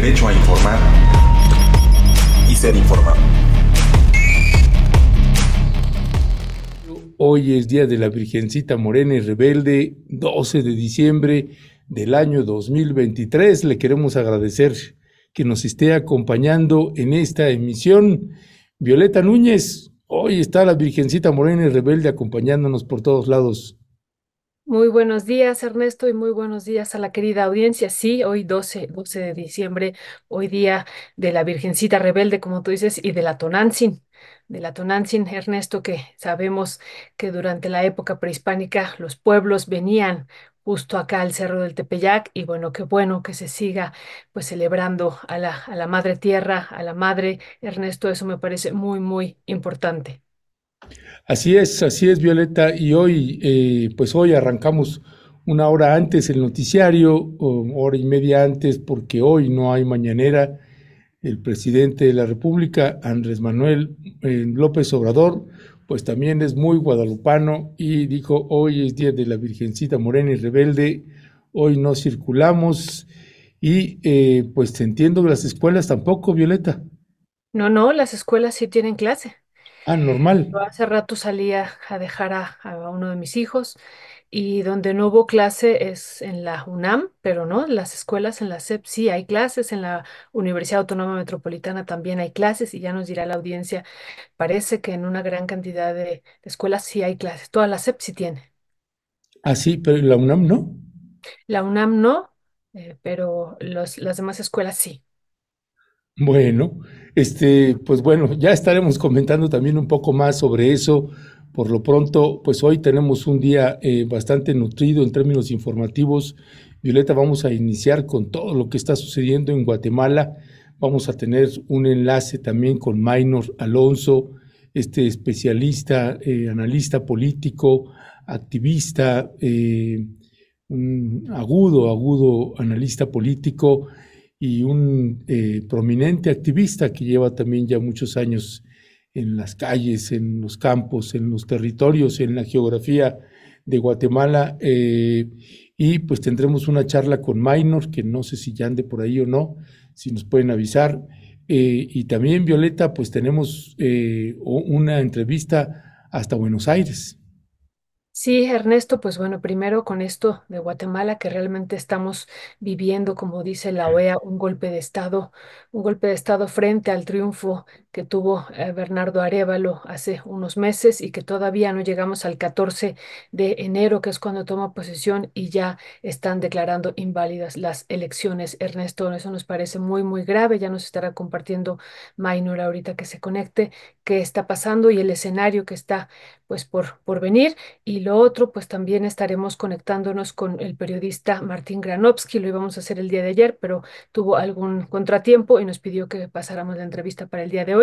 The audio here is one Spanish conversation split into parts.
derecho a informar y ser informado. Hoy es día de la Virgencita Morena y Rebelde, 12 de diciembre del año 2023. Le queremos agradecer que nos esté acompañando en esta emisión. Violeta Núñez, hoy está la Virgencita Morena y Rebelde acompañándonos por todos lados. Muy buenos días, Ernesto, y muy buenos días a la querida audiencia. Sí, hoy 12, 12 de diciembre, hoy día de la Virgencita Rebelde, como tú dices, y de la Tonantzin, de la Tonantzin, Ernesto, que sabemos que durante la época prehispánica los pueblos venían justo acá al Cerro del Tepeyac, y bueno, qué bueno que se siga pues celebrando a la, a la Madre Tierra, a la Madre, Ernesto, eso me parece muy, muy importante. Así es, así es, Violeta. Y hoy, eh, pues hoy arrancamos una hora antes el noticiario, hora y media antes, porque hoy no hay mañanera. El presidente de la República, Andrés Manuel eh, López Obrador, pues también es muy guadalupano y dijo, hoy es día de la Virgencita Morena y Rebelde, hoy no circulamos y eh, pues entiendo que las escuelas tampoco, Violeta. No, no, las escuelas sí tienen clase. Ah, normal. Yo hace rato salía a dejar a, a uno de mis hijos y donde no hubo clase es en la UNAM, pero no, en las escuelas, en la SEP sí hay clases, en la Universidad Autónoma Metropolitana también hay clases y ya nos dirá la audiencia, parece que en una gran cantidad de, escuelas sí hay clases, toda la SEP sí tiene. Ah, sí, pero la UNAM no. La UNAM no, eh, pero los, las demás escuelas sí. Bueno, este, pues bueno, ya estaremos comentando también un poco más sobre eso. Por lo pronto, pues hoy tenemos un día eh, bastante nutrido en términos informativos. Violeta, vamos a iniciar con todo lo que está sucediendo en Guatemala. Vamos a tener un enlace también con Maynor Alonso, este especialista, eh, analista político, activista, eh, un agudo, agudo analista político y un eh, prominente activista que lleva también ya muchos años en las calles, en los campos, en los territorios, en la geografía de Guatemala. Eh, y pues tendremos una charla con Minor, que no sé si ya ande por ahí o no, si nos pueden avisar. Eh, y también, Violeta, pues tenemos una entrevista hasta Buenos Aires. Sí, Ernesto, pues bueno, primero con esto de Guatemala, que realmente estamos viviendo, como dice la OEA, un golpe de Estado, un golpe de Estado frente al triunfo que tuvo eh, Bernardo Arevalo hace unos meses y que todavía no llegamos al 14 de enero, que es cuando toma posesión y ya están declarando inválidas las elecciones. Ernesto, eso nos parece muy, muy grave, ya nos estará compartiendo Maynor ahorita que se conecte, qué está pasando y el escenario que está pues por, por venir. Y lo otro, pues también estaremos conectándonos con el periodista Martín Granovsky, lo íbamos a hacer el día de ayer, pero tuvo algún contratiempo y nos pidió que pasáramos la entrevista para el día de hoy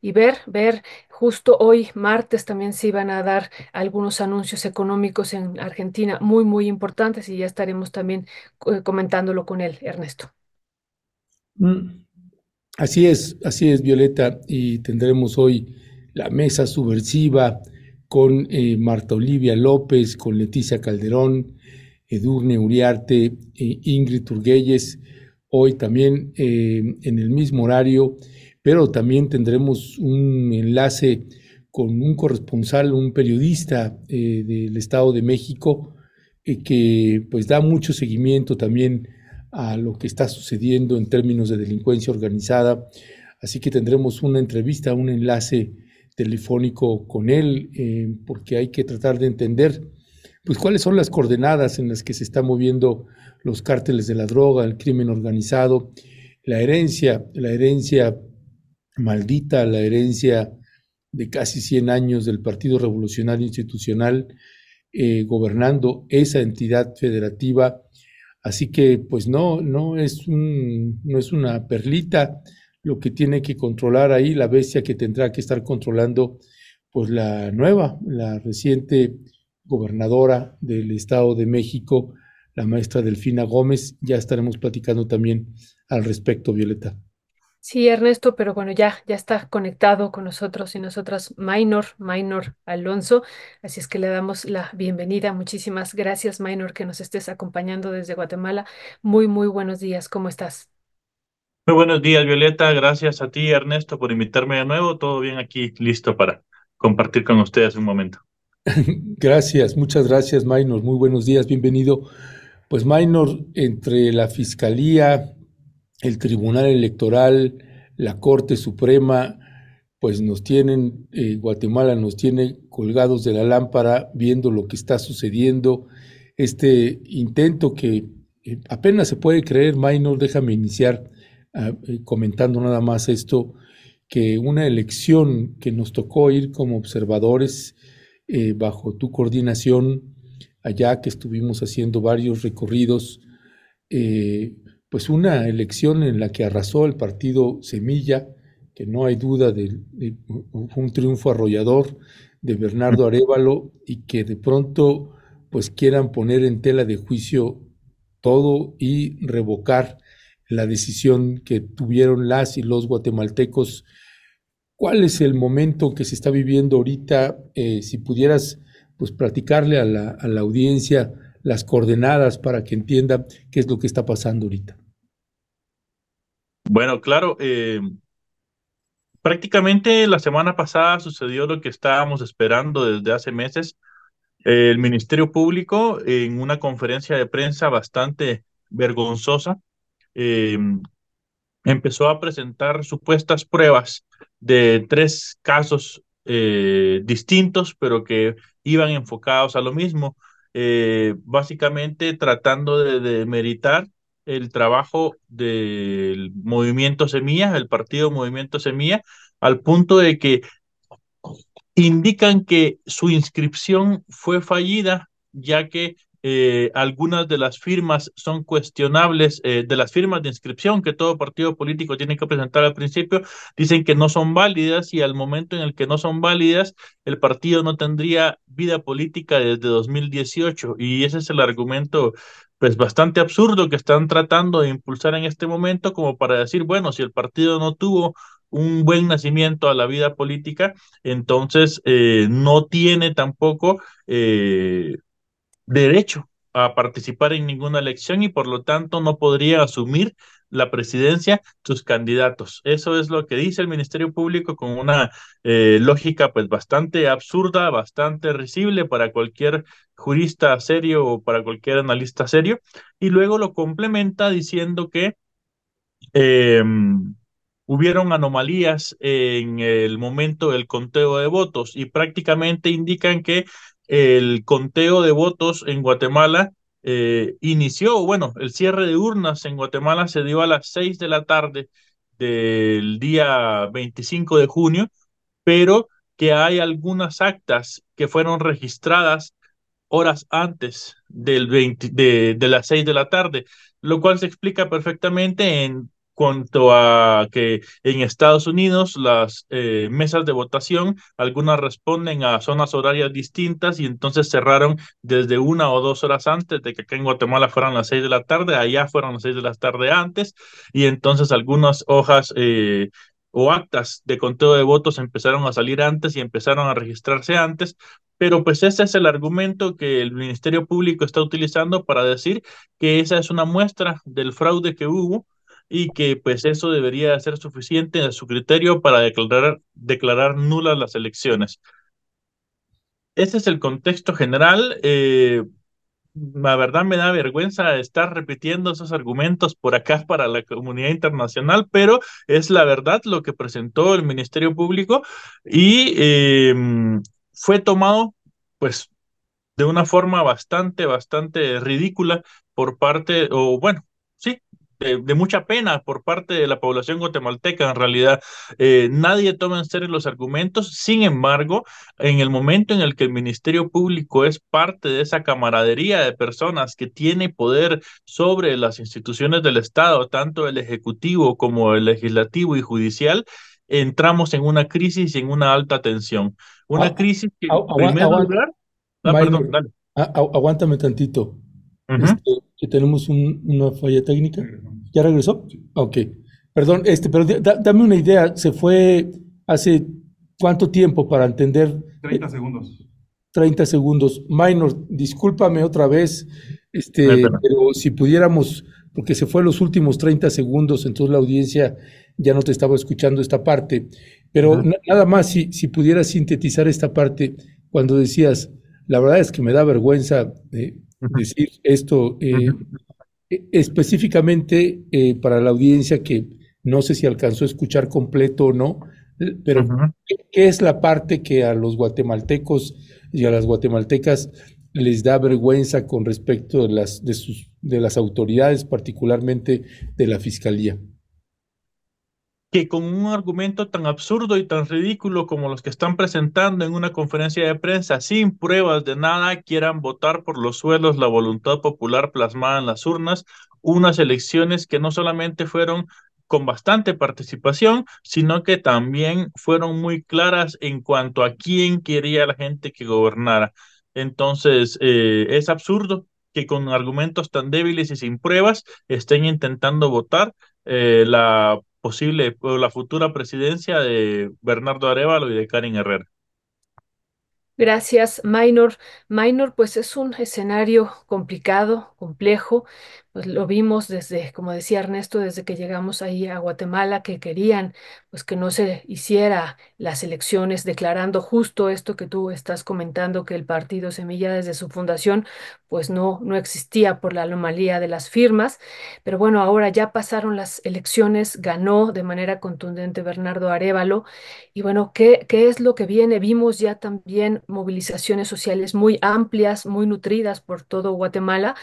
y ver, ver, justo hoy, martes, también se iban a dar algunos anuncios económicos en Argentina muy, muy importantes y ya estaremos también eh, comentándolo con él, Ernesto. Mm. Así es, así es, Violeta, y tendremos hoy la mesa subversiva con eh, Marta Olivia López, con Leticia Calderón, Edurne Uriarte, e Ingrid Turguelles, hoy también eh, en el mismo horario, pero también tendremos un enlace con un corresponsal, un periodista eh, del Estado de México, que pues da mucho seguimiento también a lo que está sucediendo en términos de delincuencia organizada. Así que tendremos una entrevista, un enlace telefónico con él, eh, porque hay que tratar de entender pues cuáles son las coordenadas en las que se están moviendo los cárteles de la droga, el crimen organizado, la herencia, la herencia maldita, la herencia de casi 100 años del Partido Revolucionario Institucional eh, gobernando esa entidad federativa. Así que, pues no, no es, un, no es una perlita, lo que tiene que controlar ahí, la bestia que tendrá que estar controlando, pues la nueva, la reciente gobernadora del Estado de México, la maestra Delfina Gómez. Ya estaremos platicando también al respecto, Violeta. Sí, Ernesto, pero bueno, ya, ya está conectado con nosotros y nosotras Minor, Minor Alonso. Así es que le damos la bienvenida. Muchísimas gracias, Minor, que nos estés acompañando desde Guatemala. Muy, muy buenos días. ¿Cómo estás? Muy buenos días, Violeta. Gracias a ti, Ernesto, por invitarme de nuevo. Todo bien aquí, listo para compartir con ustedes un momento. Gracias, muchas gracias, Maynor. Muy buenos días, bienvenido. Pues, Maynor, entre la Fiscalía, el Tribunal Electoral, la Corte Suprema, pues nos tienen, eh, Guatemala nos tiene colgados de la lámpara viendo lo que está sucediendo. Este intento que eh, apenas se puede creer, Maynor, déjame iniciar Ah, eh, comentando nada más esto, que una elección que nos tocó ir como observadores bajo tu coordinación, allá que estuvimos haciendo varios recorridos, pues una elección en la que arrasó el partido Semilla, que no hay duda de, de, un triunfo arrollador de Bernardo Arevalo y que de pronto pues quieran poner en tela de juicio todo y revocar la decisión que tuvieron las y los guatemaltecos. ¿Cuál es el momento que se está viviendo ahorita? Eh, si pudieras pues platicarle a la, a la, audiencia las coordenadas para que entienda qué es lo que está pasando ahorita. Bueno, claro. Eh, prácticamente la semana pasada sucedió lo que estábamos esperando desde hace meses. El Ministerio Público, en una conferencia de prensa bastante vergonzosa, eh, empezó a presentar supuestas pruebas de tres casos eh, distintos, pero que iban enfocados a lo mismo, eh, básicamente tratando de, de meritar el trabajo del movimiento Semilla, el partido Movimiento Semilla, al punto de que indican que su inscripción fue fallida, ya que eh, algunas de las firmas son cuestionables, eh, de las firmas de inscripción que todo partido político tiene que presentar al principio, dicen que no son válidas y al momento en el que no son válidas, el partido no tendría vida política desde 2018 y ese es el argumento pues bastante absurdo que están tratando de impulsar en este momento como para decir, bueno, si el partido no tuvo un buen nacimiento a la vida política, entonces eh, no tiene tampoco eh, derecho a participar en ninguna elección y por lo tanto no podría asumir la presidencia sus candidatos. Eso es lo que dice el Ministerio Público con una eh, lógica pues bastante absurda, bastante risible para cualquier jurista serio o para cualquier analista serio y luego lo complementa diciendo que eh, hubieron anomalías en el momento del conteo de votos y prácticamente indican que el conteo de votos en Guatemala eh, inició, bueno, el cierre de urnas en Guatemala se dio a las seis de la tarde del día 25 de junio, pero que hay algunas actas que fueron registradas horas antes del 20, de, de las seis de la tarde, lo cual se explica perfectamente en cuanto a que en Estados Unidos las eh, mesas de votación, algunas responden a zonas horarias distintas y entonces cerraron desde una o dos horas antes de que acá en Guatemala fueran las seis de la tarde, allá fueron las seis de la tarde antes y entonces algunas hojas eh, o actas de conteo de votos empezaron a salir antes y empezaron a registrarse antes, pero pues ese es el argumento que el Ministerio Público está utilizando para decir que esa es una muestra del fraude que hubo y que pues eso debería ser suficiente a su criterio para declarar, declarar nulas las elecciones. Ese es el contexto general. Eh, la verdad me da vergüenza estar repitiendo esos argumentos por acá para la comunidad internacional, pero es la verdad lo que presentó el Ministerio Público y eh, fue tomado pues de una forma bastante, bastante ridícula por parte, o bueno, de, de, mucha pena por parte de la población guatemalteca. En realidad, eh, nadie toma en serio los argumentos. Sin embargo, en el momento en el que el Ministerio Público es parte de esa camaradería de personas que tiene poder sobre las instituciones del Estado, tanto el Ejecutivo como el Legislativo y Judicial, entramos en una crisis y en una alta tensión. Una ah, crisis que, en primer lugar... Ah, perdón, dale. Aguántame tantito. Uh -huh. este, que tenemos un, una falla técnica. ¿Ya regresó? Ok. Perdón, este, pero da, dame una idea. ¿Se fue hace cuánto tiempo para entender? 30 segundos. 30 segundos. Minor, discúlpame otra vez, este, pero si pudiéramos porque se fue los últimos 30 segundos, entonces la audiencia ya no te estaba escuchando esta parte. Pero nada más, si, si pudieras sintetizar esta parte, cuando decías, la verdad es que me da vergüenza eh, decir esto eh, e, específicamente eh, para la audiencia que no sé si alcanzó a escuchar completo o no, pero ¿qué es la parte que a los guatemaltecos y a las guatemaltecas les da vergüenza con respecto de las, de sus, de las autoridades, particularmente de la fiscalía? Que con un argumento tan absurdo y tan ridículo como los que están presentando en una conferencia de prensa, sin pruebas de nada, quieran votar por los suelos la voluntad popular plasmada en las urnas, unas elecciones que no solamente fueron con bastante participación, sino que también fueron muy claras en cuanto a quién quería la gente que gobernara. Entonces, eh, es absurdo que con argumentos tan débiles y sin pruebas estén intentando votar eh, la posible o la futura presidencia de Bernardo Arevalo y de Karin Herrera. Gracias, Minor. Minor, pues es un escenario complicado, complejo. Pues lo vimos desde, como decía Ernesto, desde que llegamos ahí a Guatemala, que querían pues que no se hiciera las elecciones, declarando justo esto que tú estás comentando, que el partido Semilla desde su fundación pues no, no existía por la anomalía de las firmas. Pero bueno, ahora ya pasaron las elecciones, ganó de manera contundente Bernardo Arevalo. Y bueno, ¿qué, qué es lo que viene? Vimos ya también movilizaciones sociales muy amplias, muy nutridas por todo Guatemala.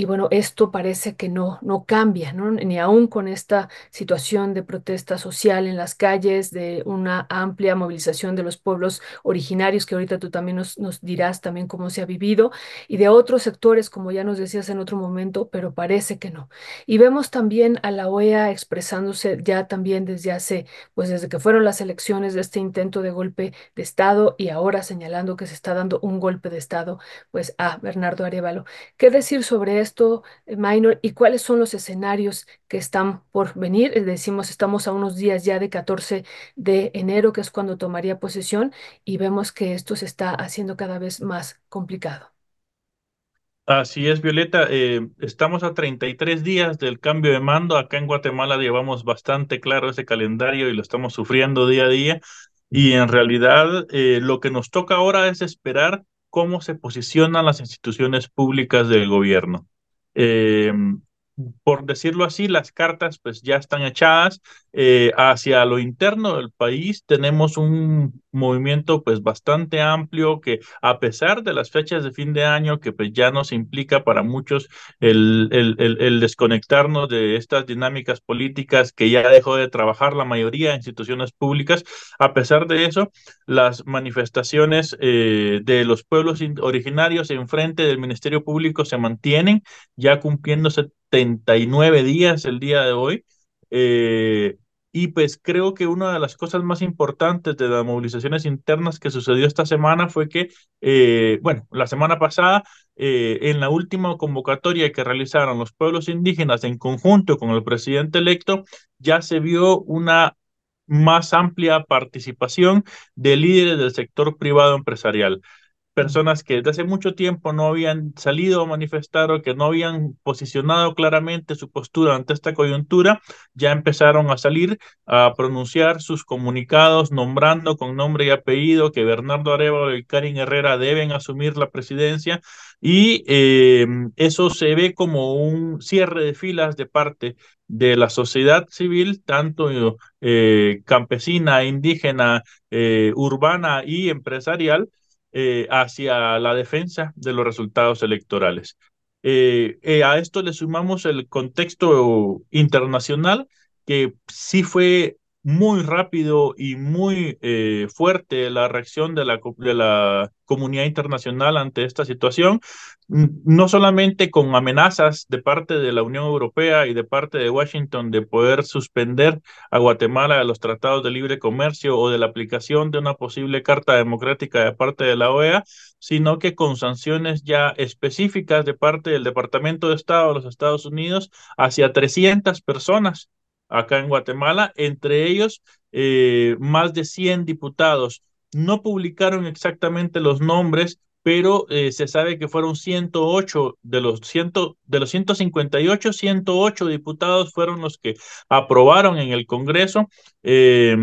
Y bueno, esto parece que no, no cambia, ¿no? Ni aún con esta situación de protesta social en las calles, de una amplia movilización de los pueblos originarios, que ahorita tú también nos, nos dirás también cómo se ha vivido, y de otros sectores, como ya nos decías en otro momento, pero parece que no. Y vemos también a la OEA expresándose ya también desde hace, pues desde que fueron las elecciones de este intento de golpe de Estado y ahora señalando que se está dando un golpe de Estado, pues a Bernardo Arevalo. ¿Qué decir sobre esto? Esto, eh, Minor, y cuáles son los escenarios que están por venir. Eh, decimos, estamos a unos días ya de 14 de enero, que es cuando tomaría posesión, y vemos que esto se está haciendo cada vez más complicado. Así es, Violeta. Eh, estamos a 33 días del cambio de mando. Acá en Guatemala llevamos bastante claro ese calendario y lo estamos sufriendo día a día. Y en realidad lo que nos toca ahora es esperar cómo se posicionan las instituciones públicas del gobierno. Eh, por decirlo así, las cartas pues ya están echadas eh, hacia lo interno del país. Tenemos un movimiento pues bastante amplio que a pesar de las fechas de fin de año que pues ya nos implica para muchos el, el, el, desconectarnos de estas dinámicas políticas que ya dejó de trabajar la mayoría de instituciones públicas, a pesar de eso, las manifestaciones eh, de los pueblos originarios en frente del Ministerio Público se mantienen ya cumpliéndose 79 días el día de hoy. Eh, y pues creo que una de las cosas más importantes de las movilizaciones internas que sucedió esta semana fue que, eh, bueno, la semana pasada, eh, en la última convocatoria que realizaron los pueblos indígenas en conjunto con el presidente electo, ya se vio una más amplia participación de líderes del sector privado empresarial personas que desde hace mucho tiempo no habían salido a manifestar o que no habían posicionado claramente su postura ante esta coyuntura, ya empezaron a salir a pronunciar sus comunicados nombrando con nombre y apellido que Bernardo Arevalo y Karin Herrera deben asumir la presidencia. Y eh, eso se ve como un cierre de filas de parte de la sociedad civil, tanto eh, campesina, indígena, eh, urbana y empresarial, eh, hacia la defensa de los resultados electorales. Eh, eh, a esto le sumamos el contexto internacional, que sí fue muy rápido y muy eh, fuerte la reacción de la, de la comunidad internacional ante esta situación, no solamente con amenazas de parte de la Unión Europea y de parte de Washington de poder suspender a Guatemala de los tratados de libre comercio o de la aplicación de una posible carta democrática de parte de la OEA, sino que con sanciones ya específicas de parte del Departamento de Estado de los Estados Unidos hacia 300 personas acá en Guatemala, entre ellos eh, más de 100 diputados. No publicaron exactamente los nombres pero eh, se sabe que fueron 108 de los, 100, de los 158, 108 diputados fueron los que aprobaron en el Congreso. Eh,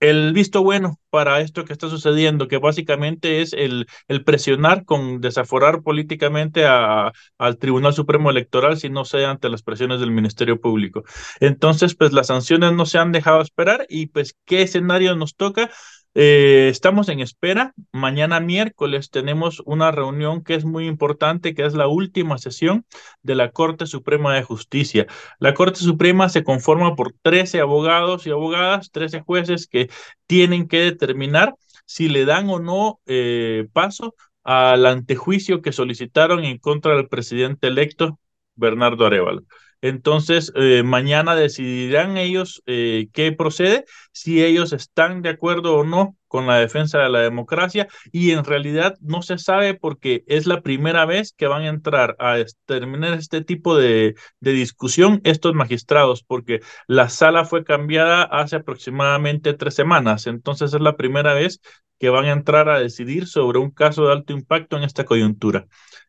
el visto bueno para esto que está sucediendo, que básicamente es el, presionar con desaforar políticamente al Tribunal Supremo Electoral si no sea ante las presiones del Ministerio Público. Entonces, pues las sanciones no se han dejado esperar y pues qué escenario nos toca. Eh, estamos en espera. Mañana miércoles tenemos una reunión que es muy importante, que es la última sesión de la Corte Suprema de Justicia. La Corte Suprema se conforma por 13 abogados y abogadas, 13 jueces que tienen que determinar si le dan o no eh, paso al antejuicio que solicitaron en contra del presidente electo Bernardo Arevalo. Entonces, eh, mañana decidirán ellos eh, qué procede, si ellos están de acuerdo o no con la defensa de la democracia y en realidad no se sabe porque es la primera vez que van a entrar a terminar este tipo de, de discusión estos magistrados porque la sala fue cambiada hace aproximadamente tres semanas, entonces es la primera vez que van a entrar a decidir sobre un caso de alto impacto en esta coyuntura.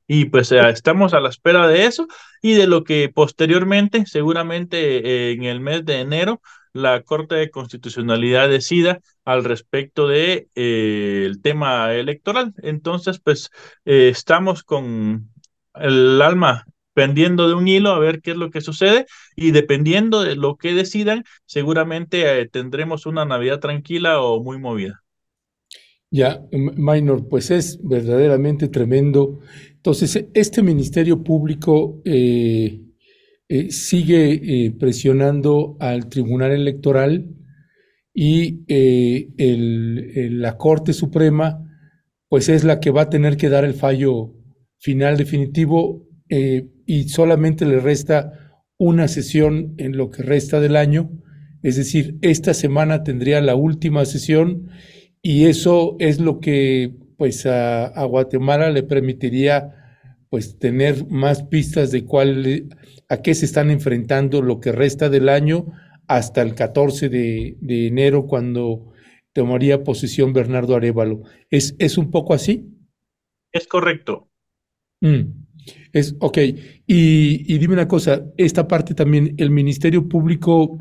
Y pues eh, estamos a la espera de eso y de lo que posteriormente, seguramente eh, en el mes de enero, la Corte de Constitucionalidad decida al respecto de eh, tema electoral. Entonces, pues estamos con el alma pendiendo de un hilo a ver qué es lo que sucede y dependiendo de lo que decidan, seguramente tendremos una Navidad tranquila o muy movida. Ya, Minor, pues es verdaderamente tremendo entonces, este Ministerio Público eh, eh, sigue eh, presionando al Tribunal Electoral y la Corte Suprema, pues es la que va a tener que dar el fallo final definitivo y solamente le resta una sesión en lo que resta del año. Es decir, esta semana tendría la última sesión y eso es lo que pues a, Guatemala le permitiría pues tener más pistas de cuál, a qué se están enfrentando lo que resta del año hasta el 14 de, enero cuando tomaría posesión Bernardo Arevalo. ¿Es, es un poco así? Es correcto. Mm, es, ok, y, y dime una cosa, esta parte también, el Ministerio Público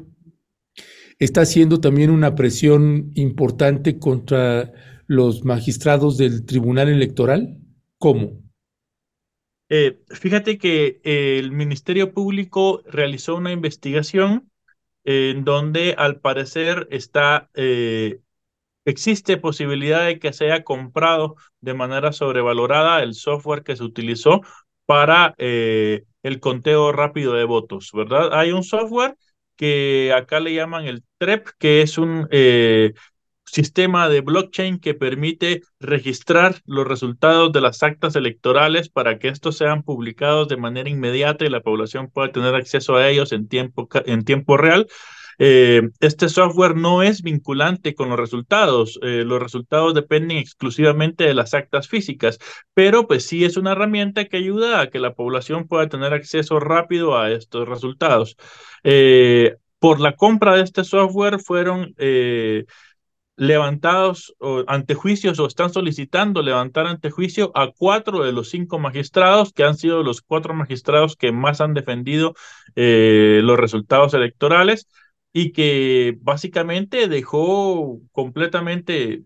está haciendo también una presión importante contra los magistrados del Tribunal Electoral? ¿Cómo? Eh, fíjate que el Ministerio Público realizó una investigación en donde al parecer está, eh, existe posibilidad de que se haya comprado de manera sobrevalorada el software que se utilizó para eh, el conteo rápido de votos, ¿verdad? Hay un software que acá le llaman el TREP, que es un sistema de blockchain que permite registrar los resultados de las actas electorales para que estos sean publicados de manera inmediata y la población pueda tener acceso a ellos en tiempo, en tiempo real. Eh, este software no es vinculante con los resultados. Eh, los resultados dependen exclusivamente de las actas físicas, pero pues sí es una herramienta que ayuda a que la población pueda tener acceso rápido a estos resultados. Eh, por la compra de este software fueron levantados o, ante juicios o están solicitando levantar ante juicio a cuatro de los cinco magistrados que han sido los cuatro magistrados que más han defendido los resultados electorales y que básicamente dejó completamente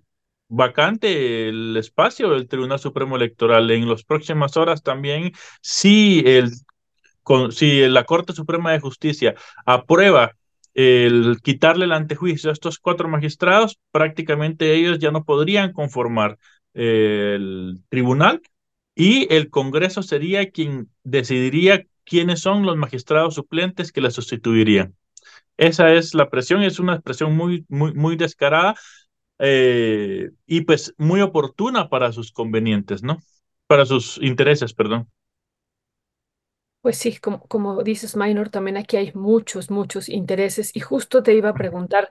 vacante el espacio del Tribunal Supremo Electoral. En las próximas horas también, si, el, si la Corte Suprema de Justicia aprueba el quitarle el antejuicio a estos cuatro magistrados, prácticamente ellos ya no podrían conformar eh, el tribunal y el Congreso sería quien decidiría quiénes son los magistrados suplentes que la sustituirían. Esa es la presión, es una expresión muy, muy, muy descarada eh, y pues muy oportuna para sus convenientes, ¿no? Para sus intereses, perdón. Pues sí, como, como dices, Minor, también aquí hay muchos, muchos intereses y justo te iba a preguntar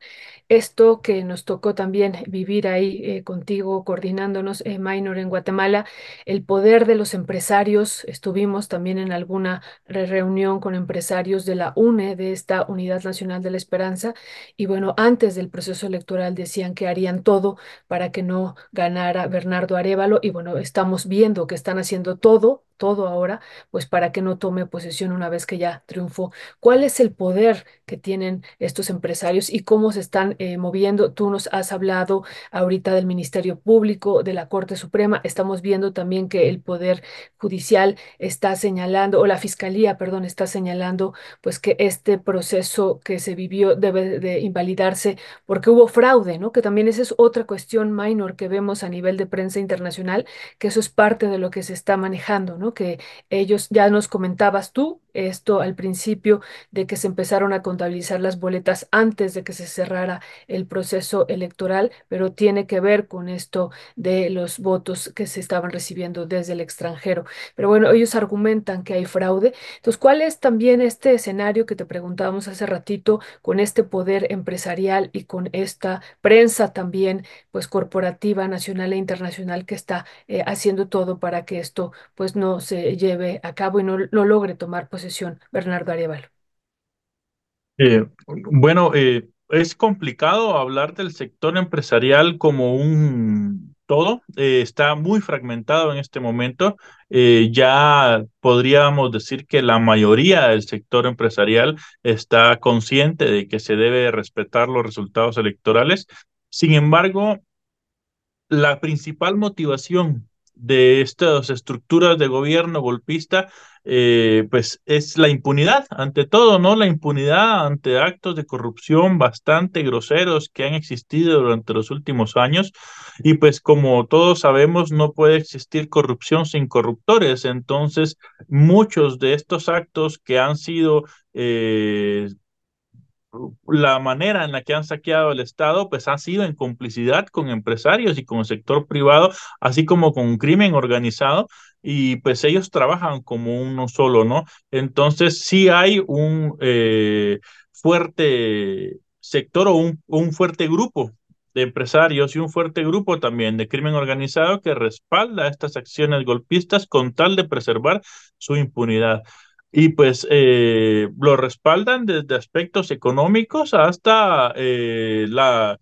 esto que nos tocó también vivir ahí eh, contigo, coordinándonos, eh, Minor, en Guatemala, el poder de los empresarios. Estuvimos también en alguna re- reunión con empresarios de la UNE, de esta Unidad Nacional de la Esperanza, y bueno, antes del proceso electoral decían que harían todo para que no ganara Bernardo Arévalo y bueno, estamos viendo que están haciendo todo. Todo ahora pues para que no tome posesión una vez que ya triunfó. ¿Cuál es el poder que tienen estos empresarios y cómo se están eh, moviendo? Tú nos has hablado ahorita del Ministerio Público, de la Corte Suprema. Estamos viendo también que el Poder Judicial está señalando, o la Fiscalía, perdón, está señalando, pues que este proceso que se vivió debe de invalidarse porque hubo fraude, ¿no? Que también esa es otra cuestión minor que vemos a nivel de prensa internacional, que eso es parte de lo que se está manejando, ¿no? Que ellos, ya nos comentabas tú esto al principio de que se empezaron a contabilizar las boletas antes de que se cerrara el proceso electoral, pero tiene que ver con esto de los votos que se estaban recibiendo desde el extranjero. Pero bueno, ellos argumentan que hay fraude. Entonces, ¿cuál es también este escenario que te preguntábamos hace ratito con este poder empresarial y con esta prensa también, pues corporativa, nacional e internacional que está eh, haciendo todo para que esto pues no se lleve a cabo y no, no logre tomar Bernardo Arevalo. Eh, bueno, eh, es complicado hablar del sector empresarial como un todo. Eh, está muy fragmentado en este momento. Ya podríamos decir que la mayoría del sector empresarial está consciente de que se debe respetar los resultados electorales. Sin embargo, la principal motivación de estas estructuras de gobierno golpista, eh, pues es la impunidad, ante todo, ¿no? La impunidad ante actos de corrupción bastante groseros que han existido durante los últimos años. Y pues como todos sabemos, no puede existir corrupción sin corruptores. Entonces, muchos de estos actos que han sido... Eh, la manera en la que han saqueado el Estado, pues ha sido en complicidad con empresarios y con el sector privado, así como con un crimen organizado, y pues ellos trabajan como uno solo, ¿no? Entonces sí hay un eh, fuerte sector o un, un fuerte grupo de empresarios y un fuerte grupo también de crimen organizado que respalda estas acciones golpistas con tal de preservar su impunidad y pues eh, lo respaldan desde aspectos económicos hasta eh, la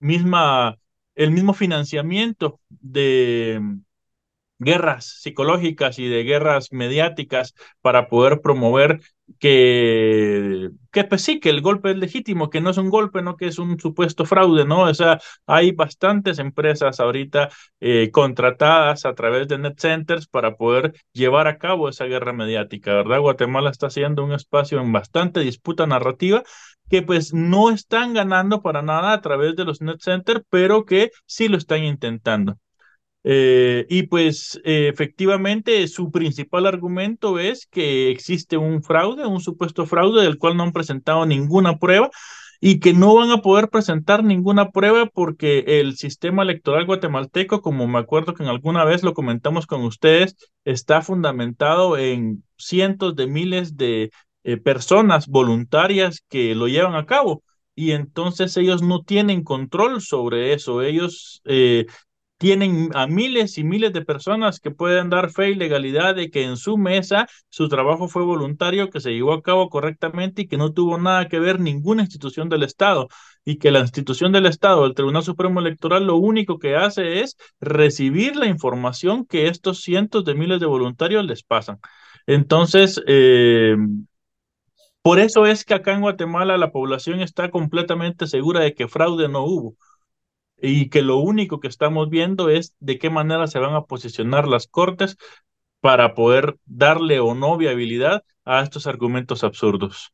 misma, el mismo financiamiento de guerras psicológicas y de guerras mediáticas para poder promover que, que pues sí, que el golpe es legítimo, que no es un golpe, no que es un supuesto fraude, ¿no? O sea, hay bastantes empresas ahorita eh, contratadas a través de net centers para poder llevar a cabo esa guerra mediática, ¿verdad? Guatemala está siendo un espacio en bastante disputa narrativa que pues no están ganando para nada a través de los net centers, pero que sí lo están intentando. Eh, y pues eh, efectivamente su principal argumento es que existe un fraude, un supuesto fraude del cual no han presentado ninguna prueba y que no van a poder presentar ninguna prueba porque el sistema electoral guatemalteco, como me acuerdo que en alguna vez lo comentamos con ustedes, está fundamentado en cientos de miles de eh, personas voluntarias que lo llevan a cabo. Y entonces ellos no tienen control sobre eso. Ellos eh, tienen a miles y miles de personas que pueden dar fe y legalidad de que en su mesa su trabajo fue voluntario, que se llevó a cabo correctamente y que no tuvo nada que ver ninguna institución del Estado y que la institución del Estado, el Tribunal Supremo Electoral, lo único que hace es recibir la información que estos cientos de miles de voluntarios les pasan. Entonces, eh, por eso es que acá en Guatemala la población está completamente segura de que fraude no hubo y que lo único que estamos viendo es de qué manera se van a posicionar las cortes para poder darle o no viabilidad a estos argumentos absurdos.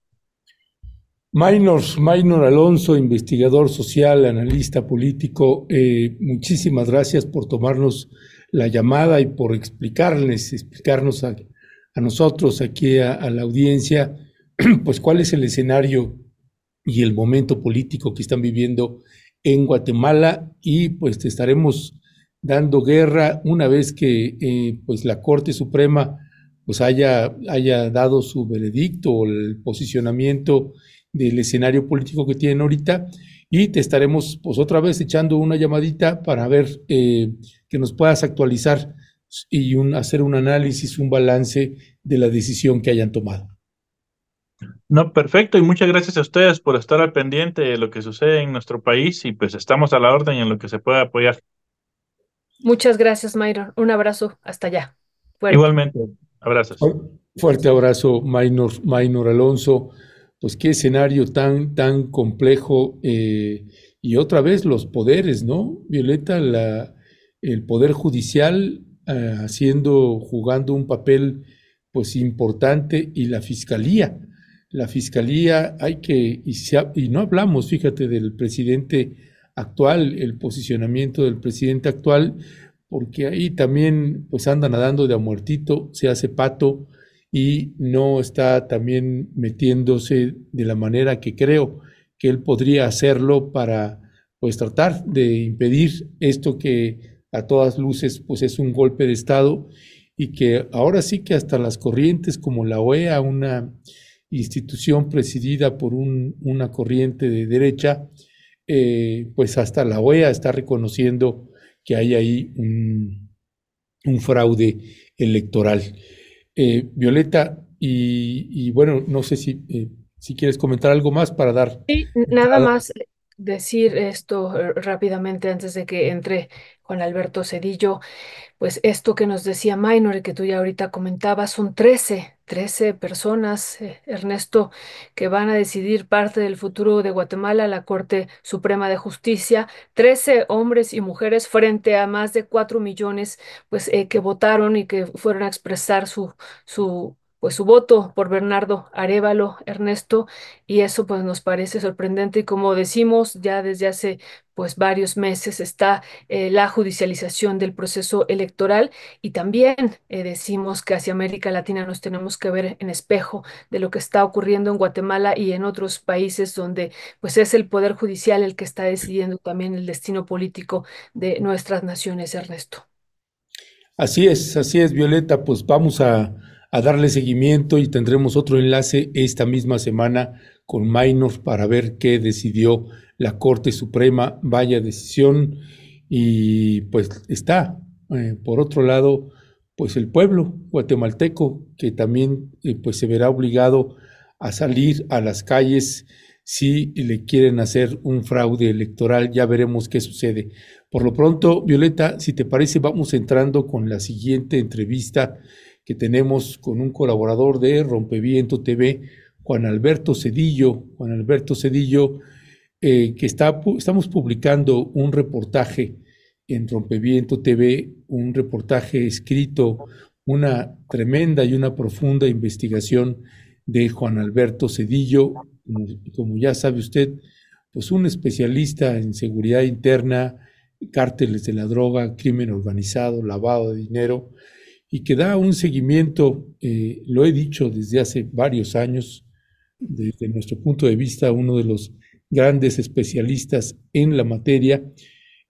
Maynor, Maynor Alonso, investigador social, analista político, eh, muchísimas gracias por tomarnos la llamada y por explicarles, explicarnos a, a nosotros aquí a, a la audiencia, pues cuál es el escenario y el momento político que están viviendo en Guatemala y pues te estaremos dando guerra una vez que eh, pues la Corte Suprema pues haya, haya dado su veredicto o el posicionamiento del escenario político que tienen ahorita y te estaremos pues otra vez echando una llamadita para ver eh, que nos puedas actualizar y hacer un análisis, un balance de la decisión que hayan tomado. No, perfecto, y muchas gracias a ustedes por estar al pendiente de lo que sucede en nuestro país y pues estamos a la orden en lo que se pueda apoyar. Muchas gracias, Mayron. Un abrazo hasta allá. Igualmente, abrazos. Fuerte abrazo, Maynor, Maynor Alonso. Pues qué escenario tan, tan complejo. Eh, y otra vez los poderes, ¿no? Violeta, la, el poder judicial eh, haciendo, jugando un papel pues importante y la fiscalía. La fiscalía hay que, y, y no hablamos, fíjate, del presidente actual, el posicionamiento del presidente actual, porque ahí también pues anda nadando de a muertito, se hace pato y no está también metiéndose de la manera que creo que él podría hacerlo para pues tratar de impedir esto que a todas luces pues es un golpe de Estado y que ahora sí que hasta las corrientes como la OEA, una institución presidida por un, una corriente de derecha, eh, pues hasta la OEA está reconociendo que hay ahí un, fraude electoral. Eh, Violeta, y, bueno, no sé si, eh, si quieres comentar algo más para dar. Sí, nada más decir esto rápidamente antes de que entre Juan Alberto Cedillo, pues esto que nos decía Minor y que tú ya ahorita comentabas, son 13, 13 personas, eh, Ernesto, que van a decidir parte del futuro de Guatemala, la Corte Suprema de Justicia, 13 hombres y mujeres frente a más de 4 millones, pues eh, que votaron y que fueron a expresar su, su pues su voto por Bernardo Arevalo, Ernesto, y eso pues nos parece sorprendente. Y como decimos ya desde hace pues varios meses está eh, la judicialización del proceso electoral. Y también eh, decimos que hacia América Latina nos tenemos que ver en espejo de lo que está ocurriendo en Guatemala y en otros países donde pues es el poder judicial el que está decidiendo también el destino político de nuestras naciones, Ernesto. Así es, así es, Violeta, pues vamos a a darle seguimiento y tendremos otro enlace esta misma semana con Minor para ver qué decidió la Corte Suprema, vaya decisión, y pues está, eh, por otro lado, pues el pueblo guatemalteco, que también eh, pues se verá obligado a salir a las calles si le quieren hacer un fraude electoral, ya veremos qué sucede. Por lo pronto, Violeta, si te parece, vamos entrando con la siguiente entrevista que tenemos con un colaborador de Rompeviento TV, Juan Alberto Cedillo. Juan Alberto Cedillo, eh, que está, estamos publicando un reportaje en Rompeviento TV, un reportaje escrito, una tremenda y una profunda investigación de Juan Alberto Cedillo, como ya sabe usted, pues un especialista en seguridad interna, cárteles de la droga, crimen organizado, lavado de dinero, y que da un seguimiento, eh, lo he dicho desde hace varios años, desde nuestro punto de vista, uno de los grandes especialistas en la materia,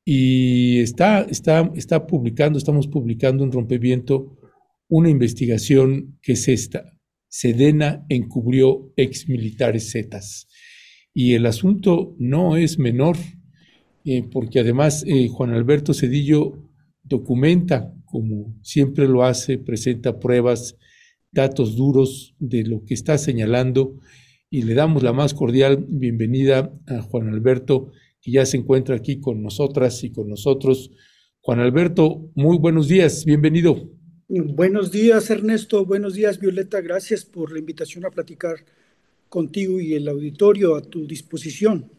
y está, está, está publicando, estamos publicando en Rompeviento una investigación que es esta. Sedena encubrió ex militares zetas. Y el asunto no es menor, eh, porque además eh, Juan Alberto Cedillo documenta como siempre lo hace, presenta pruebas, datos duros de lo que está señalando y le damos la más cordial bienvenida a Juan Alberto, que ya se encuentra aquí con nosotras y con nosotros. Juan Alberto, muy buenos días, bienvenido. Buenos días, Ernesto. Buenos días, Violeta. Gracias por la invitación a platicar contigo y el auditorio a tu disposición.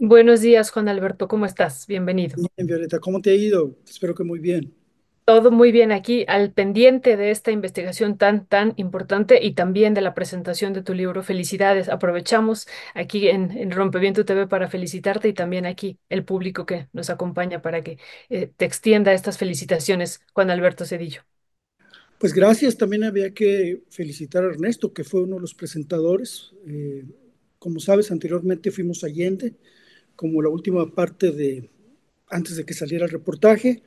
Buenos días, Juan Alberto. ¿Cómo estás? Bienvenido. Bien, Violeta. ¿Cómo te ha ido? Espero que muy bien. Todo muy bien aquí, al pendiente de esta investigación tan, tan importante y también de la presentación de tu libro. Felicidades. Aprovechamos aquí en, en Rompeviento TV para felicitarte y también aquí el público que nos acompaña para que eh, te extienda estas felicitaciones, Juan Alberto Cedillo. Pues gracias. También había que felicitar a Ernesto, que fue uno de los presentadores. Eh, como sabes, anteriormente fuimos a Allende, como la última parte de, antes de que saliera el reportaje.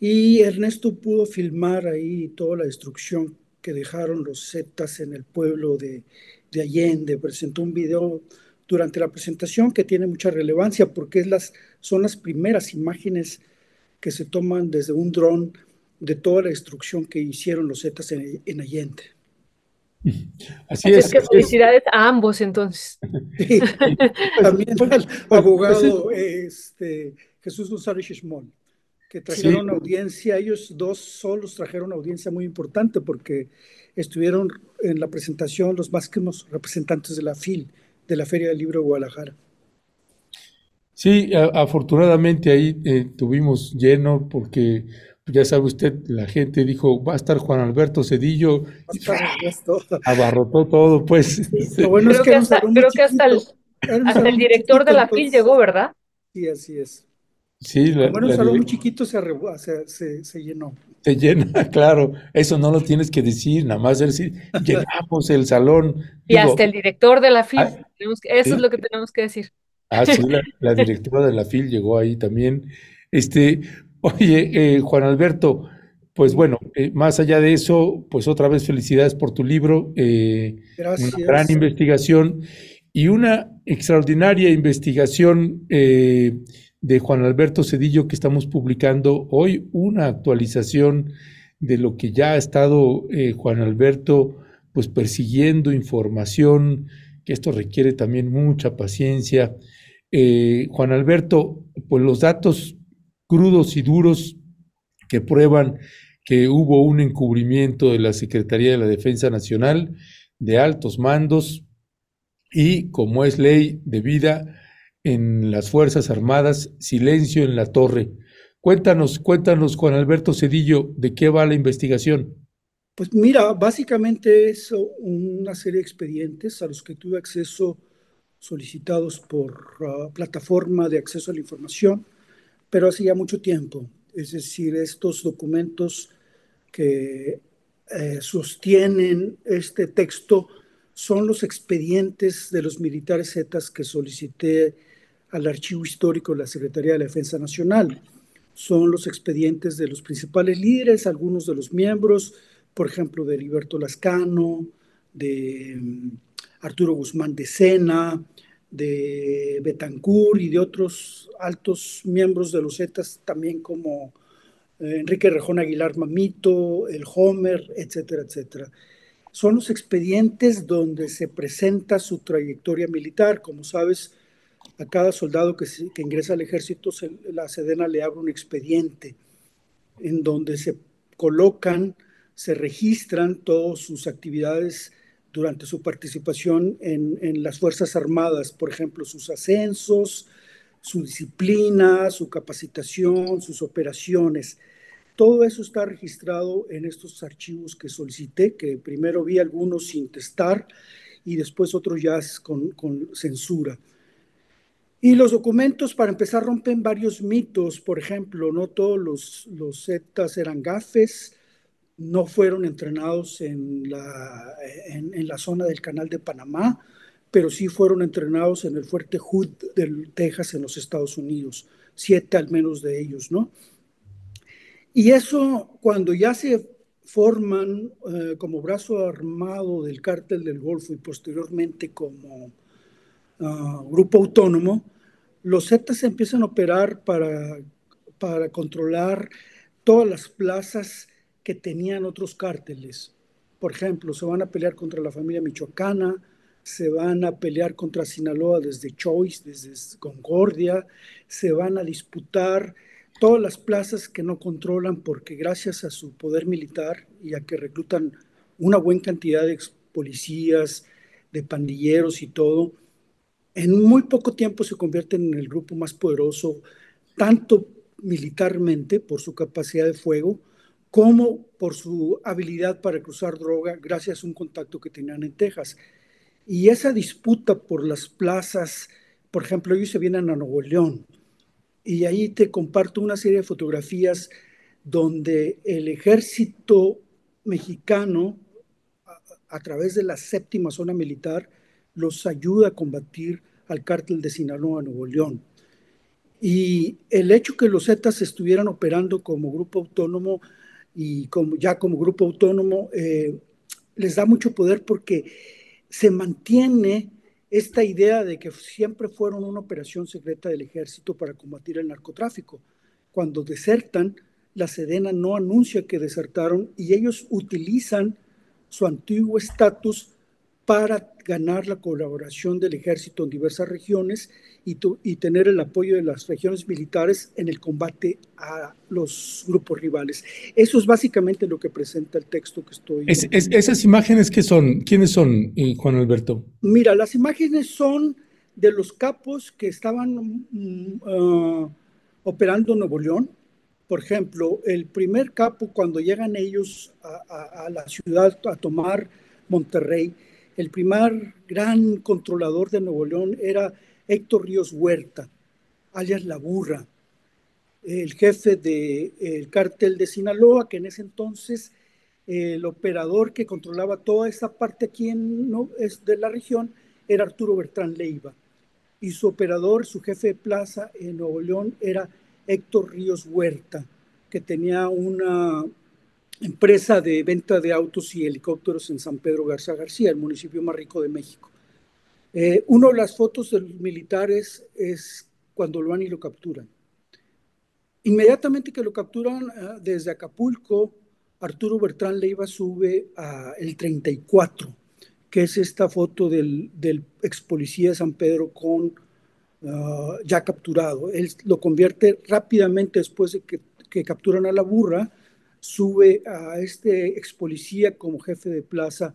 Y Ernesto pudo filmar ahí toda la destrucción que dejaron los Zetas en el pueblo de, de Allende. Presentó un video durante la presentación que tiene mucha relevancia porque es las, son las primeras imágenes que se toman desde un dron de toda la destrucción que hicieron los Zetas en, en Allende. Así, es, que felicidades a ambos entonces. Sí, también al abogado este, Jesús González Shishmol, que trajeron sí. audiencia, ellos dos solos trajeron audiencia muy importante porque estuvieron en la presentación los máximos representantes de la FIL, de la Feria del Libro de Guadalajara. Sí, afortunadamente ahí eh, tuvimos lleno porque ya sabe usted, la gente dijo, va a estar Juan Alberto Cedillo, y, abarrotó todo, pues. Sí, lo bueno creo es que, que hasta, creo que hasta el, hasta el director de la FIL llegó, ¿verdad? Sí, así es. Sí, la, bueno, un salón muy chiquito se, se, se, se, llenó. Se llena, claro. Eso no lo tienes que decir, nada más decir, llenamos el salón. Y Digo, hasta el director de la FIL. Ah, eso ¿sí? es lo que tenemos que decir. Ah, sí, la, la, directora de la FIL llegó ahí también. Este, oye, eh, Juan Alberto, pues bueno, eh, más allá de eso, pues otra vez felicidades por tu libro. Eh, Gracias. Una gran investigación y una extraordinaria investigación eh, de Juan Alberto Cedillo que estamos publicando hoy, una actualización de lo que ya ha estado eh, Juan Alberto pues persiguiendo información, que esto requiere también mucha paciencia. Eh, Juan Alberto, pues los datos crudos y duros que prueban que hubo un encubrimiento de la Secretaría de la Defensa Nacional, de altos mandos, y como es ley de vida, en las Fuerzas Armadas, silencio en la torre. Cuéntanos, cuéntanos, Juan Alberto Cedillo, ¿de qué va la investigación? Pues mira, básicamente es una serie de expedientes a los que tuve acceso solicitados por uh, plataforma de acceso a la información, pero hace ya mucho tiempo. Es decir, estos documentos que eh, sostienen este texto son los expedientes de los militares zetas que solicité al Archivo Histórico de la Secretaría de la Defensa Nacional. Son los expedientes de los principales líderes, algunos de los miembros, por ejemplo, de Heriberto Lascano, de um, Arturo Guzmán de Sena, de Betancourt y de otros altos miembros de los Zetas, también como eh, Enrique Rejón Aguilar Mamito, el Homer, etcétera, etcétera. Son los expedientes donde se presenta su trayectoria militar. Como sabes, a cada soldado que, ingresa al ejército, la Sedena le abre un expediente en donde se colocan, se registran todas sus actividades durante su participación en, las Fuerzas Armadas, por ejemplo, sus ascensos, su disciplina, su capacitación, sus operaciones. Todo eso está registrado en estos archivos que solicité, que primero vi algunos sin testar y después otros ya con censura. Y los documentos, para empezar, rompen varios mitos. Por ejemplo, no todos los, los Zetas eran gafes, no fueron entrenados en la, en, la, zona del canal de Panamá, pero sí fueron entrenados en el fuerte Hood del Texas en los Estados Unidos, siete al menos de ellos, ¿no? Y eso, cuando ya se forman eh, como brazo armado del cártel del Golfo y posteriormente como uh, grupo autónomo, los Zetas empiezan a operar para, para controlar todas las plazas que tenían otros cárteles. Por ejemplo, se van a pelear contra la familia michoacana, se van a pelear contra Sinaloa desde Choice, desde Concordia, se van a disputar todas las plazas que no controlan porque gracias a su poder militar y a que reclutan una buena cantidad de policías, de pandilleros y todo, en muy poco tiempo se convierten en el grupo más poderoso, tanto militarmente por su capacidad de fuego, como por su habilidad para cruzar droga gracias a un contacto que tenían en Texas. Y esa disputa por las plazas, por ejemplo, ellos se vienen a Nuevo León y ahí te comparto una serie de fotografías donde el ejército mexicano, a, a través de la séptima zona militar, los ayuda a combatir al cártel de Sinaloa, Nuevo León. Y el hecho que los Zetas estuvieran operando como grupo autónomo y como, ya como grupo autónomo, eh, les da mucho poder porque se mantiene esta idea de que siempre fueron una operación secreta del ejército para combatir el narcotráfico. Cuando desertan, la Sedena no anuncia que desertaron y ellos utilizan su antiguo estatus para ganar la colaboración del ejército en diversas regiones y, y, tener el apoyo de las regiones militares en el combate a los grupos rivales. Eso es básicamente lo que presenta el texto que estoy. Es, ¿Esas imágenes qué son? ¿Quiénes son, eh, Juan Alberto? Mira, las imágenes son de los capos que estaban mm, uh, operando en Nuevo León. Por ejemplo, el primer capo, cuando llegan ellos a, a, a la ciudad a tomar Monterrey, el primer gran controlador de Nuevo León era Héctor Ríos Huerta, alias La Burra, el jefe del cártel de Sinaloa, que en ese entonces el operador que controlaba toda esa parte aquí de la región era Arturo Bertrán Leiva. Y su operador, su jefe de plaza en Nuevo León era Héctor Ríos Huerta, que tenía una empresa de venta de autos y helicópteros en San Pedro Garza García, el municipio más rico de México. Eh, una de las fotos de los militares es cuando lo van y lo capturan. Inmediatamente que lo capturan uh, desde Acapulco, Arturo Bertrán Leiva sube a el 34, que es esta foto del, del ex policía de San Pedro con uh, ya capturado. Él lo convierte rápidamente después de que capturan a la burra, sube a este ex policía como jefe de plaza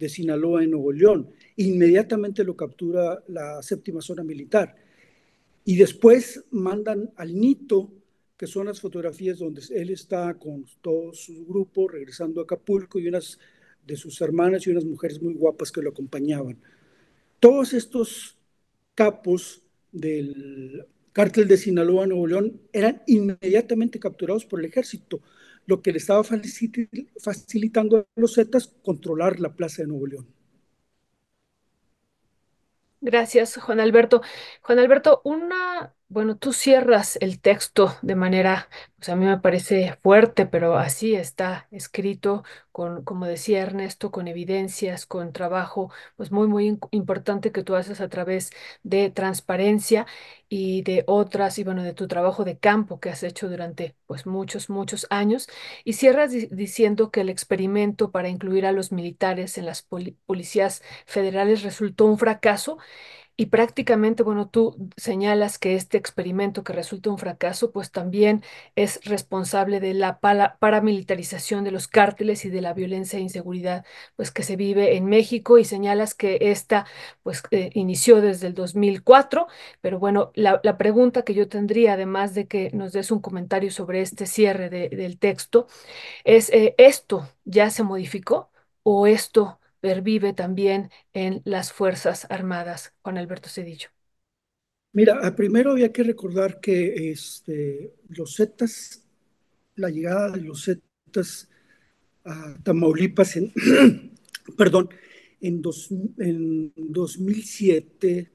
de Sinaloa en Nuevo León. Inmediatamente lo captura la séptima zona militar. Y después mandan al Nito, que son las fotografías donde él está con todo su grupo regresando a Acapulco y unas de sus hermanas y unas mujeres muy guapas que lo acompañaban. Todos estos capos del cártel de Sinaloa, Nuevo León, eran inmediatamente capturados por el ejército lo que le estaba facilitando a los Zetas controlar la Plaza de Nuevo León. Gracias, Juan Alberto. Juan Alberto, una bueno, tú cierras el texto de manera, pues a mí me parece fuerte, pero así está escrito, con, como decía Ernesto, con evidencias, con trabajo, pues muy, muy importante que tú haces a través de transparencia y de otras, y bueno, de tu trabajo de campo que has hecho durante, pues, muchos, muchos años. Y cierras diciendo que el experimento para incluir a los militares en las policías federales resultó un fracaso y prácticamente, bueno, tú señalas que este experimento que resulta un fracaso, pues también es responsable de la paramilitarización de los cárteles y de la violencia e inseguridad, pues que se vive en México y señalas que esta, pues, eh, inició desde el 2004. Pero bueno, la, pregunta que yo tendría, además de que nos des un comentario sobre este cierre de, del texto, es, eh, ¿esto ya se modificó o esto pervive también en las Fuerzas Armadas, Juan Alberto Cedillo? Mira, primero había que recordar que este, los Zetas, la llegada de los Zetas a Tamaulipas en, perdón, en, dos, en 2007,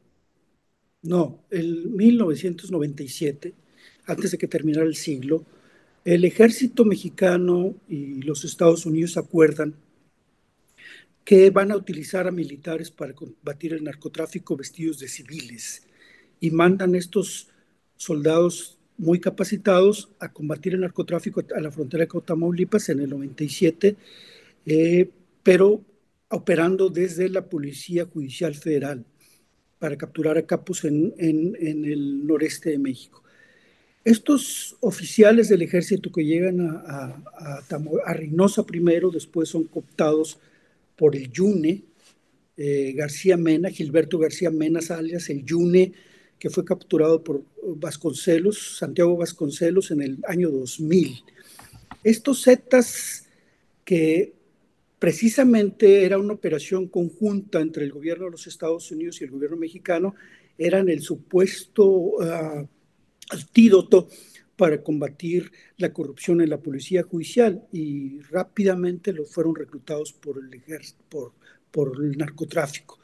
no, en 1997, antes de que terminara el siglo, el ejército mexicano y los Estados Unidos acuerdan que van a utilizar a militares para combatir el narcotráfico vestidos de civiles y mandan estos soldados muy capacitados a combatir el narcotráfico a la frontera de Tamaulipas en el 97, eh, pero operando desde la Policía Judicial Federal para capturar a capos en, en, en el noreste de México. Estos oficiales del ejército que llegan a, a, a, a Reynosa primero, después son cooptados por el Yune, eh, García Mena, Gilberto García Mena alias el Yune, que fue capturado por Vasconcelos, Santiago Vasconcelos, en el año 2000. Estos Zetas que precisamente era una operación conjunta entre el gobierno de los Estados Unidos y el gobierno mexicano, eran el supuesto antídoto para combatir la corrupción en la policía judicial y rápidamente lo fueron reclutados por el ejército, por, por el narcotráfico.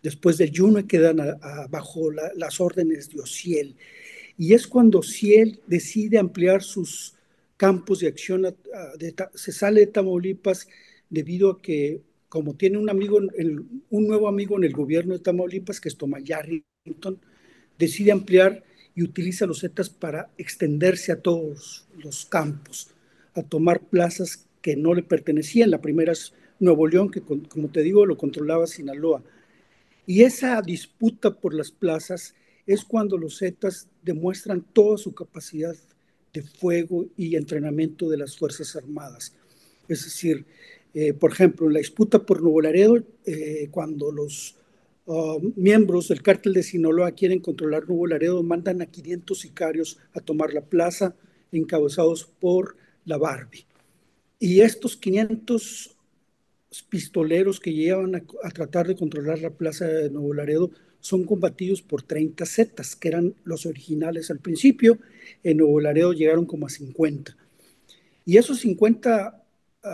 Después del Juno quedan a, a, bajo la, las órdenes de Ociel. Y es cuando Ociel decide ampliar sus campos de acción, a, de, se sale de Tamaulipas debido a que como tiene un amigo, un nuevo amigo en el gobierno de Tamaulipas, que es Thomas Yarrington, decide ampliar y utiliza los Zetas para extenderse a todos los campos, a tomar plazas que no le pertenecían. La primera es Nuevo León, que como te digo, lo controlaba Sinaloa. Y esa disputa por las plazas es cuando los Zetas demuestran toda su capacidad de fuego y entrenamiento de las Fuerzas Armadas. Es decir, eh, por ejemplo, en la disputa por Nuevo Laredo, eh, cuando los um, miembros del cártel de Sinaloa quieren controlar Nuevo Laredo, mandan a 500 sicarios a tomar la plaza, encabezados por la Barbie. Y estos 500 pistoleros que llevan a, tratar de controlar la plaza de Nuevo Laredo son combatidos por 30 Zetas, que eran los originales al principio. En Nuevo Laredo llegaron como a 50. Y esos 50 uh,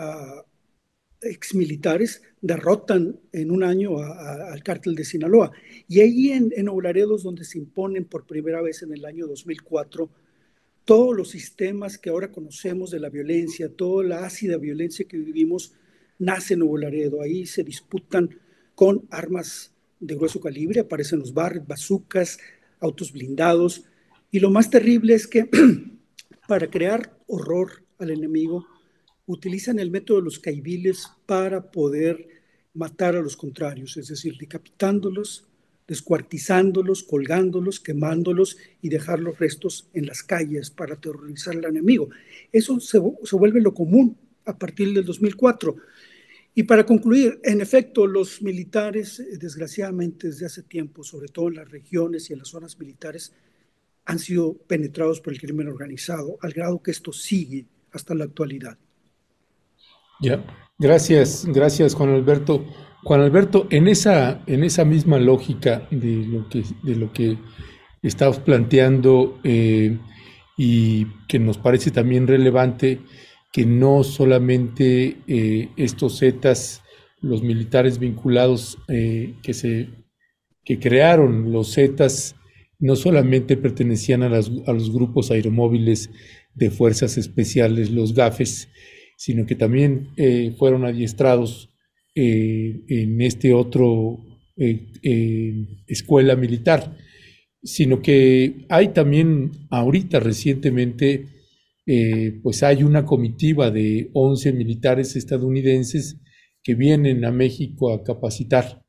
exmilitares derrotan en un año al cártel de Sinaloa. Y ahí en, en donde se imponen por primera vez en el año 2004 todos los sistemas que ahora conocemos de la violencia, toda la ácida violencia que vivimos, nace en Nuevo. Ahí se disputan con armas de grueso calibre, aparecen los barrios, bazucas, autos blindados. Y lo más terrible es que para crear horror al enemigo, utilizan el método de los caibiles para poder matar a los contrarios, es decir, decapitándolos, descuartizándolos, colgándolos, quemándolos y dejar los restos en las calles para aterrorizar al enemigo. Eso se, se vuelve lo común a partir del 2004. Y para concluir, en efecto, los militares, eh, desgraciadamente desde hace tiempo, sobre todo en las regiones y en las zonas militares, han sido penetrados por el crimen organizado, al grado que esto sigue hasta la actualidad. Ya, gracias, gracias Juan Alberto. Juan Alberto, en esa, en esa misma lógica de lo que, de lo que estabas planteando eh, y que nos parece también relevante, que no solamente eh, estos Zetas, los militares vinculados eh, que se que crearon los Zetas, no solamente pertenecían a, las, a, los grupos aeromóviles de fuerzas especiales, los GAFES, sino que también eh, fueron adiestrados eh, en este otro eh, escuela militar, sino que hay también ahorita recientemente pues hay una comitiva de 11 militares estadounidenses que vienen a México a capacitar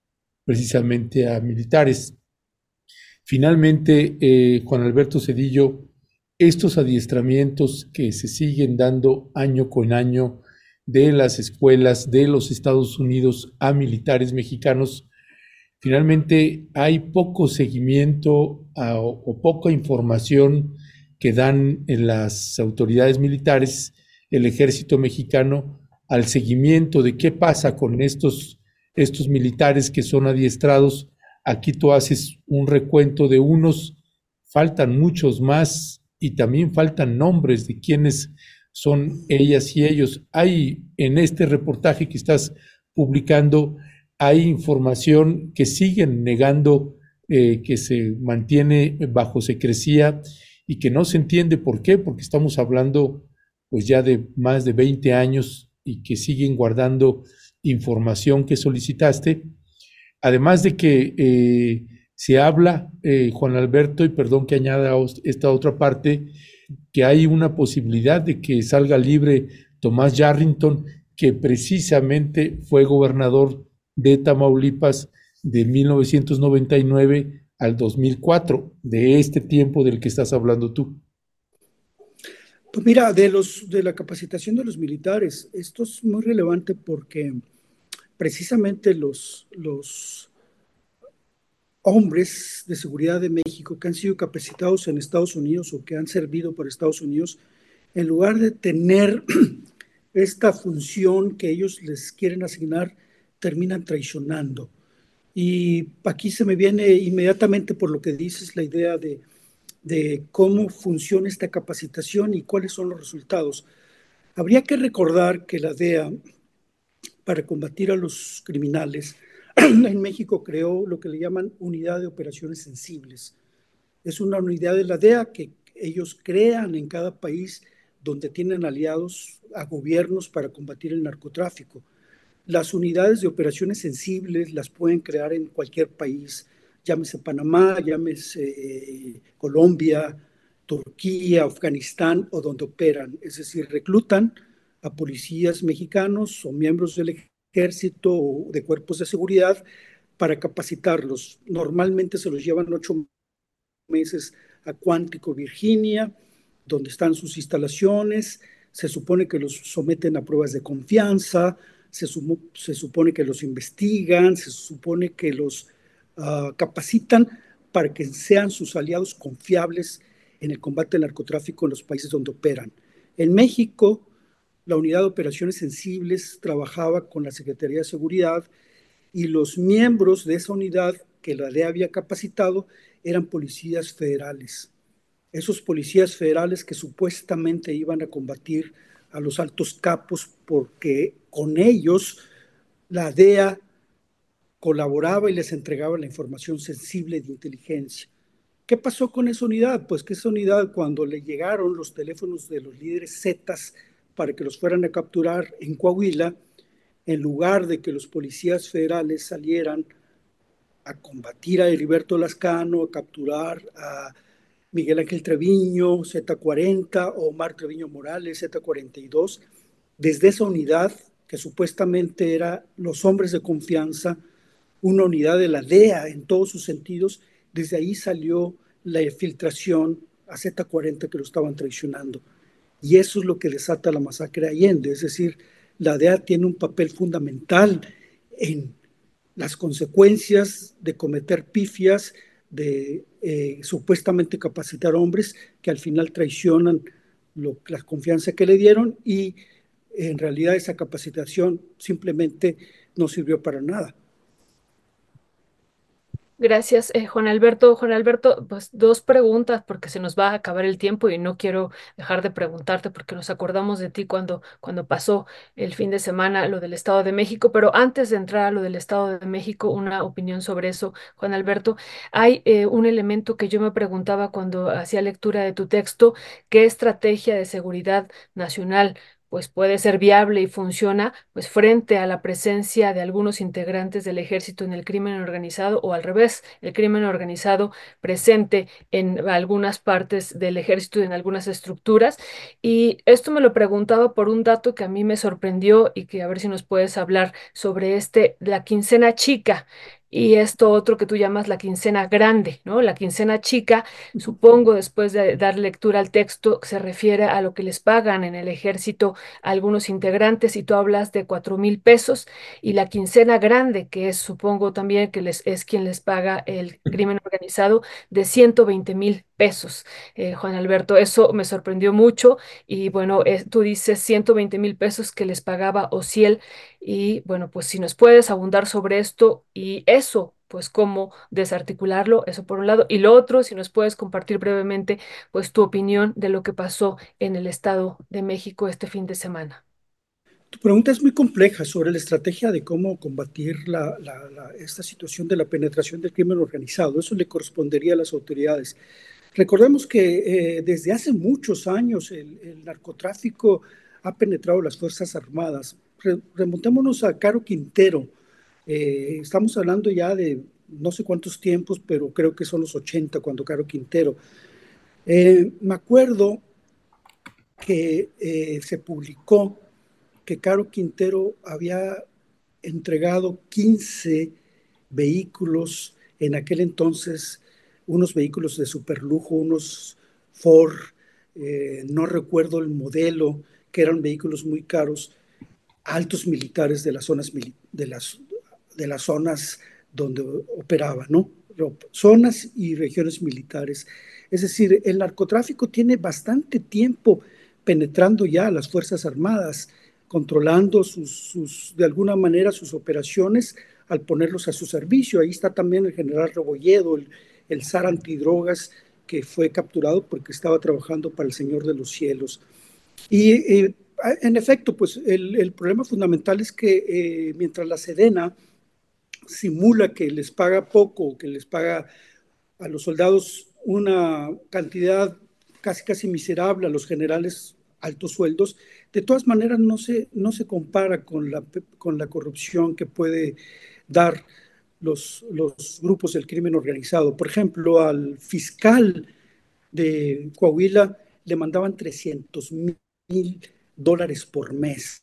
precisamente a militares. Finalmente, Juan Alberto Cedillo, estos adiestramientos que se siguen dando año con año de las escuelas de los Estados Unidos a militares mexicanos, finalmente hay poco seguimiento o poca información que dan en las autoridades militares, el ejército mexicano, al seguimiento de qué pasa con estos, estos militares que son adiestrados. Aquí tú haces un recuento de unos, faltan muchos más y también faltan nombres de quienes son ellas y ellos. Hay en este reportaje que estás publicando, hay información que siguen negando eh, que se mantiene bajo secrecía y que no se entiende por qué, porque estamos hablando pues ya de más de 20 años y que siguen guardando información que solicitaste. Además de que eh, se habla, eh, Juan Alberto, y perdón que añada esta otra parte, que hay una posibilidad de que salga libre Tomás Yarrington, que precisamente fue gobernador de Tamaulipas de 1999 al 2004, de este tiempo del que estás hablando tú? Pues mira, de, los, de la capacitación de los militares, esto es muy relevante porque precisamente los, los hombres de seguridad de México que han sido capacitados en Estados Unidos o que han servido por Estados Unidos, en lugar de tener esta función que ellos les quieren asignar, terminan traicionando. Y aquí se me viene inmediatamente por lo que dices la idea de, de cómo funciona esta capacitación y cuáles son los resultados. Habría que recordar que la DEA, para combatir a los criminales, en México creó lo que le llaman Unidad de Operaciones Sensibles. Es una unidad de la DEA que ellos crean en cada país donde tienen aliados a gobiernos para combatir el narcotráfico. Las unidades de operaciones sensibles las pueden crear en cualquier país, llámese Panamá, llámese eh, Colombia, Turquía, Afganistán o donde operan. Es decir, reclutan a policías mexicanos o miembros del ejército o de cuerpos de seguridad para capacitarlos. Normalmente se los llevan ocho meses a Cuántico, Virginia, donde están sus instalaciones. Se supone que los someten a pruebas de confianza, se, se supone que los investigan, se supone que los uh, capacitan para que sean sus aliados confiables en el combate al narcotráfico en los países donde operan. En México, la unidad de operaciones sensibles trabajaba con la Secretaría de Seguridad y los miembros de esa unidad que la DEA había capacitado eran policías federales. Esos policías federales que supuestamente iban a combatir a los altos capos porque con ellos la DEA colaboraba y les entregaba la información sensible de inteligencia. ¿Qué pasó con esa unidad? Pues que esa unidad, cuando le llegaron los teléfonos de los líderes Zetas para que los fueran a capturar en Coahuila, en lugar de que los policías federales salieran a combatir a Heriberto Lascano, a capturar a Miguel Ángel Treviño, Z40, o Omar Treviño Morales, Z42, desde esa unidad que supuestamente era los hombres de confianza, una unidad de la DEA en todos sus sentidos, desde ahí salió la filtración a Z40 que lo estaban traicionando. Y eso es lo que desata la masacre de Allende, es decir, la DEA tiene un papel fundamental en las consecuencias de cometer pifias, de eh, supuestamente capacitar hombres que al final traicionan la confianza que le dieron y en realidad esa capacitación simplemente no sirvió para nada. Gracias, eh, Juan Alberto. Juan Alberto, pues dos preguntas porque se nos va a acabar el tiempo y no quiero dejar de preguntarte porque nos acordamos de ti cuando, cuando pasó el fin de semana lo del Estado de México, pero antes de entrar a lo del Estado de México, una opinión sobre eso, Juan Alberto. Hay eh, un elemento que yo me preguntaba cuando hacía lectura de tu texto, ¿qué estrategia de seguridad nacional pues puede ser viable y funciona pues frente a la presencia de algunos integrantes del ejército en el crimen organizado o al revés, el crimen organizado presente en algunas partes del ejército y en algunas estructuras. Y esto me lo preguntaba por un dato que a mí me sorprendió y que a ver si nos puedes hablar sobre este, la quincena chica y esto otro que tú llamas la quincena grande, ¿no? La quincena chica, supongo, después de dar lectura al texto, se refiere a lo que les pagan en el ejército a algunos integrantes y tú hablas de cuatro mil pesos y la quincena grande, que es, supongo también que les, es quien les paga el crimen organizado, de 120 mil pesos. Eh, Juan Alberto, eso me sorprendió mucho y bueno, tú dices 120 mil pesos que les pagaba Ociel y bueno, pues si nos puedes abundar sobre esto y eso, pues cómo desarticularlo, eso por un lado. Y lo otro, si nos puedes compartir brevemente, pues tu opinión de lo que pasó en el Estado de México este fin de semana. Tu pregunta es muy compleja sobre la estrategia de cómo combatir esta situación de la penetración del crimen organizado. Eso le correspondería a las autoridades. Recordemos que eh, desde hace muchos años el narcotráfico ha penetrado las Fuerzas Armadas remontémonos a Caro Quintero. Eh, estamos hablando ya de no sé cuántos tiempos, pero creo que son los 80 cuando Caro Quintero. Eh, me acuerdo que se publicó que Caro Quintero había entregado 15 vehículos en aquel entonces, unos vehículos de superlujo, unos Ford, no recuerdo el modelo, que eran vehículos muy caros, altos militares de las zonas, de las, de las zonas donde operaba, ¿no? Zonas y regiones militares. Es decir, el narcotráfico tiene bastante tiempo penetrando ya las Fuerzas Armadas, controlando sus, de alguna manera sus operaciones al ponerlos a su servicio. Ahí está también el general Rebolledo, el, el zar antidrogas, que fue capturado porque estaba trabajando para el Señor de los Cielos. Y eh, en efecto, pues el, problema fundamental es que eh, mientras la Sedena simula que les paga poco, que les paga a los soldados una cantidad casi casi miserable, a los generales altos sueldos, de todas maneras no se, no se compara con la, con la corrupción que puede dar los, los grupos del crimen organizado. Por ejemplo, al fiscal de Coahuila le mandaban 300 mil dólares por mes,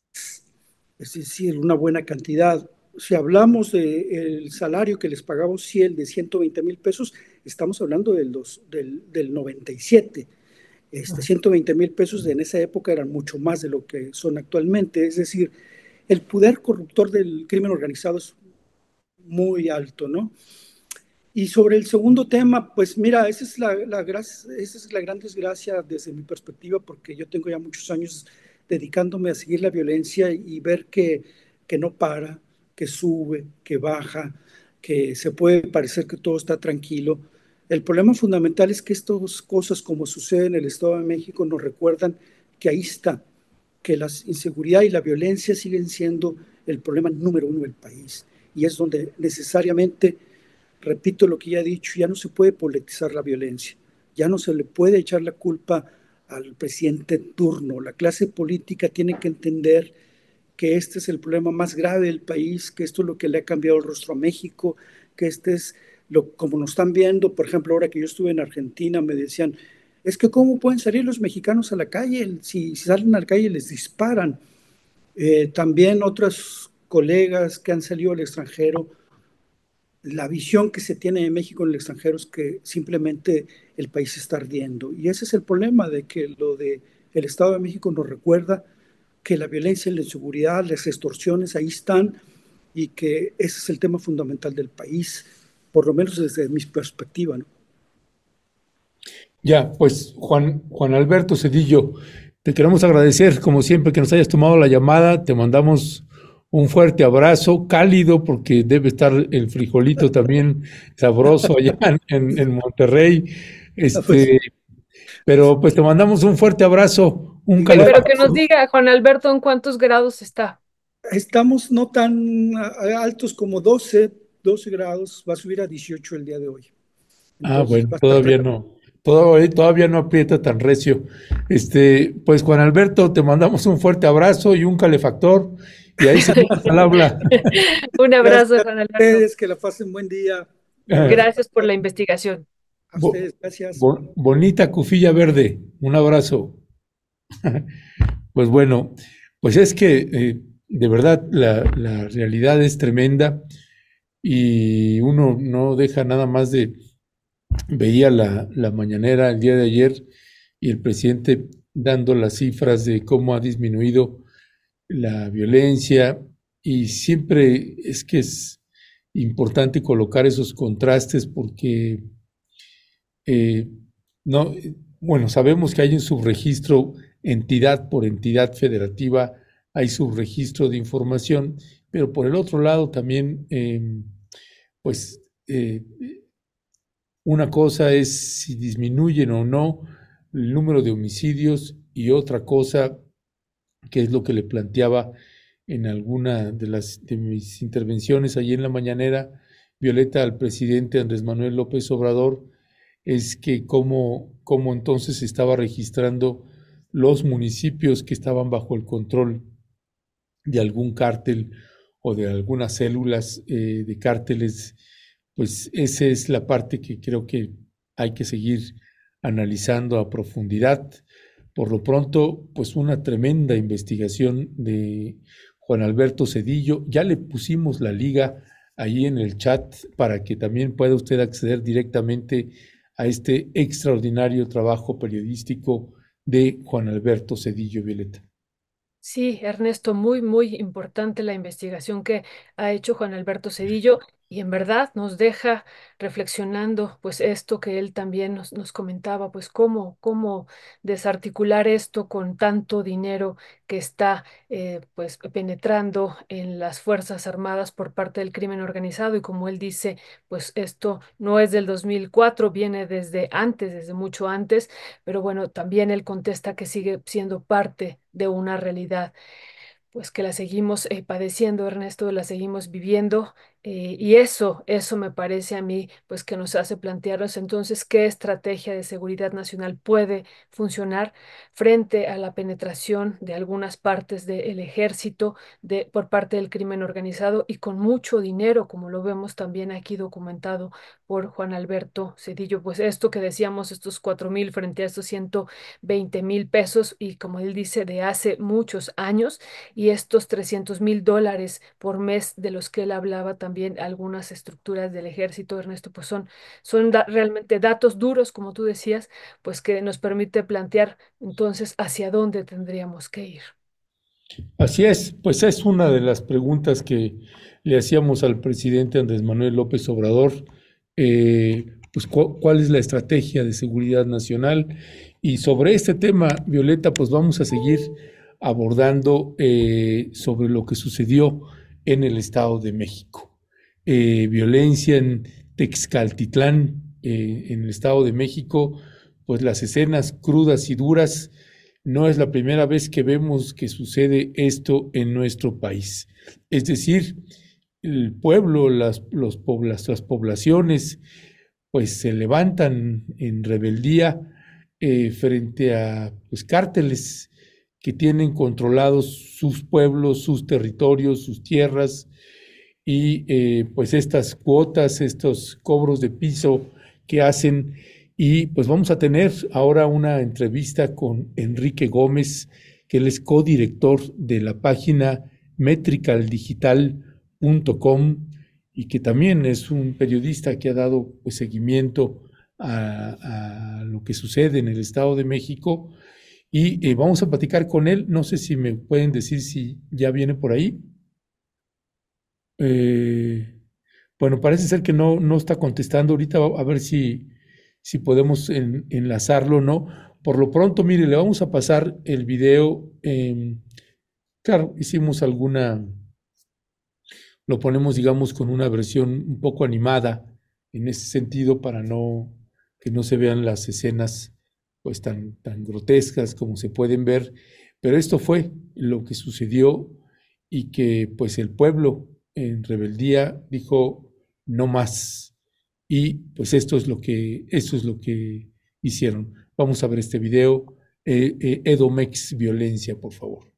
es decir, una buena cantidad. Si hablamos del salario que les pagamos, si el de 120 mil pesos, estamos hablando del, del, del 97 este, 120 mil pesos en esa época eran mucho más de lo que son actualmente. Es decir, el poder corruptor del crimen organizado es muy alto, ¿no? Y sobre el segundo tema, pues mira, esa es la, gran desgracia desde mi perspectiva, porque yo tengo ya muchos años dedicándome a seguir la violencia y ver que, que no para, que sube, que baja, que se puede parecer que todo está tranquilo el problema fundamental es que estas cosas, como sucede en el Estado de México, nos recuerdan que ahí está, que la inseguridad y la violencia siguen siendo el problema número uno del país. Y es donde necesariamente, repito lo que ya he dicho, ya no se puede politizar la violencia, ya no se le puede echar la culpa al presidente en turno. La clase política tiene que entender que este es el problema más grave del país, que esto es lo que le ha cambiado el rostro a México, que este es como nos están viendo, por ejemplo, ahora que yo estuve en Argentina, me decían, es que cómo pueden salir los mexicanos a la calle, si, salen a la calle les disparan. Eh, también otros colegas que han salido al extranjero, la visión que se tiene de México en el extranjero es que simplemente el país está ardiendo. Y ese es el problema de que lo de el Estado de México nos recuerda que la violencia la inseguridad, las extorsiones ahí están y que ese es el tema fundamental del país por lo menos desde mi perspectiva. ¿no? Ya, pues Juan, Juan Alberto Cedillo, te queremos agradecer como siempre que nos hayas tomado la llamada, te mandamos un fuerte abrazo, cálido, porque debe estar el frijolito también sabroso allá en, Monterrey. Este, pero pues te mandamos un fuerte abrazo, un Pero que nos diga, Juan Alberto, en cuántos grados está. Estamos no tan altos como 12, 12 grados, va a subir a 18 el día de hoy. ah, bueno, todavía no. Todavía, todavía no aprieta tan recio. Este, pues Juan Alberto, te mandamos un fuerte abrazo y un calefactor. Y ahí se al habla. un abrazo, Juan Alberto. ustedes, que la pasen buen día. Gracias por la investigación. A ustedes, gracias. bonita cufilla verde. Un abrazo. pues bueno, pues es que eh, de verdad la, la realidad es tremenda y uno no deja nada más de, veía la, la mañanera el día de ayer y el presidente dando las cifras de cómo ha disminuido la violencia y siempre es que es importante colocar esos contrastes porque eh, no, bueno, sabemos que hay un subregistro entidad por entidad federativa, hay subregistro de información, pero por el otro lado también em, pues eh, una cosa es si disminuyen o no el número de homicidios y otra cosa, que es lo que le planteaba en alguna de las mis intervenciones allí en la mañanera, Violeta al presidente Andrés Manuel López Obrador, es que cómo, cómo entonces se estaba registrando los municipios que estaban bajo el control de algún cártel o de algunas células eh, de cárteles, pues esa es la parte que creo que hay que seguir analizando a profundidad. Por lo pronto, pues una tremenda investigación de Juan Alberto Cedillo. Ya le pusimos la liga ahí en el chat para que también pueda usted acceder directamente a este extraordinario trabajo periodístico de Juan Alberto Cedillo Violeta. Sí, Ernesto, muy, muy importante la investigación que ha hecho Juan Alberto Cedillo y en verdad nos deja reflexionando, pues esto que él también nos, nos comentaba, pues cómo, cómo desarticular esto con tanto dinero que está eh, pues penetrando en las Fuerzas Armadas por parte del crimen organizado. Y como él dice, pues esto no es del 2004, viene desde antes, desde mucho antes, pero bueno, también él contesta que sigue siendo parte de una realidad pues que la seguimos eh, padeciendo, Ernesto, la seguimos viviendo Eh, y eso, eso me parece a mí, pues que nos hace plantearnos entonces qué estrategia de seguridad nacional puede funcionar frente a la penetración de algunas partes del ejército de, por parte del crimen organizado y con mucho dinero, como lo vemos también aquí documentado por Juan Alberto Cedillo. Pues esto que decíamos, estos cuatro mil frente a estos ciento veinte mil pesos y como él dice, de hace muchos años y estos trescientos mil dólares por mes de los que él hablaba también también algunas estructuras del ejército, Ernesto, pues son, son realmente datos duros, como tú decías, pues que nos permite plantear entonces hacia dónde tendríamos que ir. Así es, pues es una de las preguntas que le hacíamos al presidente Andrés Manuel López Obrador, eh, pues cuál es la estrategia de seguridad nacional. Y sobre este tema, Violeta, pues vamos a seguir abordando eh, sobre lo que sucedió en el Estado de México. Eh, violencia en Texcaltitlán, eh, en el Estado de México, pues las escenas crudas y duras, no es la primera vez que vemos que sucede esto en nuestro país. Es decir, el pueblo, las, los, las poblaciones, pues se levantan en rebeldía eh, frente a pues, cárteles que tienen controlados sus pueblos, sus territorios, sus tierras, y eh, pues estas cuotas, estos cobros de piso que hacen. Y pues vamos a tener ahora una entrevista con Enrique Gómez, que él es codirector de la página metricaldigital.com y que también es un periodista que ha dado pues, seguimiento a, lo que sucede en el Estado de México. Y eh, vamos a platicar con él. No sé si me pueden decir si ya viene por ahí. Eh, bueno, parece ser que no, no está contestando ahorita, a ver si, si podemos enlazarlo o no. Por lo pronto, mire, le vamos a pasar el video. claro, hicimos alguna, lo ponemos, digamos, con una versión un poco animada en ese sentido para no que no se vean las escenas pues tan, tan grotescas como se pueden ver. Pero esto fue lo que sucedió y que pues el pueblo en rebeldía dijo no más. Y pues esto es lo que, esto es lo que hicieron. Vamos a ver este video. Eh, eh, Edomex Violencia, por favor.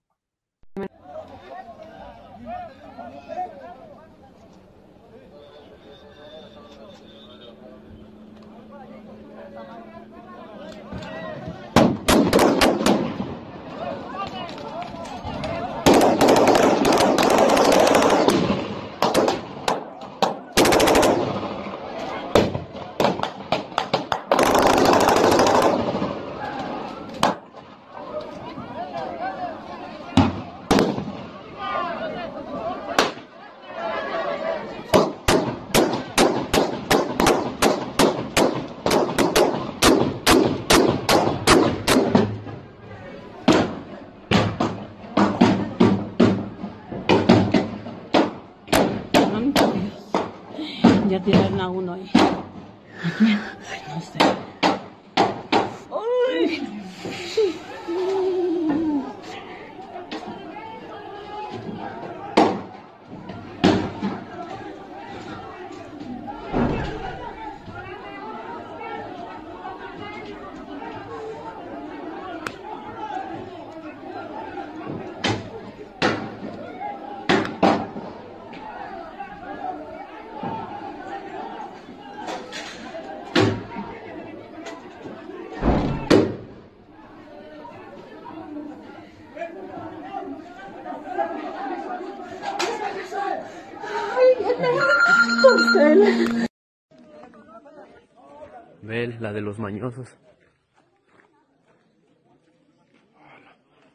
La de los mañosos.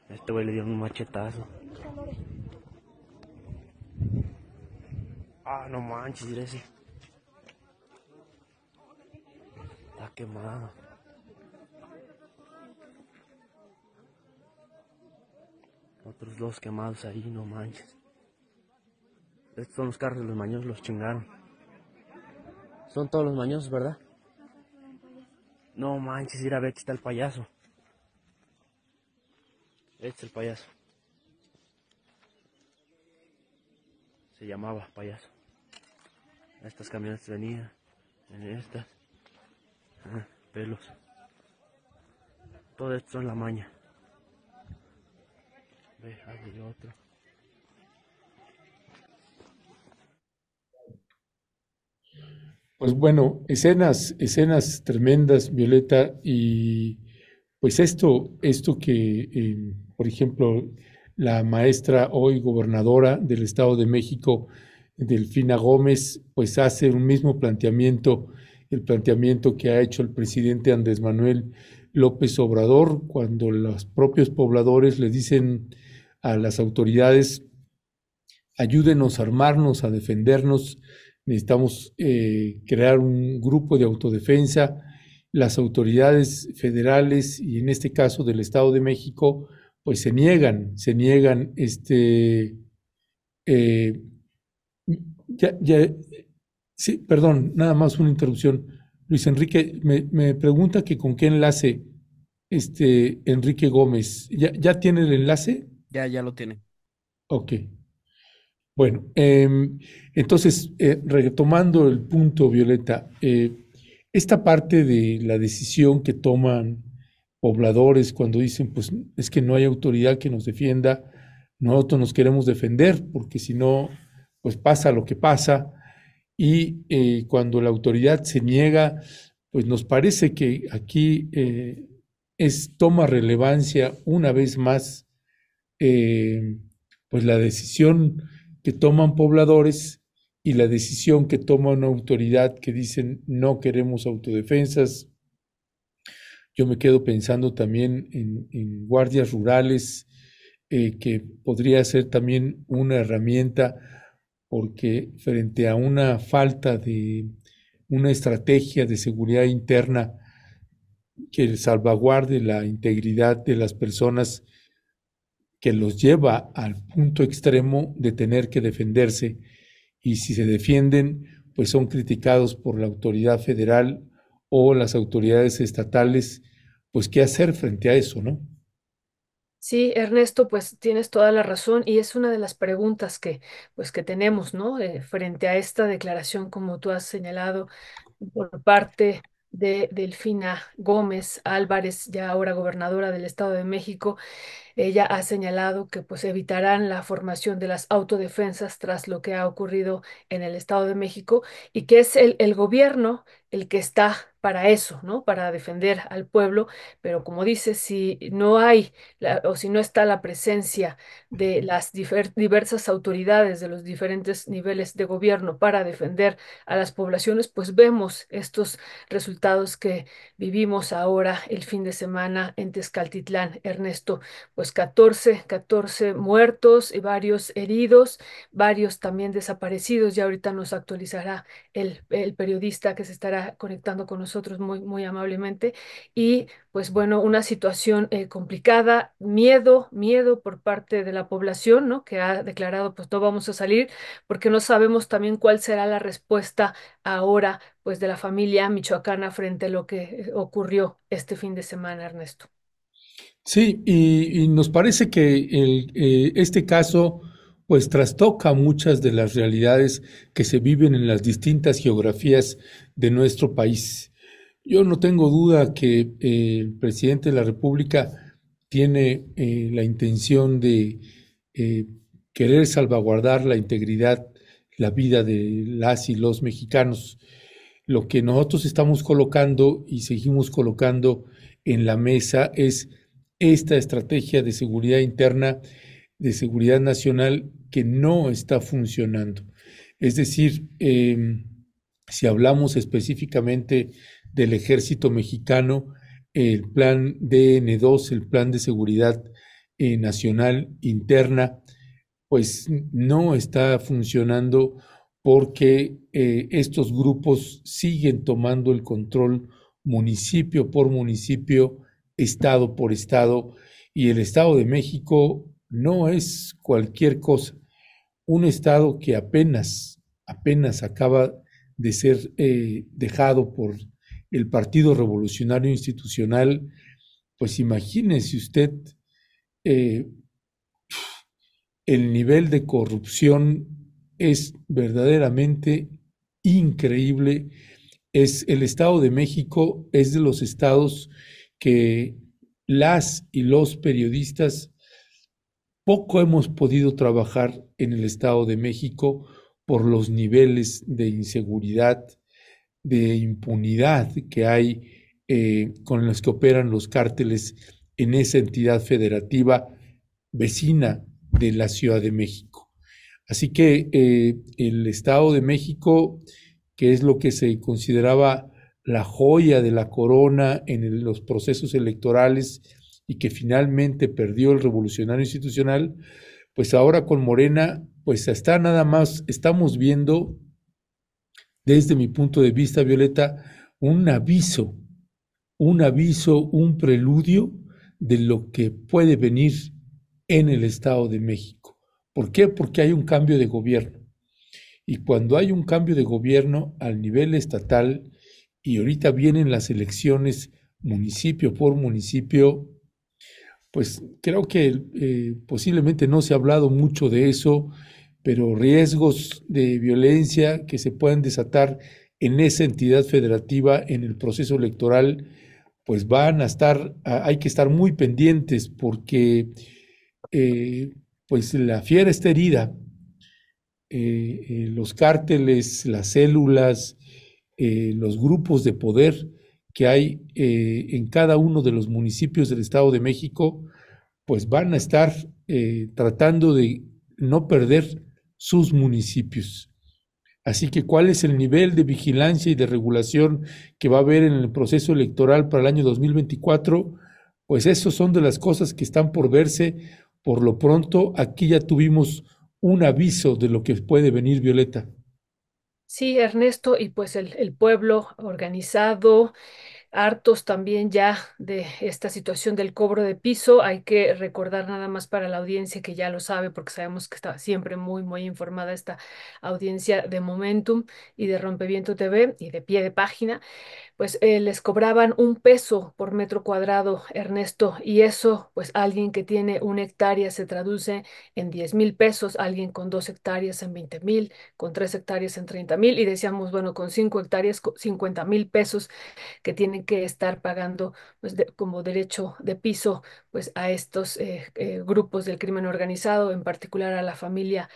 Este güey le dio un machetazo. Ah, no manches, ese. Está quemado. Otros dos quemados ahí, no manches. Estos son los carros de los mañosos, los chingaron. Son todos los mañosos, ¿verdad? No manches, ir a ver, aquí está el payaso. Este es el payaso. Se llamaba payaso. Estas camionetas venían, en estas, ah, pelos. Todo esto es la maña. Ve, hay otro. Pues bueno, escenas, escenas tremendas, Violeta, y pues esto, esto que, eh, por ejemplo, la maestra hoy gobernadora del Estado de México, Delfina Gómez, pues hace un mismo planteamiento, el planteamiento que ha hecho el presidente Andrés Manuel López Obrador, cuando los propios pobladores le dicen a las autoridades, ayúdenos a armarnos, a defendernos, necesitamos eh, crear un grupo de autodefensa. Las autoridades federales y en este caso del Estado de México, pues se niegan, se niegan, este, eh, ya, ya, sí, perdón, nada más una interrupción. Luis Enrique me, me, pregunta que con qué enlace, este, Enrique Gómez, ¿ya, ya tiene el enlace? Ya, ya lo tiene. Ok. Bueno, eh, entonces, eh, retomando el punto, Violeta, eh, esta parte de la decisión que toman pobladores cuando dicen, pues es que no hay autoridad que nos defienda, nosotros nos queremos defender, porque si no, pues pasa lo que pasa, y eh, cuando la autoridad se niega, pues nos parece que aquí es, toma relevancia una vez más, pues la decisión que toman pobladores y la decisión que toma una autoridad que dicen no queremos autodefensas. Yo me quedo pensando también en, guardias rurales, eh, que podría ser también una herramienta porque frente a una falta de una estrategia de seguridad interna que salvaguarde la integridad de las personas que los lleva al punto extremo de tener que defenderse y si se defienden, pues son criticados por la autoridad federal o las autoridades estatales, pues qué hacer frente a eso, ¿no? Sí, Ernesto, pues tienes toda la razón y es una de las preguntas que, pues, que tenemos, ¿no? Eh, frente a esta declaración, como tú has señalado, por parte de Delfina Gómez Álvarez, ya ahora gobernadora del Estado de México, ella ha señalado que pues evitarán la formación de las autodefensas tras lo que ha ocurrido en el Estado de México y que es el, el gobierno el que está para eso, ¿no? Para defender al pueblo, pero como dice, si no hay o si no está la presencia de las diversas autoridades de los diferentes niveles de gobierno para defender a las poblaciones, pues vemos estos resultados que vivimos ahora el fin de semana en Tezcaltitlán, Ernesto pues 14, 14 muertos y varios heridos, varios también desaparecidos. Ya ahorita nos actualizará el periodista que se estará conectando con nosotros muy, muy amablemente. Y pues bueno, una situación eh, complicada, miedo, miedo por parte de la población, ¿no? Que ha declarado, pues no vamos a salir, porque no sabemos también cuál será la respuesta ahora, pues de la familia michoacana frente a lo que eh, ocurrió este fin de semana, Ernesto. Sí, y, nos parece que eh, este caso pues trastoca muchas de las realidades que se viven en las distintas geografías de nuestro país. Yo no tengo duda que eh, el presidente de la República tiene eh, la intención de querer salvaguardar la integridad, la vida de las y los mexicanos. Lo que nosotros estamos colocando y seguimos colocando en la mesa es esta estrategia de seguridad interna, de seguridad nacional, que no está funcionando. Es decir, em, si hablamos específicamente del ejército mexicano, el plan DN2, el plan de seguridad eh, nacional interna, pues no está funcionando porque eh, estos grupos siguen tomando el control municipio por municipio estado por estado, y el Estado de México no es cualquier cosa. Un estado que apenas, apenas acaba de ser eh, dejado por el Partido Revolucionario Institucional, pues imagínese usted eh, el nivel de corrupción es verdaderamente increíble. Es el Estado de México, es de los estados que las y los periodistas poco hemos podido trabajar en el Estado de México por los niveles de inseguridad, de impunidad que hay eh, con los que operan los cárteles en esa entidad federativa vecina de la Ciudad de México. Así que eh, el Estado de México, que es lo que se consideraba la joya de la corona en los procesos electorales y que finalmente perdió el revolucionario institucional, pues ahora con Morena, pues está nada más, estamos viendo, desde mi punto de vista, Violeta, un aviso, un aviso, un preludio de lo que puede venir en el Estado de México. ¿Por qué? Porque hay un cambio de gobierno. Y cuando hay un cambio de gobierno al nivel estatal, y ahorita vienen las elecciones municipio por municipio, pues creo que eh, posiblemente no se ha hablado mucho de eso, pero riesgos de violencia que se pueden desatar en esa entidad federativa en el proceso electoral, pues van a estar, hay que estar muy pendientes porque eh, pues la fiera está herida. Eh, los cárteles, las células, los grupos de poder, que hay eh, en cada uno de los municipios del Estado de México, pues van a estar eh, tratando de no perder sus municipios. Así que, ¿cuál es el nivel de vigilancia y de regulación que va a haber en el proceso electoral para el año 2024? Pues eso son de las cosas que están por verse. Por lo pronto, aquí ya tuvimos un aviso de lo que puede venir, Violeta. Sí, Ernesto, y pues el pueblo organizado, hartos también ya de esta situación del cobro de piso. Hay que recordar nada más para la audiencia que ya lo sabe, porque sabemos que está siempre muy, muy informada esta audiencia de Momentum y de Rompeviento TV y de pie de página pues eh, les cobraban un peso por metro cuadrado, Ernesto, y eso, pues alguien que tiene una hectárea se traduce en 10 mil pesos, alguien con dos hectáreas en 20 mil, con tres hectáreas en 30 mil, y decíamos, bueno, con cinco hectáreas, 50 mil pesos que tienen que estar pagando pues, como derecho de piso pues, a estos eh, eh, grupos del crimen organizado, en particular a la familia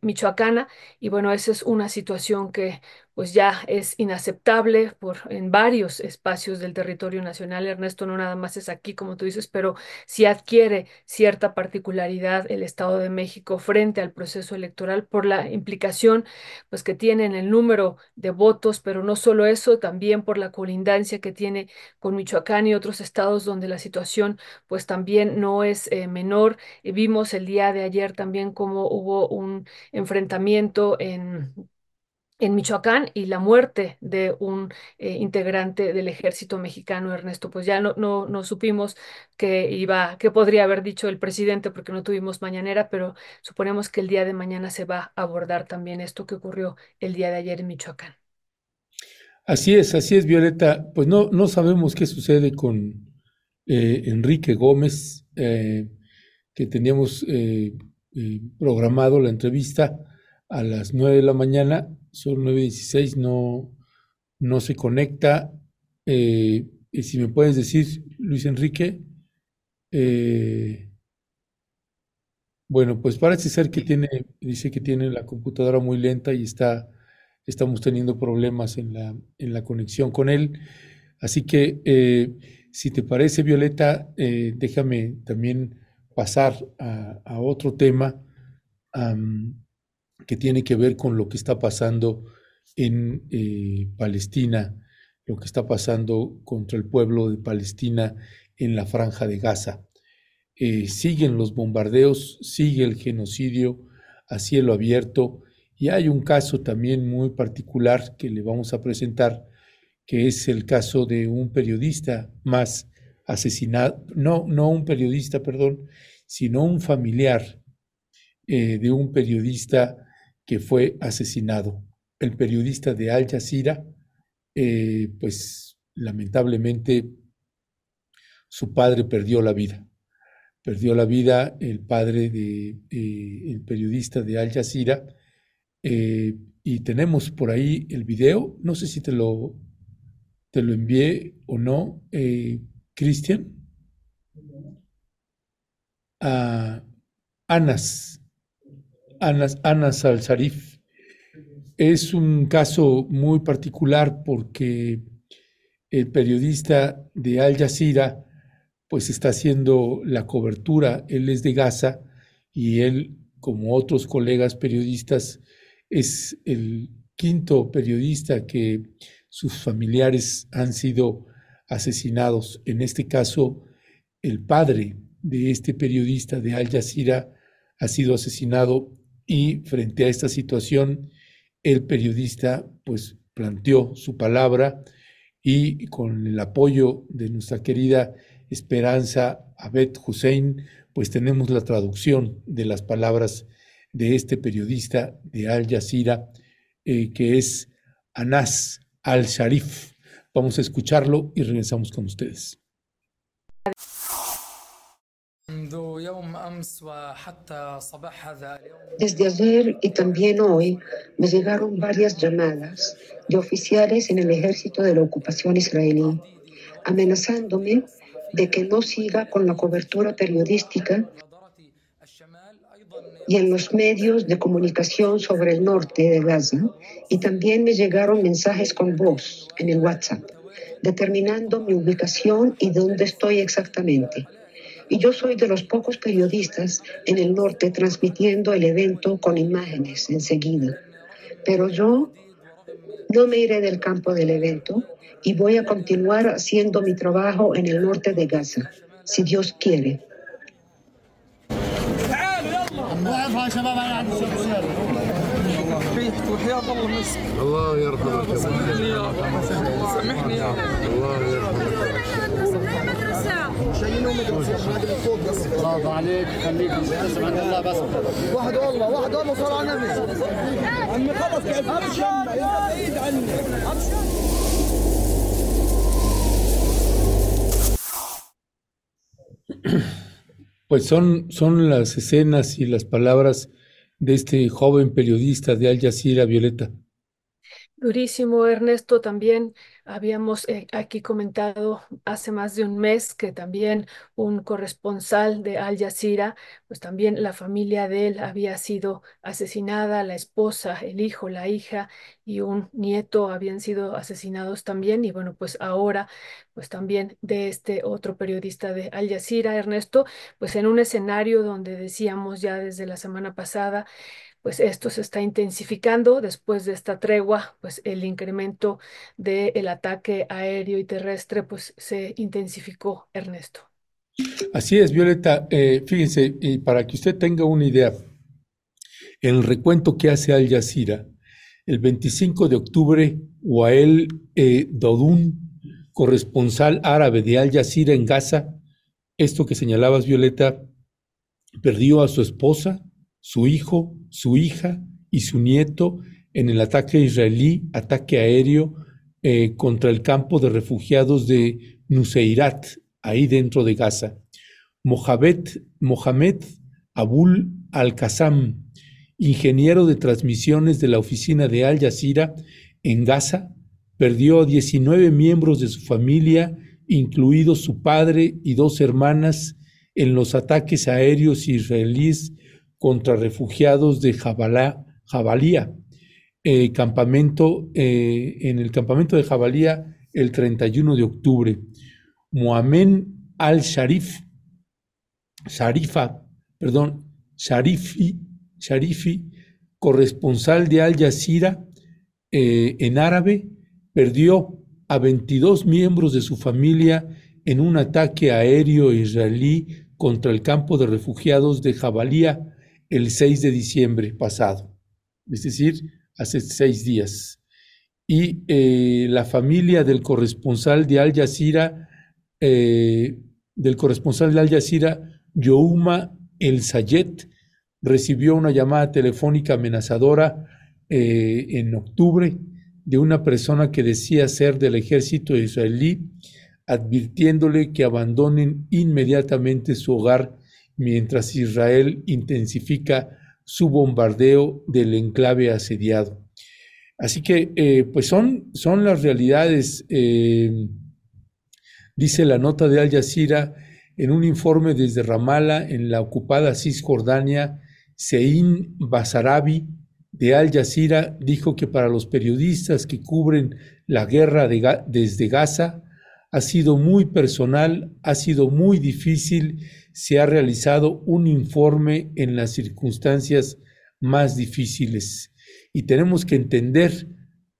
michoacana, y bueno, esa es una situación que pues ya es inaceptable por, en varios espacios del territorio nacional. Ernesto, no nada más es aquí, como tú dices, pero sí adquiere cierta particularidad el Estado de México frente al proceso electoral por la implicación pues, que tiene en el número de votos, pero no solo eso, también por la colindancia que tiene con Michoacán y otros estados donde la situación pues también no es eh, menor. Y vimos el día de ayer también cómo hubo un enfrentamiento en en Michoacán y la muerte de un eh, integrante del ejército mexicano, Ernesto, pues ya no, no, no supimos qué iba, qué podría haber dicho el presidente porque no tuvimos mañanera, pero suponemos que el día de mañana se va a abordar también esto que ocurrió el día de ayer en Michoacán. Así es, así es, Violeta. Pues no, no sabemos qué sucede con eh, Enrique Gómez, eh, que teníamos programado la entrevista a las nueve de la mañana son 9.16, no, no se conecta. Eh, y si me puedes decir, Luis Enrique, eh, bueno, pues parece ser que tiene, dice que tiene la computadora muy lenta y está, estamos teniendo problemas en la, en la conexión con él. Así que, eh, si te parece, Violeta, déjame también pasar a, otro tema que tiene que ver con lo que está pasando en eh, Palestina, lo que está pasando contra el pueblo de Palestina en la franja de Gaza. Eh, siguen los bombardeos, sigue el genocidio a cielo abierto y hay un caso también muy particular que le vamos a presentar, que es el caso de un periodista más asesinado, no, no un periodista, perdón, sino un familiar eh, de un periodista que fue asesinado. El periodista de Al Jazeera, eh, pues lamentablemente su padre perdió la vida. Perdió la vida el padre de eh, periodista de Al Jazeera. Eh, y tenemos por ahí el video. No sé si te lo, te lo envié o no, eh, Cristian. A Anas, Anas, al-Sarif. Es un caso muy particular porque el periodista de Al Jazeera pues está haciendo la cobertura, él es de Gaza y él, como otros colegas periodistas, es el quinto periodista que sus familiares han sido asesinados. En este caso, el padre de este periodista de Al Jazeera ha sido asesinado y frente a esta situación, el periodista pues planteó su palabra y con el apoyo de nuestra querida Esperanza Abed Hussein, pues tenemos la traducción de las palabras de este periodista de Al Jazeera, eh, que es Anas Al-Sharif. Vamos a escucharlo y regresamos con ustedes. Desde ayer y también hoy me llegaron varias llamadas de oficiales en el ejército de la ocupación israelí, amenazándome de que no siga con la cobertura periodística y en los medios de comunicación sobre el norte de Gaza y también me llegaron mensajes con voz en el WhatsApp determinando mi ubicación y dónde estoy exactamente Y yo soy de los pocos periodistas en el norte transmitiendo el evento con imágenes enseguida. Pero yo no me iré del campo del evento y voy a continuar haciendo mi trabajo en el norte de Gaza, si Dios quiere. الله يرحمك سامحني يا سامحني يا الله يرحمك شايلين مدرسة هذا من فوق بس برافو عليك خليك اسمع الله بس واحد والله واحد والله صار على النبي عمي خلص كيف ابشر بعيد عني ابشر Pues son, son las escenas y las palabras de este joven periodista de Al Jazeera, Violeta. Durísimo, Ernesto. También habíamos eh, aquí comentado hace más de un mes que también un corresponsal de Al Jazeera, pues también la familia de él había sido asesinada, la esposa, el hijo, la hija y un nieto habían sido asesinados también. Y bueno, pues ahora, pues también de este otro periodista de Al Jazeera, Ernesto, pues en un escenario donde decíamos ya desde la semana pasada, pues esto se está intensificando después de esta tregua, pues el incremento del ataque aéreo y terrestre pues se intensificó, Ernesto. Así es, Violeta. Eh, fíjense, y para que usted tenga una idea, el recuento que hace Al Jazeera, el 25 de octubre, Wael eh, corresponsal árabe de Al Jazeera en Gaza, esto que señalabas, Violeta, perdió a su esposa, su hijo, su hija y su nieto en el ataque israelí, ataque aéreo eh, contra el campo de refugiados de Nuseirat, ahí dentro de Gaza. Mohamed, Mohamed Abul Al-Qassam, ingeniero de transmisiones de la oficina de Al Jazeera en Gaza, perdió a 19 miembros de su familia, incluidos su padre y dos hermanas, en los ataques aéreos israelíes contra refugiados de Jabalía, eh, campamento, eh, en el campamento de Jabalía el 31 de octubre. Mohamed al-Sharif, Sharifa, perdón, Sharifi, Sharifi, corresponsal de Al Jazeera eh, en árabe, perdió a 22 miembros de su familia en un ataque aéreo israelí contra el campo de refugiados de Jabalía el 6 de diciembre pasado, es decir, hace seis días. Y eh, la familia del corresponsal de Al Jazeera, eh, del corresponsal de Al Jazeera, Youma El Sayed, recibió una llamada telefónica amenazadora eh, en octubre de una persona que decía ser del ejército israelí, advirtiéndole que abandonen inmediatamente su hogar mientras Israel intensifica su bombardeo del enclave asediado. Así que, eh, pues son, son las realidades. Eh, dice la nota de Al Jazeera en un informe desde Ramallah, en la ocupada Cisjordania, Sein Basarabi de Al Jazeera dijo que para los periodistas que cubren la guerra de, desde Gaza ha sido muy personal, ha sido muy difícil, se ha realizado un informe en las circunstancias más difíciles. Y tenemos que entender,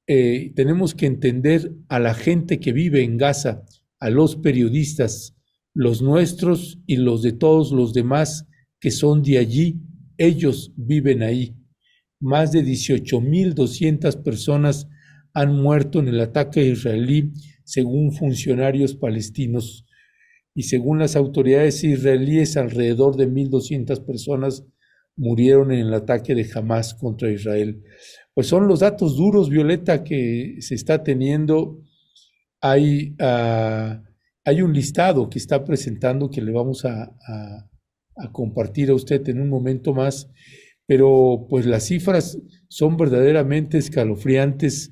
eh, tenemos que entender a la gente que vive en Gaza, a los periodistas, los nuestros y los de todos los demás que son de allí, ellos viven ahí. Más de 18.200 personas han muerto en el ataque israelí, según funcionarios palestinos. Y según las autoridades israelíes, alrededor de 1.200 personas murieron en el ataque de Hamas contra Israel. Pues son los datos duros, Violeta, que se está teniendo. Hay, uh, hay un listado que está presentando que le vamos a, compartir a usted en un momento más, pero pues las cifras son verdaderamente escalofriantes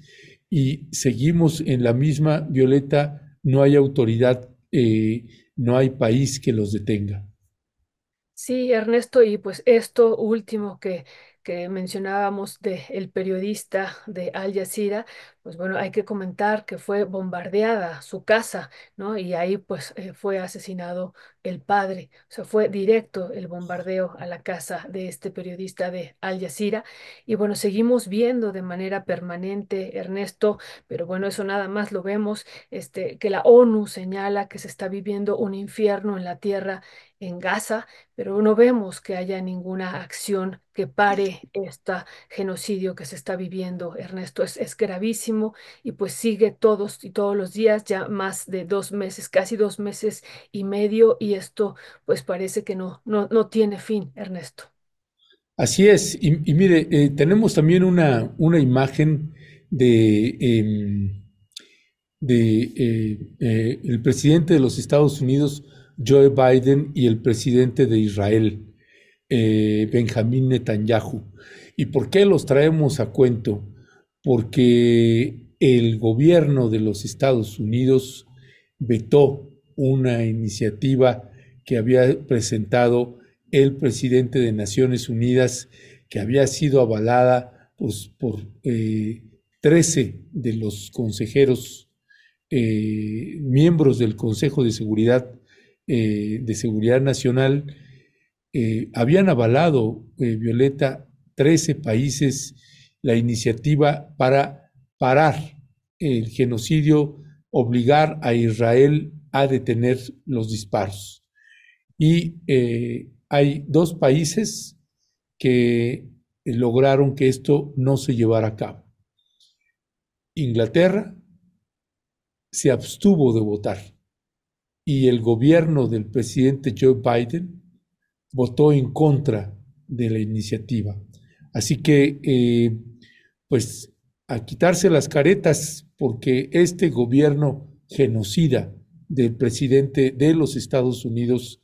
y seguimos en la misma, Violeta, no hay autoridad, eh, no hay país que los detenga. Sí, Ernesto, y pues esto último que, que mencionábamos del el periodista de Al Jazeera, pues bueno, hay que comentar que fue bombardeada su casa, ¿no? Y ahí pues eh, fue asesinado el padre, o sea, fue directo el bombardeo a la casa de este periodista de Al Jazeera. Y bueno, seguimos viendo de manera permanente, Ernesto, pero bueno, eso nada más lo vemos, este, que la ONU señala que se está viviendo un infierno en la tierra en Gaza, pero no vemos que haya ninguna acción que pare este genocidio que se está viviendo, Ernesto. Es, es gravísimo y pues sigue todos y todos los días, ya más de dos meses, casi dos meses y medio, y esto pues parece que no, no, no tiene fin, Ernesto. Así es, y, mire, eh, tenemos también una, una imagen de, eh, de eh, eh, el presidente de los Estados Unidos, Joe Biden, y el presidente de Israel, eh, Benjamín Netanyahu. ¿Y por qué los traemos a cuento? porque el gobierno de los Estados Unidos vetó una iniciativa que había presentado el presidente de Naciones Unidas, que había sido avalada pues, por eh, 13 de los consejeros, eh, miembros del Consejo de Seguridad, eh, de Seguridad Nacional, eh, habían avalado, eh, Violeta, 13 países la iniciativa para parar el genocidio, obligar a Israel a detener los disparos. Y eh, hay dos países que lograron que esto no se llevara a cabo. Inglaterra se abstuvo de votar y el gobierno del presidente Joe Biden votó en contra de la iniciativa. Así que eh, pues a quitarse las caretas porque este gobierno genocida del presidente de los Estados Unidos,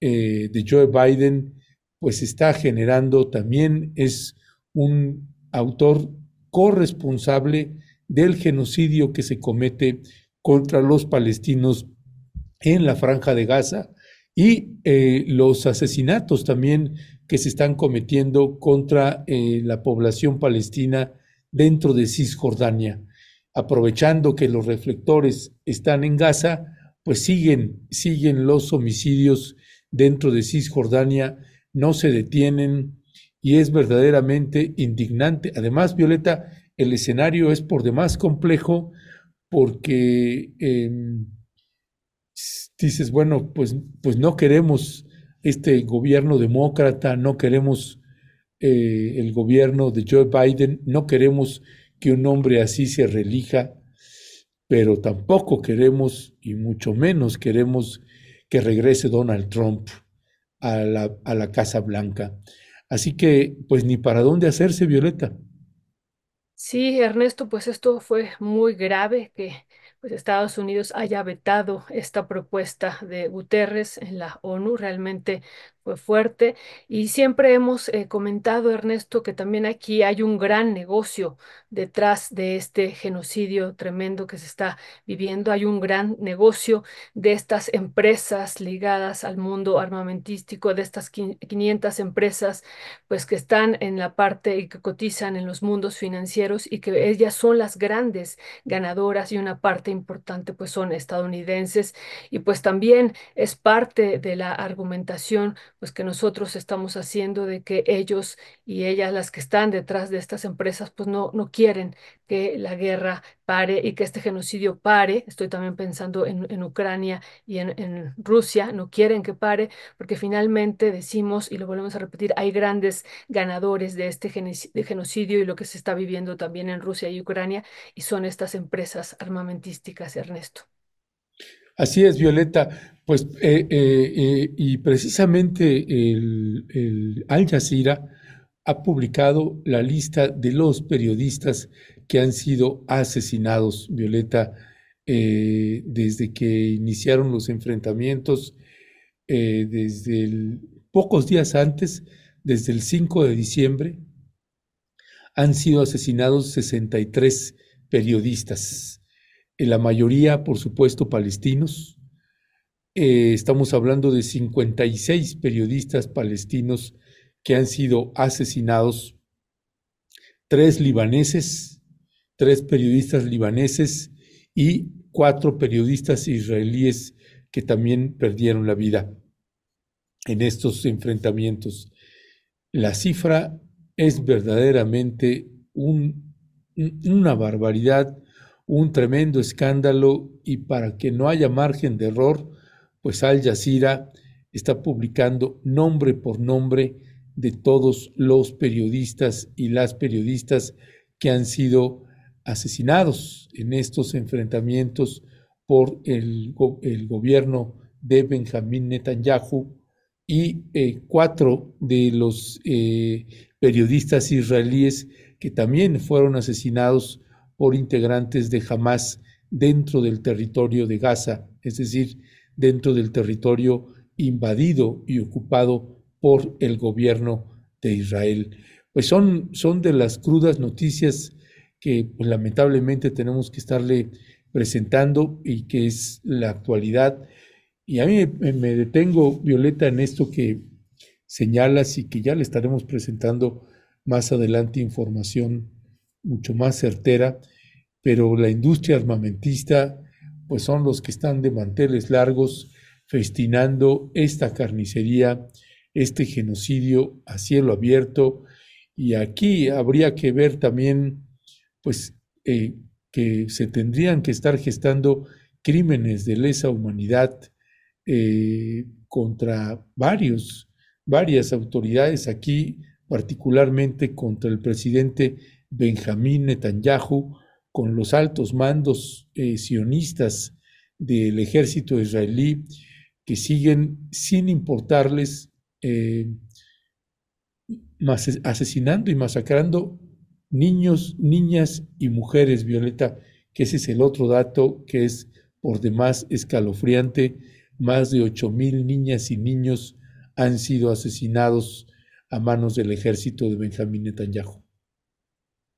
eh, de Joe Biden, pues está generando también, es un autor corresponsable del genocidio que se comete contra los palestinos en la franja de Gaza y eh, los asesinatos también que se están cometiendo contra eh, la población palestina dentro de Cisjordania. Aprovechando que los reflectores están en Gaza, pues siguen, siguen los homicidios dentro de Cisjordania, no se detienen y es verdaderamente indignante. Además, Violeta, el escenario es por demás complejo porque eh, dices, bueno, pues, pues no queremos este gobierno demócrata, no queremos eh, el gobierno de Joe Biden, no queremos que un hombre así se relija, pero tampoco queremos, y mucho menos queremos que regrese Donald Trump a la, a la Casa Blanca. Así que, pues ni para dónde hacerse, Violeta. Sí, Ernesto, pues esto fue muy grave que pues Estados Unidos haya vetado esta propuesta de Guterres en la ONU. Realmente fue fuerte. Y siempre hemos eh, comentado, Ernesto, que también aquí hay un gran negocio detrás de este genocidio tremendo que se está viviendo. Hay un gran negocio de estas empresas ligadas al mundo armamentístico, de estas 500 empresas pues que están en la parte y que cotizan en los mundos financieros y que ellas son las grandes ganadoras y una parte importante pues son estadounidenses y pues también es parte de la argumentación pues que nosotros estamos haciendo de que ellos y ellas las que están detrás de estas empresas pues no, no quieren que la guerra pare y que este genocidio pare. Estoy también pensando en, en Ucrania y en, en Rusia, no quieren que pare porque finalmente decimos y lo volvemos a repetir, hay grandes ganadores de este genocidio y lo que se está viviendo también en Rusia y Ucrania y son estas empresas armamentísticas, Ernesto. Así es, Violeta. Pues, eh, eh, eh, y precisamente el, Al Jazeera ha publicado la lista de los periodistas que han sido asesinados, Violeta, desde que iniciaron los enfrentamientos, desde pocos días antes, desde el 5 de diciembre, han sido asesinados 63 periodistas la mayoría, por supuesto, palestinos. Eh, estamos hablando de 56 periodistas palestinos que han sido asesinados, tres libaneses, tres periodistas libaneses y cuatro periodistas israelíes que también perdieron la vida en estos enfrentamientos. La cifra es verdaderamente un, una barbaridad un tremendo escándalo y para que no haya margen de error, pues Al Jazeera está publicando nombre por nombre de todos los periodistas y las periodistas que han sido asesinados en estos enfrentamientos por el, el gobierno de Benjamín Netanyahu y eh, cuatro de los eh, periodistas israelíes que también fueron asesinados por integrantes de Hamas dentro del territorio de Gaza, es decir, dentro del territorio invadido y ocupado por el gobierno de Israel. Pues son, son de las crudas noticias que pues, lamentablemente tenemos que estarle presentando y que es la actualidad. Y a mí me detengo, Violeta, en esto que señalas y que ya le estaremos presentando más adelante información mucho más certera, pero la industria armamentista, pues son los que están de manteles largos festinando esta carnicería, este genocidio a cielo abierto. Y aquí habría que ver también, pues, eh, que se tendrían que estar gestando crímenes de lesa humanidad eh, contra varios, varias autoridades aquí, particularmente contra el presidente Benjamín Netanyahu, con los altos mandos eh, sionistas del ejército israelí que siguen sin importarles eh, asesinando y masacrando niños, niñas y mujeres, Violeta, que ese es el otro dato que es por demás escalofriante. Más de ocho mil niñas y niños han sido asesinados a manos del ejército de Benjamín Netanyahu.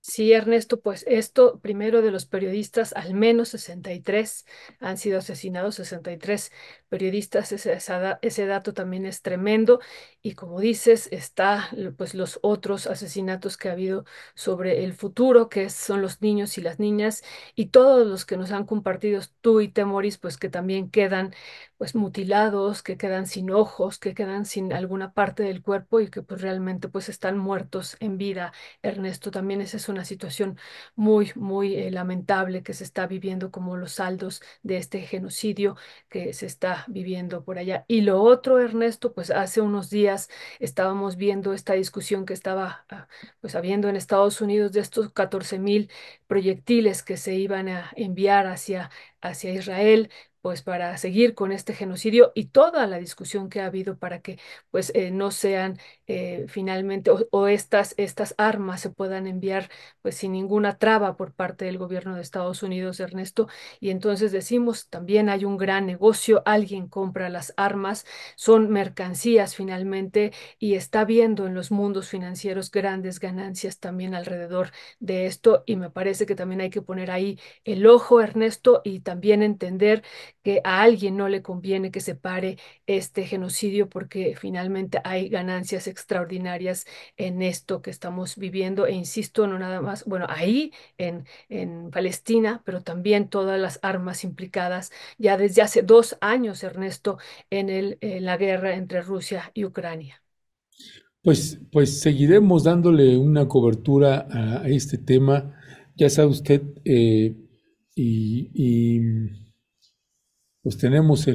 Sí, Ernesto, pues esto primero de los periodistas, al menos 63 han sido asesinados, 63 periodistas, ese, dato también es tremendo y como dices, está pues los otros asesinatos que ha habido sobre el futuro, que son los niños y las niñas y todos los que nos han compartido tú y Temoris, pues que también quedan pues mutilados, que quedan sin ojos, que quedan sin alguna parte del cuerpo y que pues realmente pues están muertos en vida. Ernesto, también esa es una situación muy, muy eh, lamentable que se está viviendo como los saldos de este genocidio que se está viviendo por allá. Y lo otro, Ernesto, pues hace unos días estábamos viendo esta discusión que estaba ah, pues habiendo en Estados Unidos de estos 14 mil proyectiles que se iban a enviar hacia, hacia Israel pues para seguir con este genocidio y toda la discusión que ha habido para que pues eh, no sean eh, finalmente o, o, estas, estas armas se puedan enviar pues sin ninguna traba por parte del gobierno de Estados Unidos, Ernesto. Y entonces decimos, también hay un gran negocio, alguien compra las armas, son mercancías finalmente y está viendo en los mundos financieros grandes ganancias también alrededor de esto y me parece que también hay que poner ahí el ojo, Ernesto, y también entender que a alguien no le conviene que se pare este genocidio porque finalmente hay ganancias extraordinarias en esto que estamos viviendo e insisto, no nada más, bueno, ahí en, en Palestina, pero también todas las armas implicadas ya desde hace dos años, Ernesto, en, el, en la guerra entre Rusia y Ucrania. Pues, pues seguiremos dándole una cobertura a, este tema. Ya sabe usted, eh, y, pues tenemos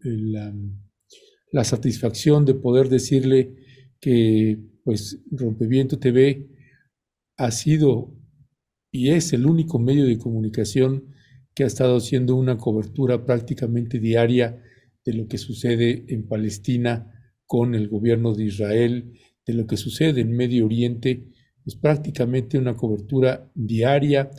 la, satisfacción de poder decirle que pues Rompeviento TV ha sido y es el único medio de comunicación que ha estado haciendo una cobertura prácticamente diaria de lo que sucede en Palestina con el gobierno de Israel, de lo que sucede en Medio Oriente, es prácticamente una cobertura diaria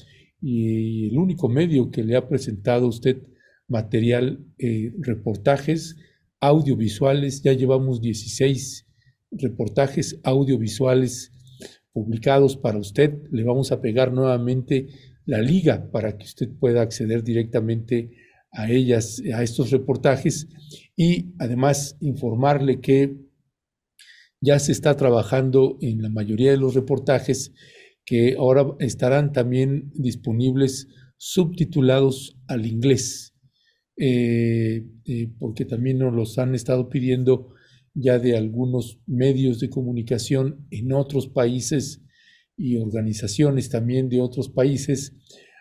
y el único medio que le ha presentado usted material, eh, reportajes audiovisuales, ya llevamos 16 reportajes audiovisuales publicados para usted. Le vamos a pegar nuevamente la liga para que usted pueda acceder directamente a ellas, a estos reportajes y además informarle que ya se está trabajando en la mayoría de los reportajes que ahora estarán también disponibles subtitulados al inglés, eh, eh, porque también nos los han estado pidiendo ya de algunos medios de comunicación en otros países y organizaciones también de otros países.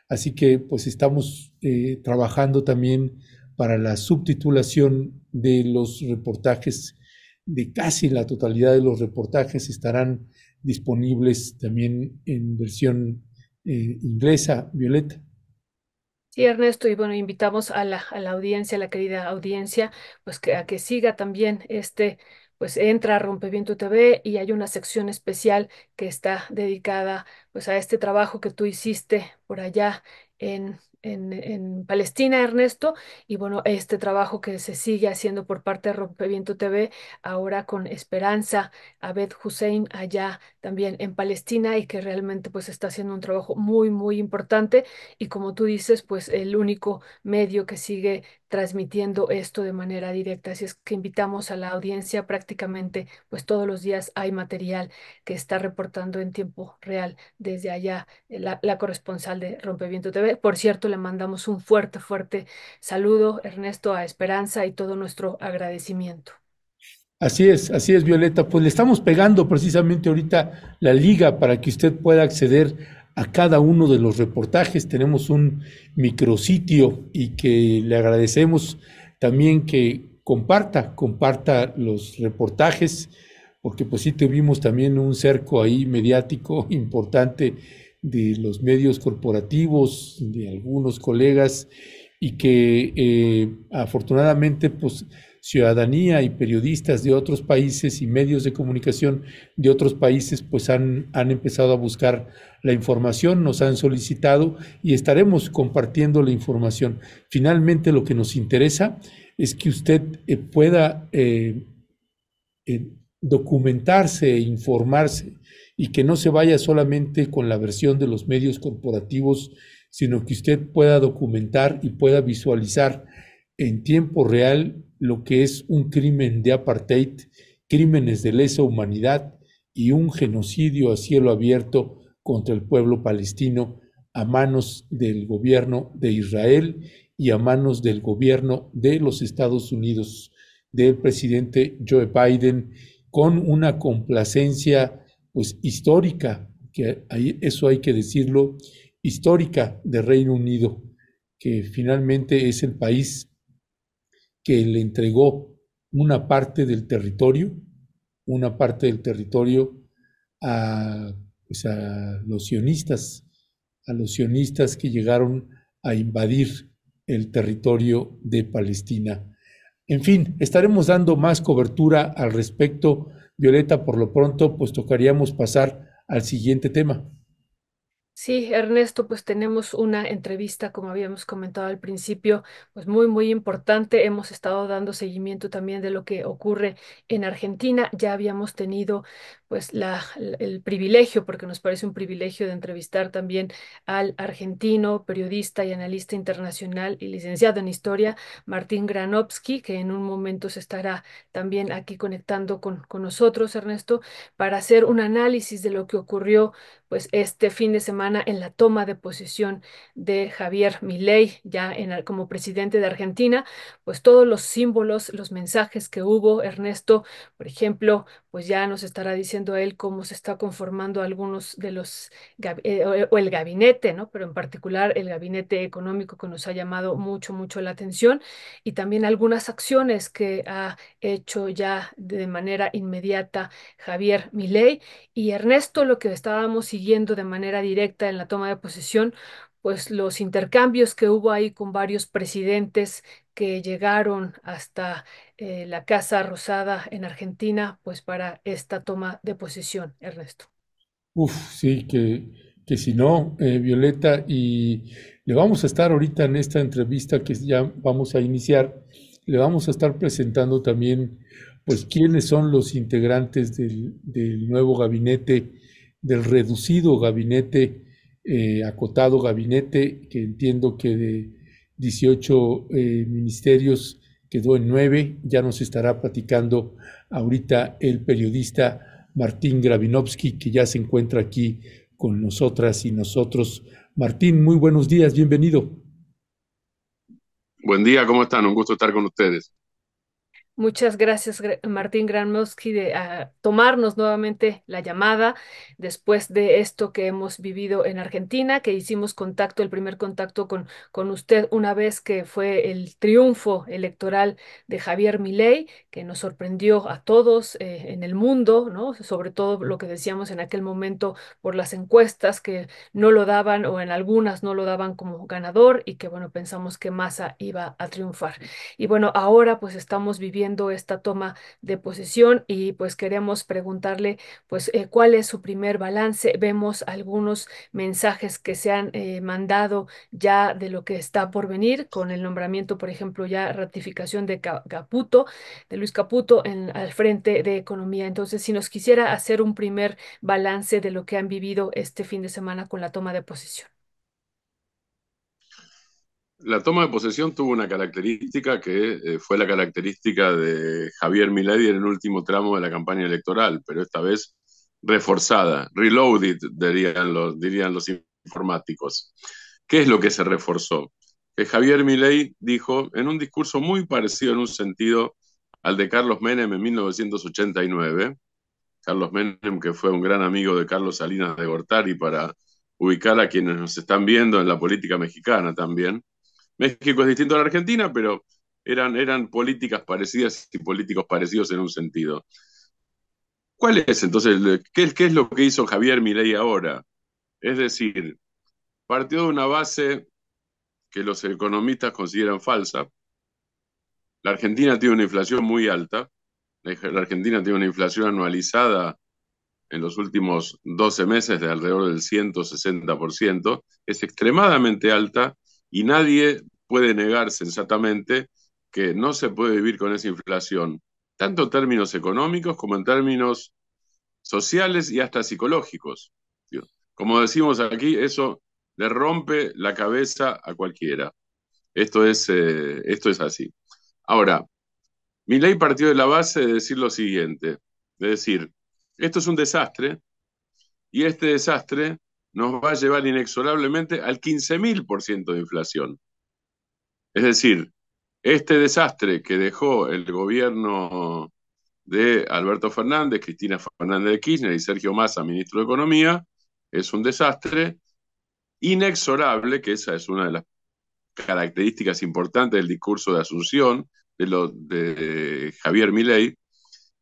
Así que pues estamos eh, trabajando también para la subtitulación de los reportajes, de casi la totalidad de los reportajes estarán disponibles también en versión eh, inglesa, Violeta. Sí, Ernesto, y bueno, invitamos a la, a la audiencia, a la querida audiencia, pues que, a que siga también este, pues entra a Rompeviento TV y hay una sección especial que está dedicada pues a este trabajo que tú hiciste por allá en en, Palestina, Ernesto, y bueno, este trabajo que se sigue haciendo por parte de Rompeviento TV, ahora con Esperanza, Abed Hussein allá también en Palestina y que realmente pues está haciendo un trabajo muy, muy importante. Y como tú dices, pues el único medio que sigue transmitiendo esto de manera directa. Así es que invitamos a la audiencia prácticamente, pues todos los días hay material que está reportando en tiempo real desde allá la, la corresponsal de Rompeviento TV. Por cierto, le mandamos un fuerte, fuerte saludo, Ernesto, a Esperanza y todo nuestro agradecimiento. Así es, así es, Violeta. Pues le estamos pegando precisamente ahorita la liga para que usted pueda acceder a cada uno de los reportajes. Tenemos un micrositio y que le agradecemos también que comparta, comparta los reportajes, porque pues sí tuvimos también un cerco ahí mediático importante de los medios corporativos, de algunos colegas, y que eh, afortunadamente, pues, ciudadanía y periodistas de otros países y medios de comunicación de otros países, pues han, han empezado a buscar la información, nos han solicitado y estaremos compartiendo la información. Finalmente, lo que nos interesa es que usted eh, pueda eh, eh, documentarse e informarse y que no se vaya solamente con la versión de los medios corporativos, sino que usted pueda documentar y pueda visualizar en tiempo real lo que es un crimen de apartheid, crímenes de lesa humanidad y un genocidio a cielo abierto contra el pueblo palestino a manos del gobierno de Israel y a manos del gobierno de los Estados Unidos, del presidente Joe Biden, con una complacencia pues histórica, que eso hay que decirlo, histórica de Reino Unido, que finalmente es el país que le entregó una parte del territorio, una parte del territorio a, pues a los sionistas, a los sionistas que llegaron a invadir el territorio de Palestina. En fin, estaremos dando más cobertura al respecto. Violeta, por lo pronto, pues tocaríamos pasar al siguiente tema. Sí, Ernesto, pues tenemos una entrevista, como habíamos comentado al principio, pues muy, muy importante. Hemos estado dando seguimiento también de lo que ocurre en Argentina. Ya habíamos tenido pues la, el privilegio, porque nos parece un privilegio de entrevistar también al argentino, periodista y analista internacional y licenciado en historia, Martín Granovsky, que en un momento se estará también aquí conectando con, con nosotros, Ernesto, para hacer un análisis de lo que ocurrió pues este fin de semana en la toma de posesión de Javier Milei ya en, como presidente de Argentina, pues todos los símbolos, los mensajes que hubo, Ernesto, por ejemplo, pues ya nos estará diciendo él cómo se está conformando algunos de los, eh, o el gabinete, ¿no? Pero en particular el gabinete económico que nos ha llamado mucho, mucho la atención y también algunas acciones que ha hecho ya de manera inmediata Javier Milei y Ernesto, lo que estábamos siguiendo de manera directa en la toma de posesión, pues los intercambios que hubo ahí con varios presidentes que llegaron hasta eh, la Casa Rosada en Argentina, pues para esta toma de posesión, Ernesto. Uf, sí, que, que si no, eh, Violeta, y le vamos a estar ahorita en esta entrevista que ya vamos a iniciar, le vamos a estar presentando también, pues, quiénes son los integrantes del, del nuevo gabinete, del reducido gabinete, eh, acotado gabinete, que entiendo que de 18 eh, ministerios quedó en nueve. Ya nos estará platicando ahorita el periodista Martín Gravinovsky, que ya se encuentra aquí con nosotras y nosotros. Martín, muy buenos días, bienvenido. Buen día, ¿cómo están? Un gusto estar con ustedes. Muchas gracias, Martín Granmowski, de tomarnos nuevamente la llamada después de esto que hemos vivido en Argentina, que hicimos contacto, el primer contacto con, con usted una vez que fue el triunfo electoral de Javier Milei, que nos sorprendió a todos eh, en el mundo, ¿no? Sobre todo lo que decíamos en aquel momento por las encuestas que no lo daban o en algunas no lo daban como ganador y que, bueno, pensamos que Massa iba a triunfar. Y bueno, ahora pues estamos viviendo esta toma de posesión y pues queremos preguntarle pues eh, cuál es su primer balance. Vemos algunos mensajes que se han eh, mandado ya de lo que está por venir con el nombramiento, por ejemplo, ya ratificación de Caputo, de Luis Caputo en, al frente de Economía. Entonces, si nos quisiera hacer un primer balance de lo que han vivido este fin de semana con la toma de posesión la toma de posesión tuvo una característica que eh, fue la característica de Javier Milei en el último tramo de la campaña electoral, pero esta vez reforzada, reloaded, dirían los, dirían los informáticos. ¿Qué es lo que se reforzó? Que Javier Milei dijo en un discurso muy parecido en un sentido al de Carlos Menem en 1989, Carlos Menem que fue un gran amigo de Carlos Salinas de Gortari para ubicar a quienes nos están viendo en la política mexicana también, México es distinto a la Argentina, pero eran, eran políticas parecidas y políticos parecidos en un sentido. ¿Cuál es entonces, qué, qué es lo que hizo Javier Milei ahora? Es decir, partió de una base que los economistas consideran falsa. La Argentina tiene una inflación muy alta. La Argentina tiene una inflación anualizada en los últimos 12 meses de alrededor del 160%. Es extremadamente alta y nadie puede negar sensatamente que no se puede vivir con esa inflación, tanto en términos económicos como en términos sociales y hasta psicológicos. Como decimos aquí, eso le rompe la cabeza a cualquiera. Esto es, eh, esto es así. Ahora, mi ley partió de la base de decir lo siguiente, de decir, esto es un desastre y este desastre nos va a llevar inexorablemente al 15.000% de inflación. Es decir, este desastre que dejó el gobierno de Alberto Fernández, Cristina Fernández de Kirchner y Sergio Massa, ministro de Economía, es un desastre inexorable, que esa es una de las características importantes del discurso de Asunción de, lo, de Javier Milei,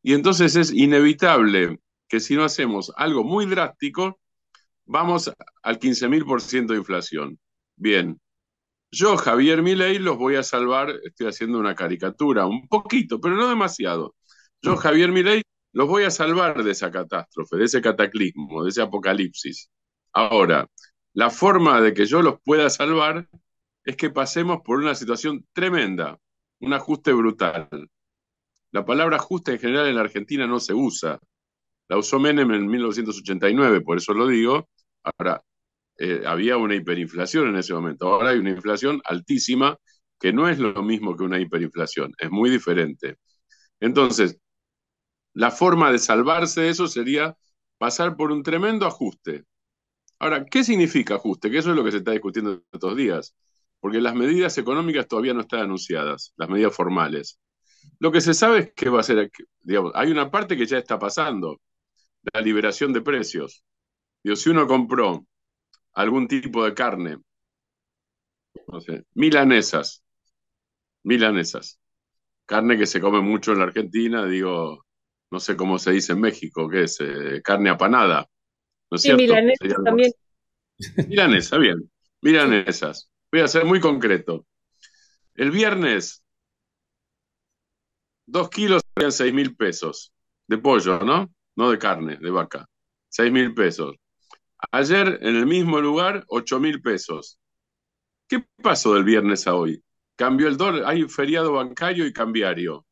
y entonces es inevitable que si no hacemos algo muy drástico, vamos al 15.000% de inflación. Bien, Yo, Javier Milei, los voy a salvar, estoy haciendo una caricatura, un poquito, pero no demasiado. Yo, Javier Milei, los voy a salvar de esa catástrofe, de ese cataclismo, de ese apocalipsis. Ahora, la forma de que yo los pueda salvar es que pasemos por una situación tremenda, un ajuste brutal. La palabra ajuste en general en la Argentina no se usa. La usó Menem en 1989, por eso lo digo. Ahora, eh, había una hiperinflación en ese momento. Ahora hay una inflación altísima que no es lo mismo que una hiperinflación, es muy diferente. Entonces, la forma de salvarse de eso sería pasar por un tremendo ajuste. Ahora, ¿qué significa ajuste? Que eso es lo que se está discutiendo estos días, porque las medidas económicas todavía no están anunciadas, las medidas formales. Lo que se sabe es que va a ser, digamos, hay una parte que ya está pasando, la liberación de precios. Digo, si uno compró algún tipo de carne, no sé, milanesas, milanesas, carne que se come mucho en la Argentina, digo, no sé cómo se dice en México, ¿qué es? Eh, carne apanada, ¿no es Sí, cierto? milanesa Sería algo también. Milanesa, bien, milanesas. Voy a ser muy concreto. El viernes, dos kilos serían seis mil pesos de pollo, ¿no? No de carne, de vaca. Seis mil pesos. Ayer, en el mismo lugar, ocho mil pesos. ¿Qué pasó del viernes a hoy? Cambió el dólar, hay feriado bancario y cambiario.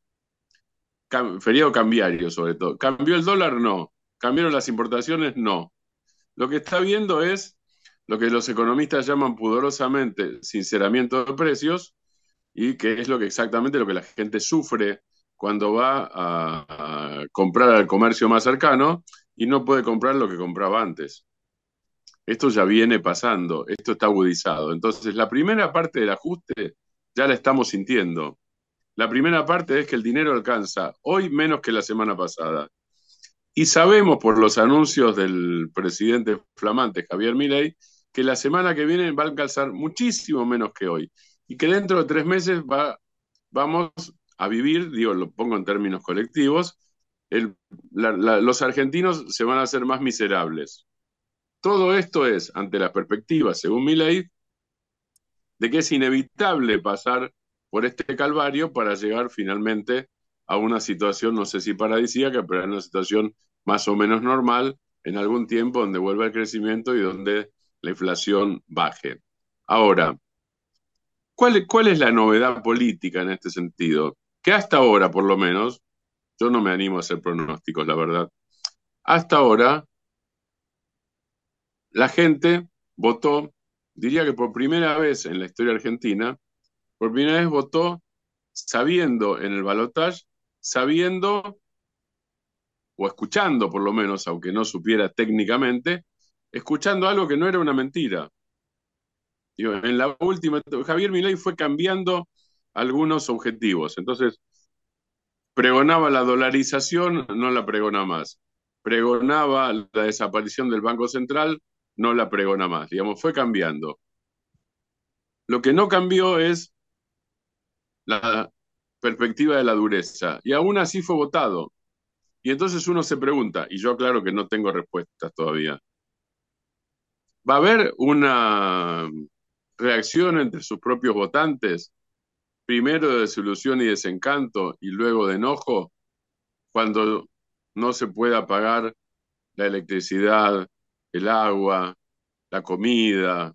Cam- feriado cambiario, sobre todo. ¿Cambió el dólar? No. ¿Cambiaron las importaciones? No. Lo que está viendo es lo que los economistas llaman pudorosamente sinceramiento de precios y que es lo que exactamente lo que la gente sufre cuando va a, a comprar al comercio más cercano y no puede comprar lo que compraba antes. Esto ya viene pasando, esto está agudizado. Entonces, la primera parte del ajuste ya la estamos sintiendo. La primera parte es que el dinero alcanza hoy menos que la semana pasada. Y sabemos por los anuncios del presidente flamante Javier Milei que la semana que viene va a alcanzar muchísimo menos que hoy. Y que dentro de tres meses va, vamos a vivir, digo, lo pongo en términos colectivos, los argentinos se van a hacer más miserables. Todo esto es ante la perspectiva, según mi ley, de que es inevitable pasar por este calvario para llegar finalmente a una situación, no sé si paradisíaca, pero a una situación más o menos normal en algún tiempo donde vuelva el crecimiento y donde la inflación baje. Ahora, ¿cuál, cuál es la novedad política en este sentido? Que hasta ahora, por lo menos, yo no me animo a hacer pronósticos, la verdad. Hasta ahora, la gente votó, diría que por primera vez en la historia argentina, por primera vez votó sabiendo en el balotaje, sabiendo o escuchando por lo menos, aunque no supiera técnicamente, escuchando algo que no era una mentira. En la última, Javier Milei fue cambiando algunos objetivos. Entonces, pregonaba la dolarización, no la pregona más. Pregonaba la desaparición del Banco Central, no la pregona más. Digamos, fue cambiando. Lo que no cambió es la perspectiva de la dureza. Y aún así fue votado. Y entonces uno se pregunta, y yo claro que no tengo respuestas todavía, ¿va a haber una reacción entre sus propios votantes? Primero de desilusión y desencanto y luego de enojo cuando no se pueda pagar la electricidad, el agua, la comida.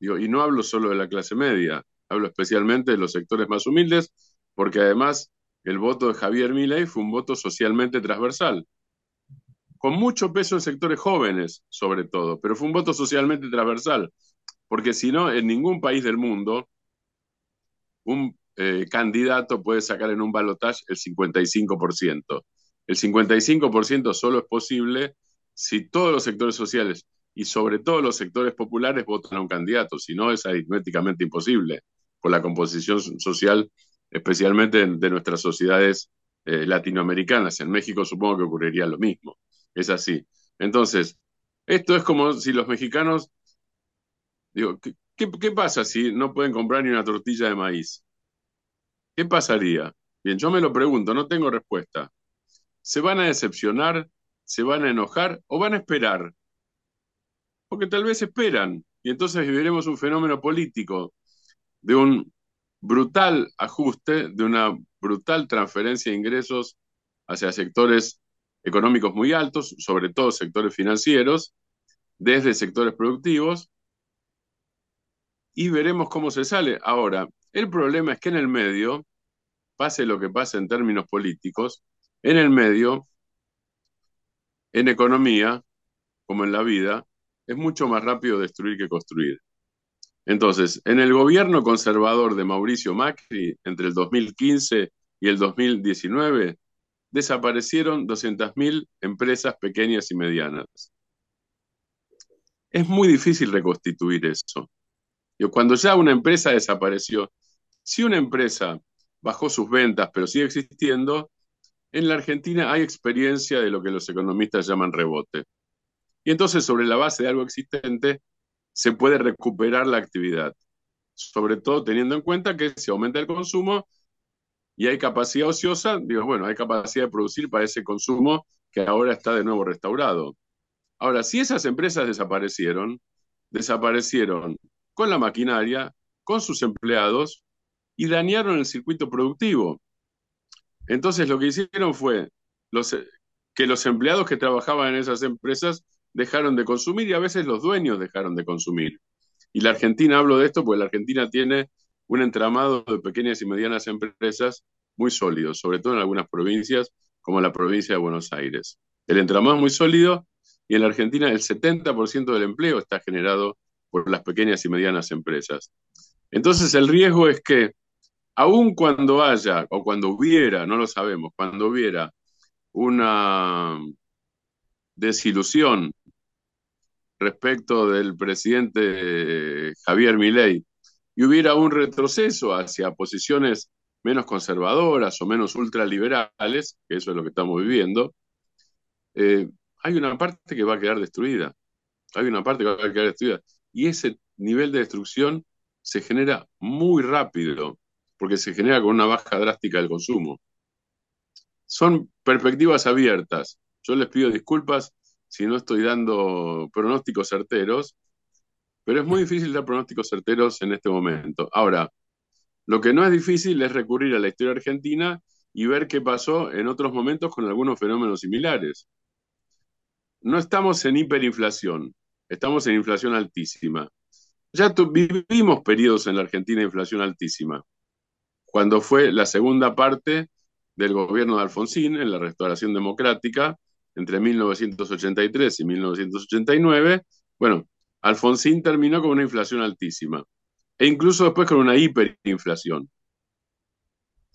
Y no hablo solo de la clase media, hablo especialmente de los sectores más humildes, porque además el voto de Javier Milei fue un voto socialmente transversal, con mucho peso en sectores jóvenes, sobre todo, pero fue un voto socialmente transversal, porque si no, en ningún país del mundo un eh, candidato puede sacar en un balotaje el 55%. El 55% solo es posible si todos los sectores sociales y sobre todo los sectores populares votan a un candidato, si no es aritméticamente imposible por la composición social, especialmente de nuestras sociedades eh, latinoamericanas. En México supongo que ocurriría lo mismo. Es así. Entonces, esto es como si los mexicanos, digo, ¿qué, qué, qué pasa si no pueden comprar ni una tortilla de maíz? ¿Qué pasaría? Bien, yo me lo pregunto, no tengo respuesta. ¿Se van a decepcionar? ¿Se van a enojar o van a esperar? Porque tal vez esperan y entonces viviremos un fenómeno político de un brutal ajuste, de una brutal transferencia de ingresos hacia sectores económicos muy altos, sobre todo sectores financieros, desde sectores productivos, y veremos cómo se sale. Ahora, el problema es que en el medio, pase lo que pase en términos políticos, en el medio, en economía, como en la vida, es mucho más rápido destruir que construir. Entonces, en el gobierno conservador de Mauricio Macri, entre el 2015 y el 2019, desaparecieron 200.000 empresas pequeñas y medianas. Es muy difícil reconstituir eso. Cuando ya una empresa desapareció, si una empresa bajó sus ventas pero sigue existiendo, en la Argentina hay experiencia de lo que los economistas llaman rebote. Y entonces sobre la base de algo existente se puede recuperar la actividad, sobre todo teniendo en cuenta que si aumenta el consumo y hay capacidad ociosa, digo, bueno, hay capacidad de producir para ese consumo que ahora está de nuevo restaurado. Ahora, si esas empresas desaparecieron, desaparecieron con la maquinaria, con sus empleados y dañaron el circuito productivo. Entonces lo que hicieron fue los, que los empleados que trabajaban en esas empresas dejaron de consumir y a veces los dueños dejaron de consumir. Y la Argentina, hablo de esto porque la Argentina tiene un entramado de pequeñas y medianas empresas muy sólido, sobre todo en algunas provincias como la provincia de Buenos Aires. El entramado es muy sólido y en la Argentina el 70% del empleo está generado por las pequeñas y medianas empresas. Entonces el riesgo es que, aun cuando haya, o cuando hubiera, no lo sabemos, cuando hubiera una desilusión respecto del presidente Javier Milei y hubiera un retroceso hacia posiciones menos conservadoras o menos ultraliberales, que eso es lo que estamos viviendo, eh, hay una parte que va a quedar destruida. Hay una parte que va a quedar destruida y ese nivel de destrucción se genera muy rápido, porque se genera con una baja drástica del consumo. Son perspectivas abiertas. Yo les pido disculpas si no estoy dando pronósticos certeros, pero es muy difícil dar pronósticos certeros en este momento. Ahora, lo que no es difícil es recurrir a la historia argentina y ver qué pasó en otros momentos con algunos fenómenos similares. No estamos en hiperinflación, Estamos en inflación altísima. Ya vivimos periodos en la Argentina de inflación altísima. Cuando fue la segunda parte del gobierno de Alfonsín en la restauración democrática, entre 1983 y 1989, bueno, Alfonsín terminó con una inflación altísima e incluso después con una hiperinflación.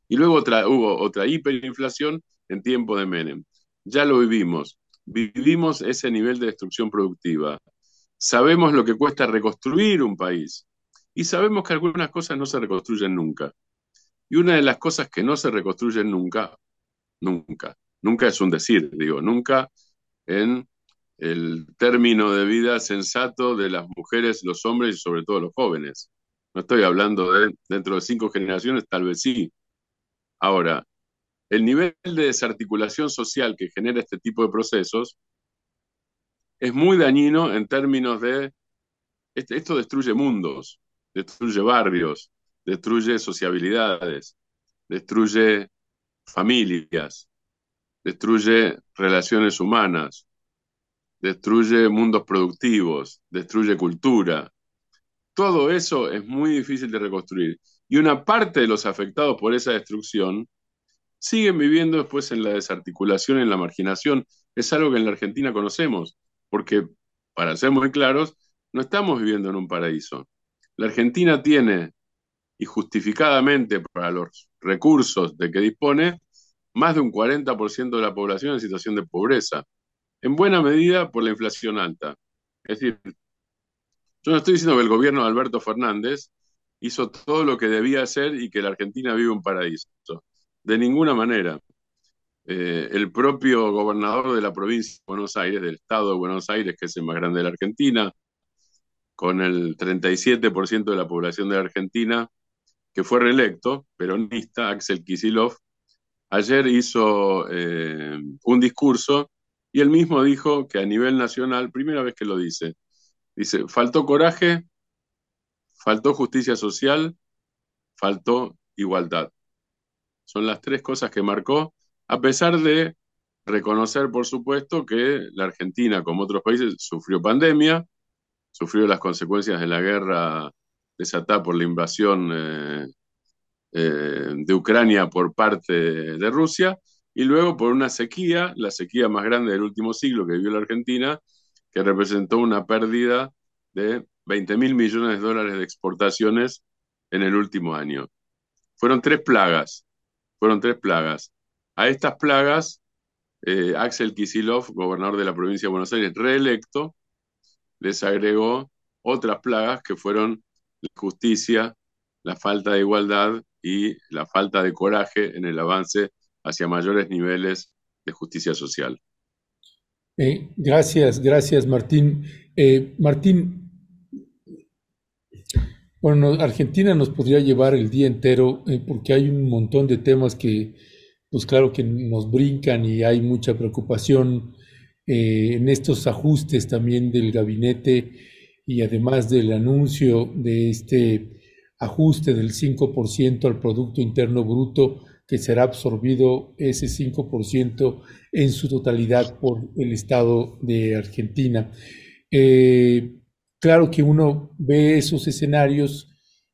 Y luego hubo otra hiperinflación en tiempo de Menem. Ya lo vivimos. Vivimos ese nivel de destrucción productiva sabemos lo que cuesta reconstruir un país y sabemos que algunas cosas no se reconstruyen nunca. Y una de las cosas que no se reconstruyen nunca, nunca, nunca es un decir, digo, nunca en el término de vida sensato de las mujeres, los hombres y sobre todo los jóvenes. No estoy hablando de dentro de cinco generaciones, tal vez sí. Ahora, el nivel de desarticulación social que genera este tipo de procesos es muy dañino en términos de, este, esto destruye mundos, destruye barrios, destruye sociabilidades, destruye familias, destruye relaciones humanas, destruye mundos productivos, destruye cultura. Todo eso es muy difícil de reconstruir. Y una parte de los afectados por esa destrucción siguen viviendo después en la desarticulación, en la marginación. Es algo que en la Argentina conocemos porque, para ser muy claros, no estamos viviendo en un paraíso. La Argentina tiene, y justificadamente para los recursos de que dispone, más de un 40% de la población en situación de pobreza, en buena medida por la inflación alta. Es decir, yo no estoy diciendo que el gobierno de Alberto Fernández hizo todo lo que debía hacer y que la Argentina vive un paraíso. De ninguna manera. Eh, el propio gobernador de la provincia de Buenos Aires, del estado de Buenos Aires, que es el más grande de la Argentina, con el 37% de la población de la Argentina, que fue reelecto, peronista, Axel Kisilov, ayer hizo eh, un discurso y él mismo dijo que a nivel nacional, primera vez que lo dice, dice, faltó coraje, faltó justicia social faltó igualdad. Son las tres cosas que marcó, a pesar de reconocer, por supuesto, que la Argentina, como otros países, sufrió pandemia, sufrió las consecuencias de la guerra desatada por la invasión eh, eh, de Ucrania por parte de Rusia, y luego por una sequía, la sequía más grande del último siglo que vivió la Argentina, que representó una pérdida de 20 mil millones de dólares de exportaciones en el último año. Fueron tres plagas, fueron tres plagas. A estas plagas, eh, Axel Kisilov, gobernador de la provincia de Buenos Aires, reelecto, les agregó otras plagas que fueron la la falta de igualdad y la falta de coraje en el avance hacia mayores niveles de justicia social. Eh, gracias, gracias Martín. Eh, Martín, bueno, Argentina nos podría llevar el día entero eh, porque hay un montón de temas que, pues claro que nos brincan y hay mucha preocupación en estos ajustes también del gabinete y además del anuncio de este ajuste del 5% al Producto Interno Bruto que será absorbido ese 5% en su totalidad por el Estado de Argentina. Eh, claro que uno ve esos escenarios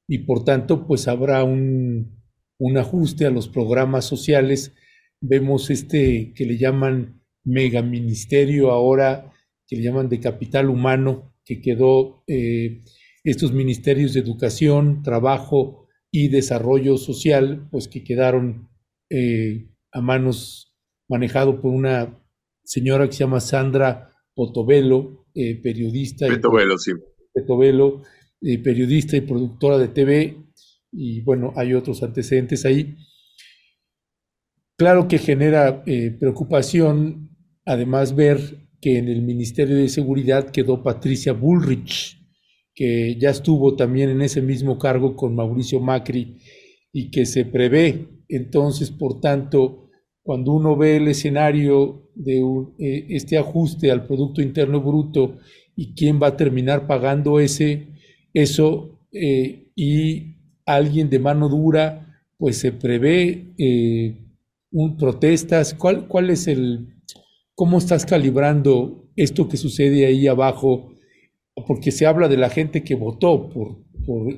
y por tanto pues habrá un, un ajuste a los programas sociales. Vemos este que le llaman megaministerio ahora, que le llaman de capital humano, que quedó eh, estos ministerios de educación, trabajo, y desarrollo social, pues que quedaron eh, a manos manejado por una señora que se llama Sandra Potovelo, eh, periodista. Potovelo, sí. Potovelo, eh, periodista y productora de TV, y bueno, hay otros antecedentes ahí. Claro que genera preocupación, además, ver que en el Ministerio de Seguridad quedó Patricia Bullrich, que ya estuvo también en ese mismo cargo con Mauricio Macri y que se prevé. Entonces, por tanto, cuando uno ve el escenario de eh, este ajuste al Producto Interno Bruto y quién va a terminar pagando ese, eso eh, y alguien de mano dura, pues se prevé eh, un protestas. ¿Cuál, ¿Cuál es el, cómo estás calibrando esto que sucede ahí abajo? porque se habla de la gente que votó por,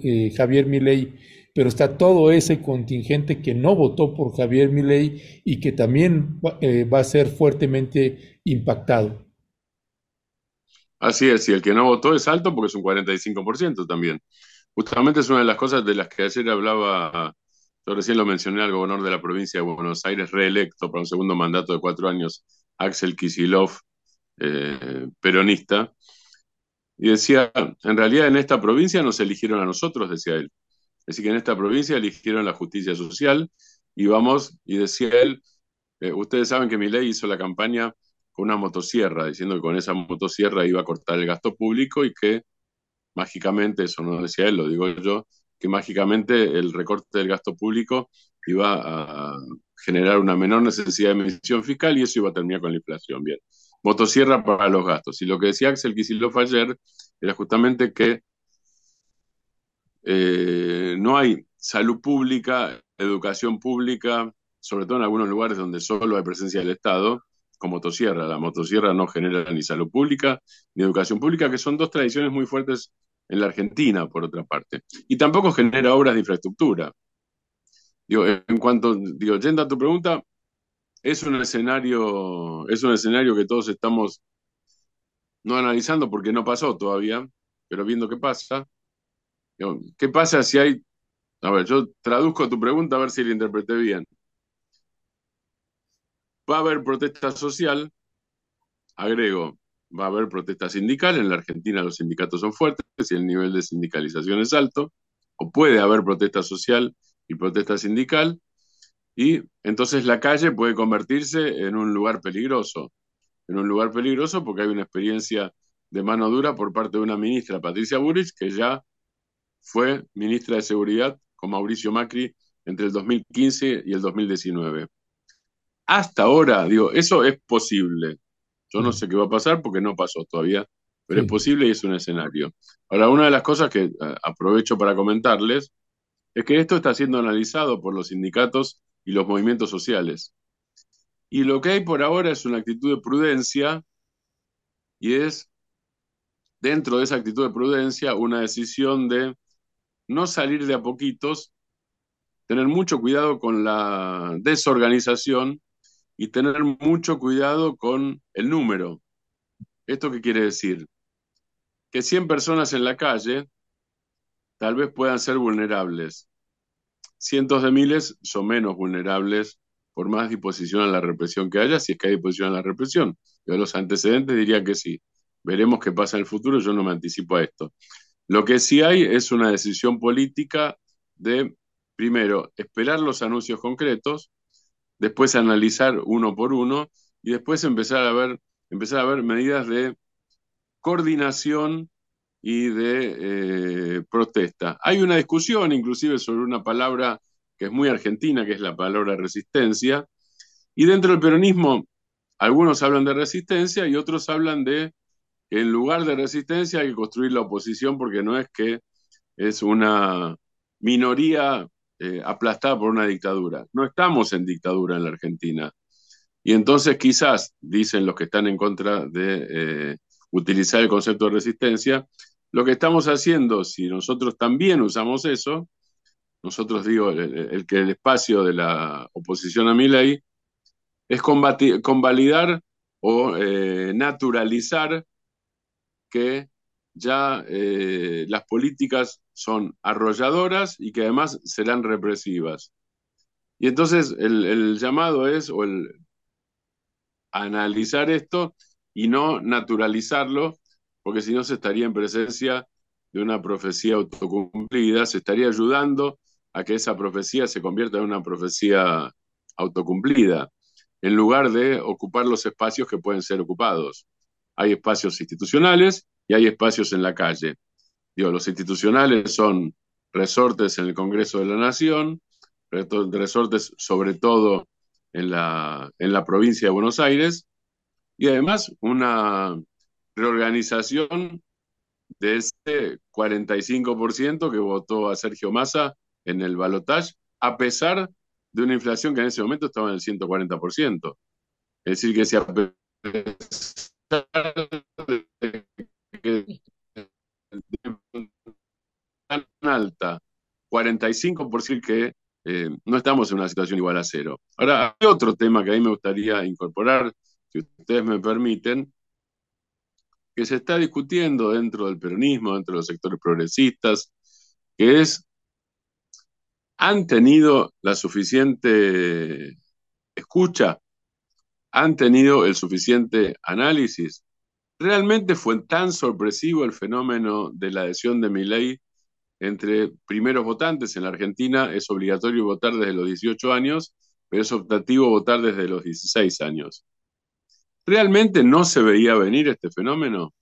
eh, Javier Milei, pero está todo ese contingente que no votó por Javier Milei y que también eh, va a ser fuertemente impactado. Así es, y el que no votó es alto porque es un 45% también. Justamente es una de las cosas de las que ayer hablaba, yo recién lo mencioné al gobernador de la provincia de Buenos Aires, reelecto para un segundo mandato de cuatro años, Axel Kisilov, eh, peronista, y decía, en realidad en esta provincia nos eligieron a nosotros, decía él. Decir, que en esta provincia eligieron la justicia social y vamos, y decía él, eh, ustedes saben que mi ley hizo la campaña con una motosierra, diciendo que con esa motosierra iba a cortar el gasto público y que mágicamente, eso no decía él, lo digo yo, que mágicamente el recorte del gasto público iba a generar una menor necesidad de emisión fiscal y eso iba a terminar con la inflación. Bien motosierra para los gastos. Y lo que decía Axel Kicillof ayer era justamente que eh, no hay salud pública, educación pública, sobre todo en algunos lugares donde solo hay presencia del Estado, con motosierra. La motosierra no genera ni salud pública ni educación pública, que son dos tradiciones muy fuertes en la Argentina, por otra parte. Y tampoco genera obras de infraestructura. Digo, en cuanto, digo, yendo a tu pregunta, es un escenario, es un escenario que todos estamos no analizando porque no pasó todavía, pero viendo qué pasa. ¿Qué pasa si hay, a ver, yo traduzco tu pregunta a ver si la interpreté bien. Va a haber protesta social, agrego, va a haber protesta sindical, en la Argentina los sindicatos son fuertes y el nivel de sindicalización es alto, o puede haber protesta social y protesta sindical, y entonces la calle puede convertirse en un lugar peligroso, en un lugar peligroso porque hay una experiencia de mano dura por parte de una ministra, Patricia Burrich, que ya fue ministra de Seguridad con Mauricio Macri entre el 2015 y el 2019. Hasta ahora, digo, eso es posible. Yo no sé qué va a pasar porque no pasó todavía, pero es posible y es un escenario. Ahora, una de las cosas que eh, aprovecho para comentarles es que esto está siendo analizado por los sindicatos y los movimientos sociales. Y lo que hay por ahora es una actitud de prudencia y es, dentro de esa actitud de prudencia, una decisión de no salir de a poquitos, tener mucho cuidado con la desorganización y tener mucho cuidado con el número. ¿Esto qué quiere decir? Que 100 personas en la calle tal vez puedan ser vulnerables. Cientos de miles son menos vulnerables por más disposición a la represión que haya, si es que hay disposición a la represión. Yo los antecedentes diría que sí. Veremos qué pasa en el futuro, yo no me anticipo a esto. Lo que sí hay es una decisión política de, primero, esperar los anuncios concretos, después analizar uno por uno y después empezar a ver, empezar a ver medidas de coordinación y de eh, protesta. Hay una discusión inclusive sobre una palabra que es muy argentina, que es la palabra resistencia, y dentro del peronismo algunos hablan de resistencia y otros hablan de que en lugar de resistencia hay que construir la oposición porque no es que es una minoría eh, aplastada por una dictadura. No estamos en dictadura en la Argentina. Y entonces quizás, dicen los que están en contra de eh, utilizar el concepto de resistencia, lo que estamos haciendo, si nosotros también usamos eso, nosotros digo, el, que el espacio de la oposición a mi ley es convalidar o eh, naturalizar que ya eh, las políticas son arrolladoras y que además serán represivas. Y entonces el, llamado es o el analizar esto y no naturalizarlo, porque si no se estaría en presencia de una profecía autocumplida, se estaría ayudando a que esa profecía se convierta en una profecía autocumplida, en lugar de ocupar los espacios que pueden ser ocupados hay espacios institucionales y hay espacios en la calle. Los institucionales son resortes en el Congreso de la Nación, resortes sobre todo en la, en la provincia de Buenos Aires, y además una reorganización de ese 45% que votó a Sergio Massa en el balotaje, a pesar de una inflación que en ese momento estaba en el 140%. Es decir, que si a tan alta, 45% que eh, no estamos en una situación igual a cero. Ahora, hay otro tema que a mí me gustaría incorporar, si ustedes me permiten, que se está discutiendo dentro del peronismo, dentro de los sectores progresistas, que es, ¿han tenido la suficiente escucha han tenido el suficiente análisis. ¿Realmente fue tan sorpresivo el fenómeno de la adhesión de mi ley entre primeros votantes? En la Argentina es obligatorio votar desde los 18 años, pero es optativo votar desde los 16 años. ¿Realmente no se veía venir este fenómeno?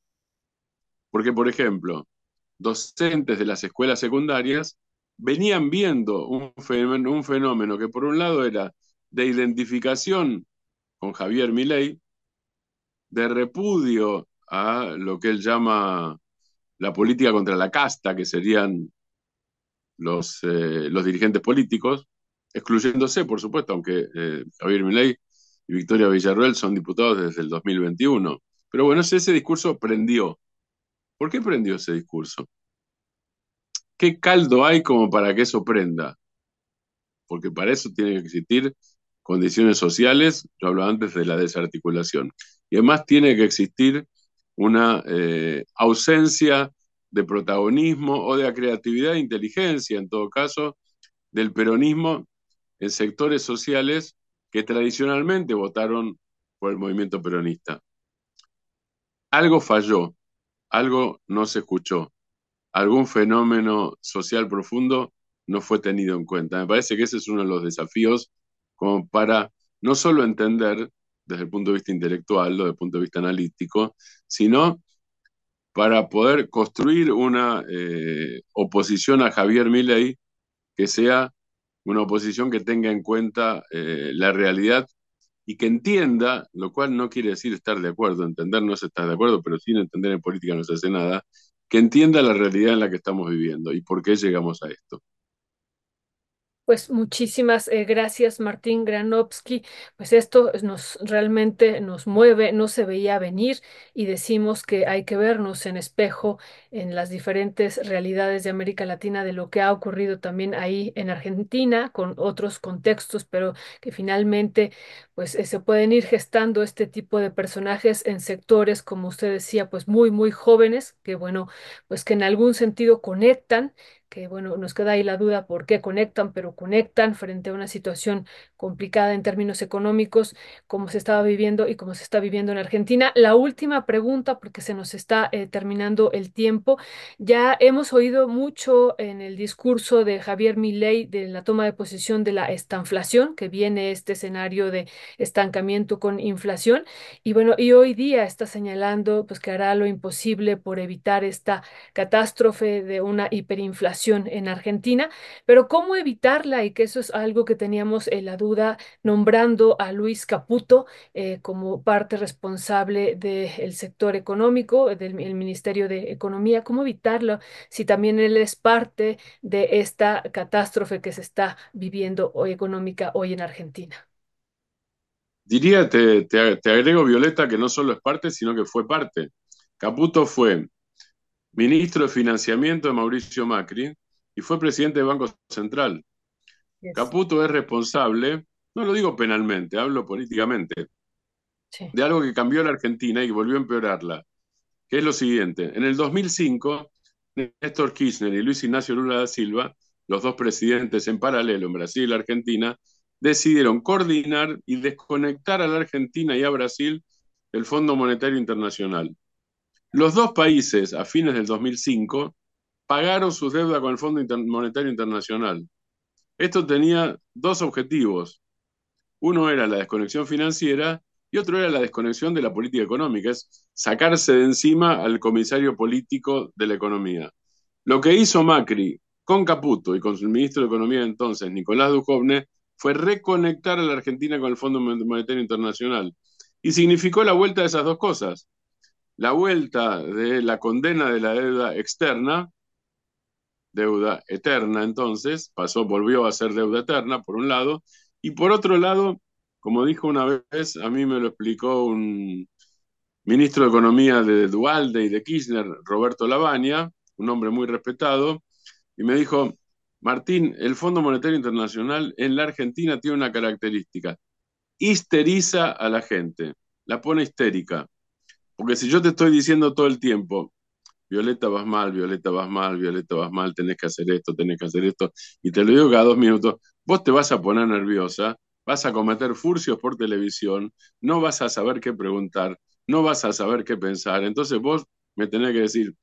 Porque, por ejemplo, docentes de las escuelas secundarias venían viendo un fenómeno, que por un lado era de identificación con Javier Milei, de repudio a lo que él llama la política contra la casta, que serían los, eh, dirigentes políticos, excluyéndose, por supuesto, aunque eh, Javier Milei y Victoria Villarroel son diputados desde el 2021. Pero bueno, ese discurso prendió. ¿Por qué prendió ese discurso? ¿Qué caldo hay como para que eso prenda? Porque para eso tiene que existir condiciones sociales, yo hablaba antes de la desarticulación. Y además tiene que existir una eh, ausencia de protagonismo o de creatividad e inteligencia, en todo caso, del peronismo en sectores sociales que tradicionalmente votaron por el movimiento peronista. Algo falló, algo no se escuchó, algún fenómeno social profundo no fue tenido en cuenta. Me parece que ese es uno de los desafíos como para no solo entender desde el punto de vista intelectual o desde el punto de vista analítico, sino para poder construir una eh, oposición a Javier Milei que sea una oposición que tenga en cuenta eh, la realidad y que entienda, lo cual no quiere decir estar de acuerdo, entender no es estar de acuerdo, pero sin entender en política no se hace nada, que entienda la realidad en la que estamos viviendo y por qué llegamos a esto. Pues muchísimas eh, gracias, Martín Granovsky. Pues esto nos realmente nos mueve, no se veía venir y decimos que hay que vernos en espejo en las diferentes realidades de América Latina de lo que ha ocurrido también ahí en Argentina con otros contextos, pero que finalmente pues eh, se pueden ir gestando este tipo de personajes en sectores, como usted decía, pues muy, muy jóvenes, que bueno, pues que en algún sentido conectan que bueno, nos queda ahí la duda por qué conectan, pero conectan frente a una situación complicada en términos económicos, como se estaba viviendo y como se está viviendo en Argentina. La última pregunta, porque se nos está eh, terminando el tiempo. Ya hemos oído mucho en el discurso de Javier Milei de la toma de posición de la estanflación, que viene este escenario de estancamiento con inflación. Y bueno, y hoy día está señalando pues que hará lo imposible por evitar esta catástrofe de una hiperinflación en Argentina, pero cómo evitarla y que eso es algo que teníamos en la duda nombrando a Luis Caputo eh, como parte responsable del sector económico, del Ministerio de Economía, cómo evitarlo si también él es parte de esta catástrofe que se está viviendo hoy económica hoy en Argentina. Diría, te, te agrego, Violeta, que no solo es parte, sino que fue parte. Caputo fue ministro de Financiamiento de Mauricio Macri y fue presidente del Banco Central. Caputo es responsable, no lo digo penalmente, hablo políticamente, de algo que cambió la Argentina y que volvió a empeorarla, que es lo siguiente. En el 2005, Néstor Kirchner y Luis Ignacio Lula da Silva, los dos presidentes en paralelo en Brasil y la Argentina, decidieron coordinar y desconectar a la Argentina y a Brasil del Fondo Monetario Internacional. Los dos países, a fines del 2005, pagaron sus deudas con el Fondo Monetario Internacional. Esto tenía dos objetivos. Uno era la desconexión financiera y otro era la desconexión de la política económica, es sacarse de encima al comisario político de la economía. Lo que hizo Macri con Caputo y con su ministro de Economía entonces, Nicolás Dujovne, fue reconectar a la Argentina con el Fondo Monetario Internacional. Y significó la vuelta de esas dos cosas la vuelta de la condena de la deuda externa, deuda eterna entonces, pasó, volvió a ser deuda eterna, por un lado, y por otro lado, como dijo una vez, a mí me lo explicó un ministro de Economía de Dualde y de Kirchner, Roberto Lavagna, un hombre muy respetado, y me dijo, Martín, el Fondo Monetario Internacional en la Argentina tiene una característica, histeriza a la gente, la pone histérica. Porque si yo te estoy diciendo todo el tiempo, Violeta vas mal, Violeta vas mal, Violeta vas mal, tenés que hacer esto, tenés que hacer esto, y te lo digo cada dos minutos, vos te vas a poner nerviosa, vas a cometer furcios por televisión, no vas a saber qué preguntar, no vas a saber qué pensar. Entonces vos me tenés que decir,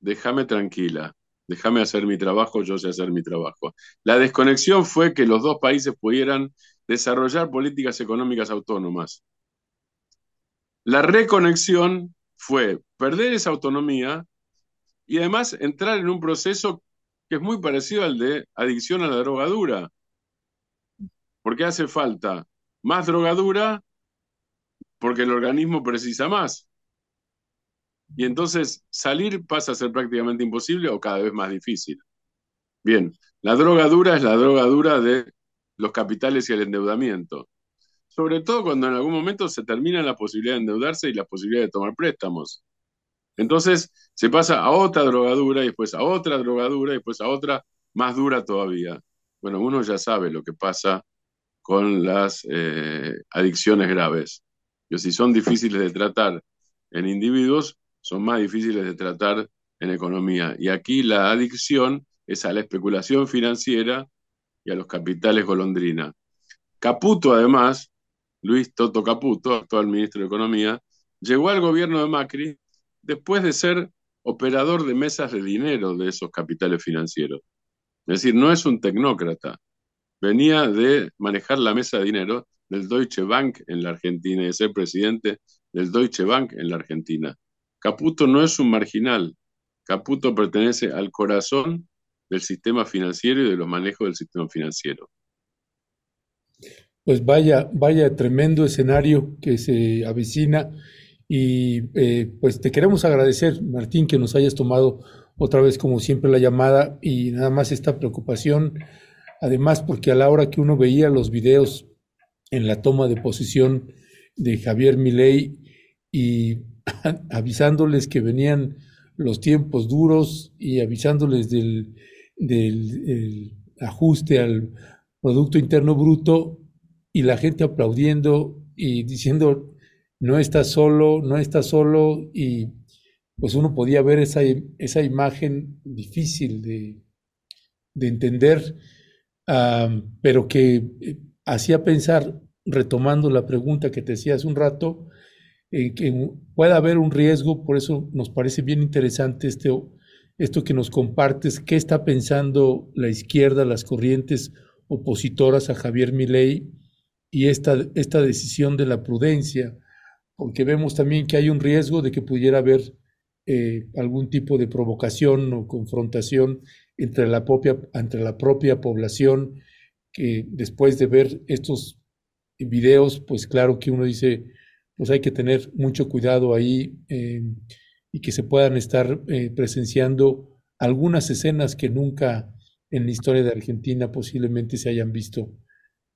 déjame tranquila, déjame hacer mi trabajo, yo sé hacer mi trabajo. La desconexión fue que los dos países pudieran desarrollar políticas económicas autónomas. La reconexión fue perder esa autonomía y además entrar en un proceso que es muy parecido al de adicción a la drogadura, porque hace falta más drogadura porque el organismo precisa más. Y entonces salir pasa a ser prácticamente imposible o cada vez más difícil. Bien, la drogadura es la drogadura de los capitales y el endeudamiento sobre todo cuando en algún momento se termina la posibilidad de endeudarse y la posibilidad de tomar préstamos. Entonces se pasa a otra drogadura y después a otra drogadura y después a otra más dura todavía. Bueno, uno ya sabe lo que pasa con las eh, adicciones graves. Que si son difíciles de tratar en individuos, son más difíciles de tratar en economía. Y aquí la adicción es a la especulación financiera y a los capitales golondrina. Caputo, además, Luis Toto Caputo, actual ministro de Economía, llegó al gobierno de Macri después de ser operador de mesas de dinero de esos capitales financieros. Es decir, no es un tecnócrata. Venía de manejar la mesa de dinero del Deutsche Bank en la Argentina y de ser presidente del Deutsche Bank en la Argentina. Caputo no es un marginal. Caputo pertenece al corazón del sistema financiero y de los manejos del sistema financiero. Pues vaya, vaya tremendo escenario que se avecina y eh, pues te queremos agradecer, Martín, que nos hayas tomado otra vez como siempre la llamada y nada más esta preocupación Además, porque a la hora que uno veía los videos en la toma de posición de Javier Milei y avisándoles que venían los tiempos duros y avisándoles del, del ajuste al Producto Interno Bruto y la gente aplaudiendo y diciendo, no está solo, no está solo, y pues uno podía ver esa, esa imagen difícil de, de entender, pero que eh, hacía pensar, retomando la pregunta que te decía hace un rato, que pueda haber un riesgo, por eso nos parece bien interesante este, esto que nos compartes, qué está pensando la izquierda, las corrientes opositoras a Javier Milei y esta, esta decisión de la prudencia, porque vemos también que hay un riesgo de que pudiera haber eh, algún tipo de provocación o confrontación entre la propia, entre la propia población, que después de ver estos videos, pues claro que uno dice, pues hay que tener mucho cuidado ahí eh, y que se puedan estar eh, presenciando algunas escenas que nunca en la historia de Argentina posiblemente se hayan visto.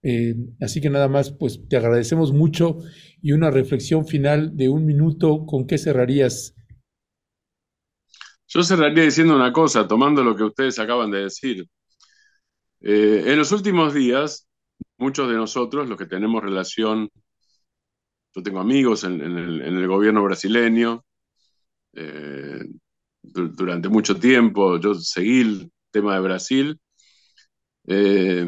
Eh, así que nada más, pues te agradecemos mucho y una reflexión final de un minuto, ¿con qué cerrarías? Yo cerraría diciendo una cosa, tomando lo que ustedes acaban de decir. en los últimos días, muchos de nosotros, los que tenemos relación yo tengo amigos en, el, gobierno brasileño. Eh, durante mucho tiempo yo seguí el tema de Brasil. Eh,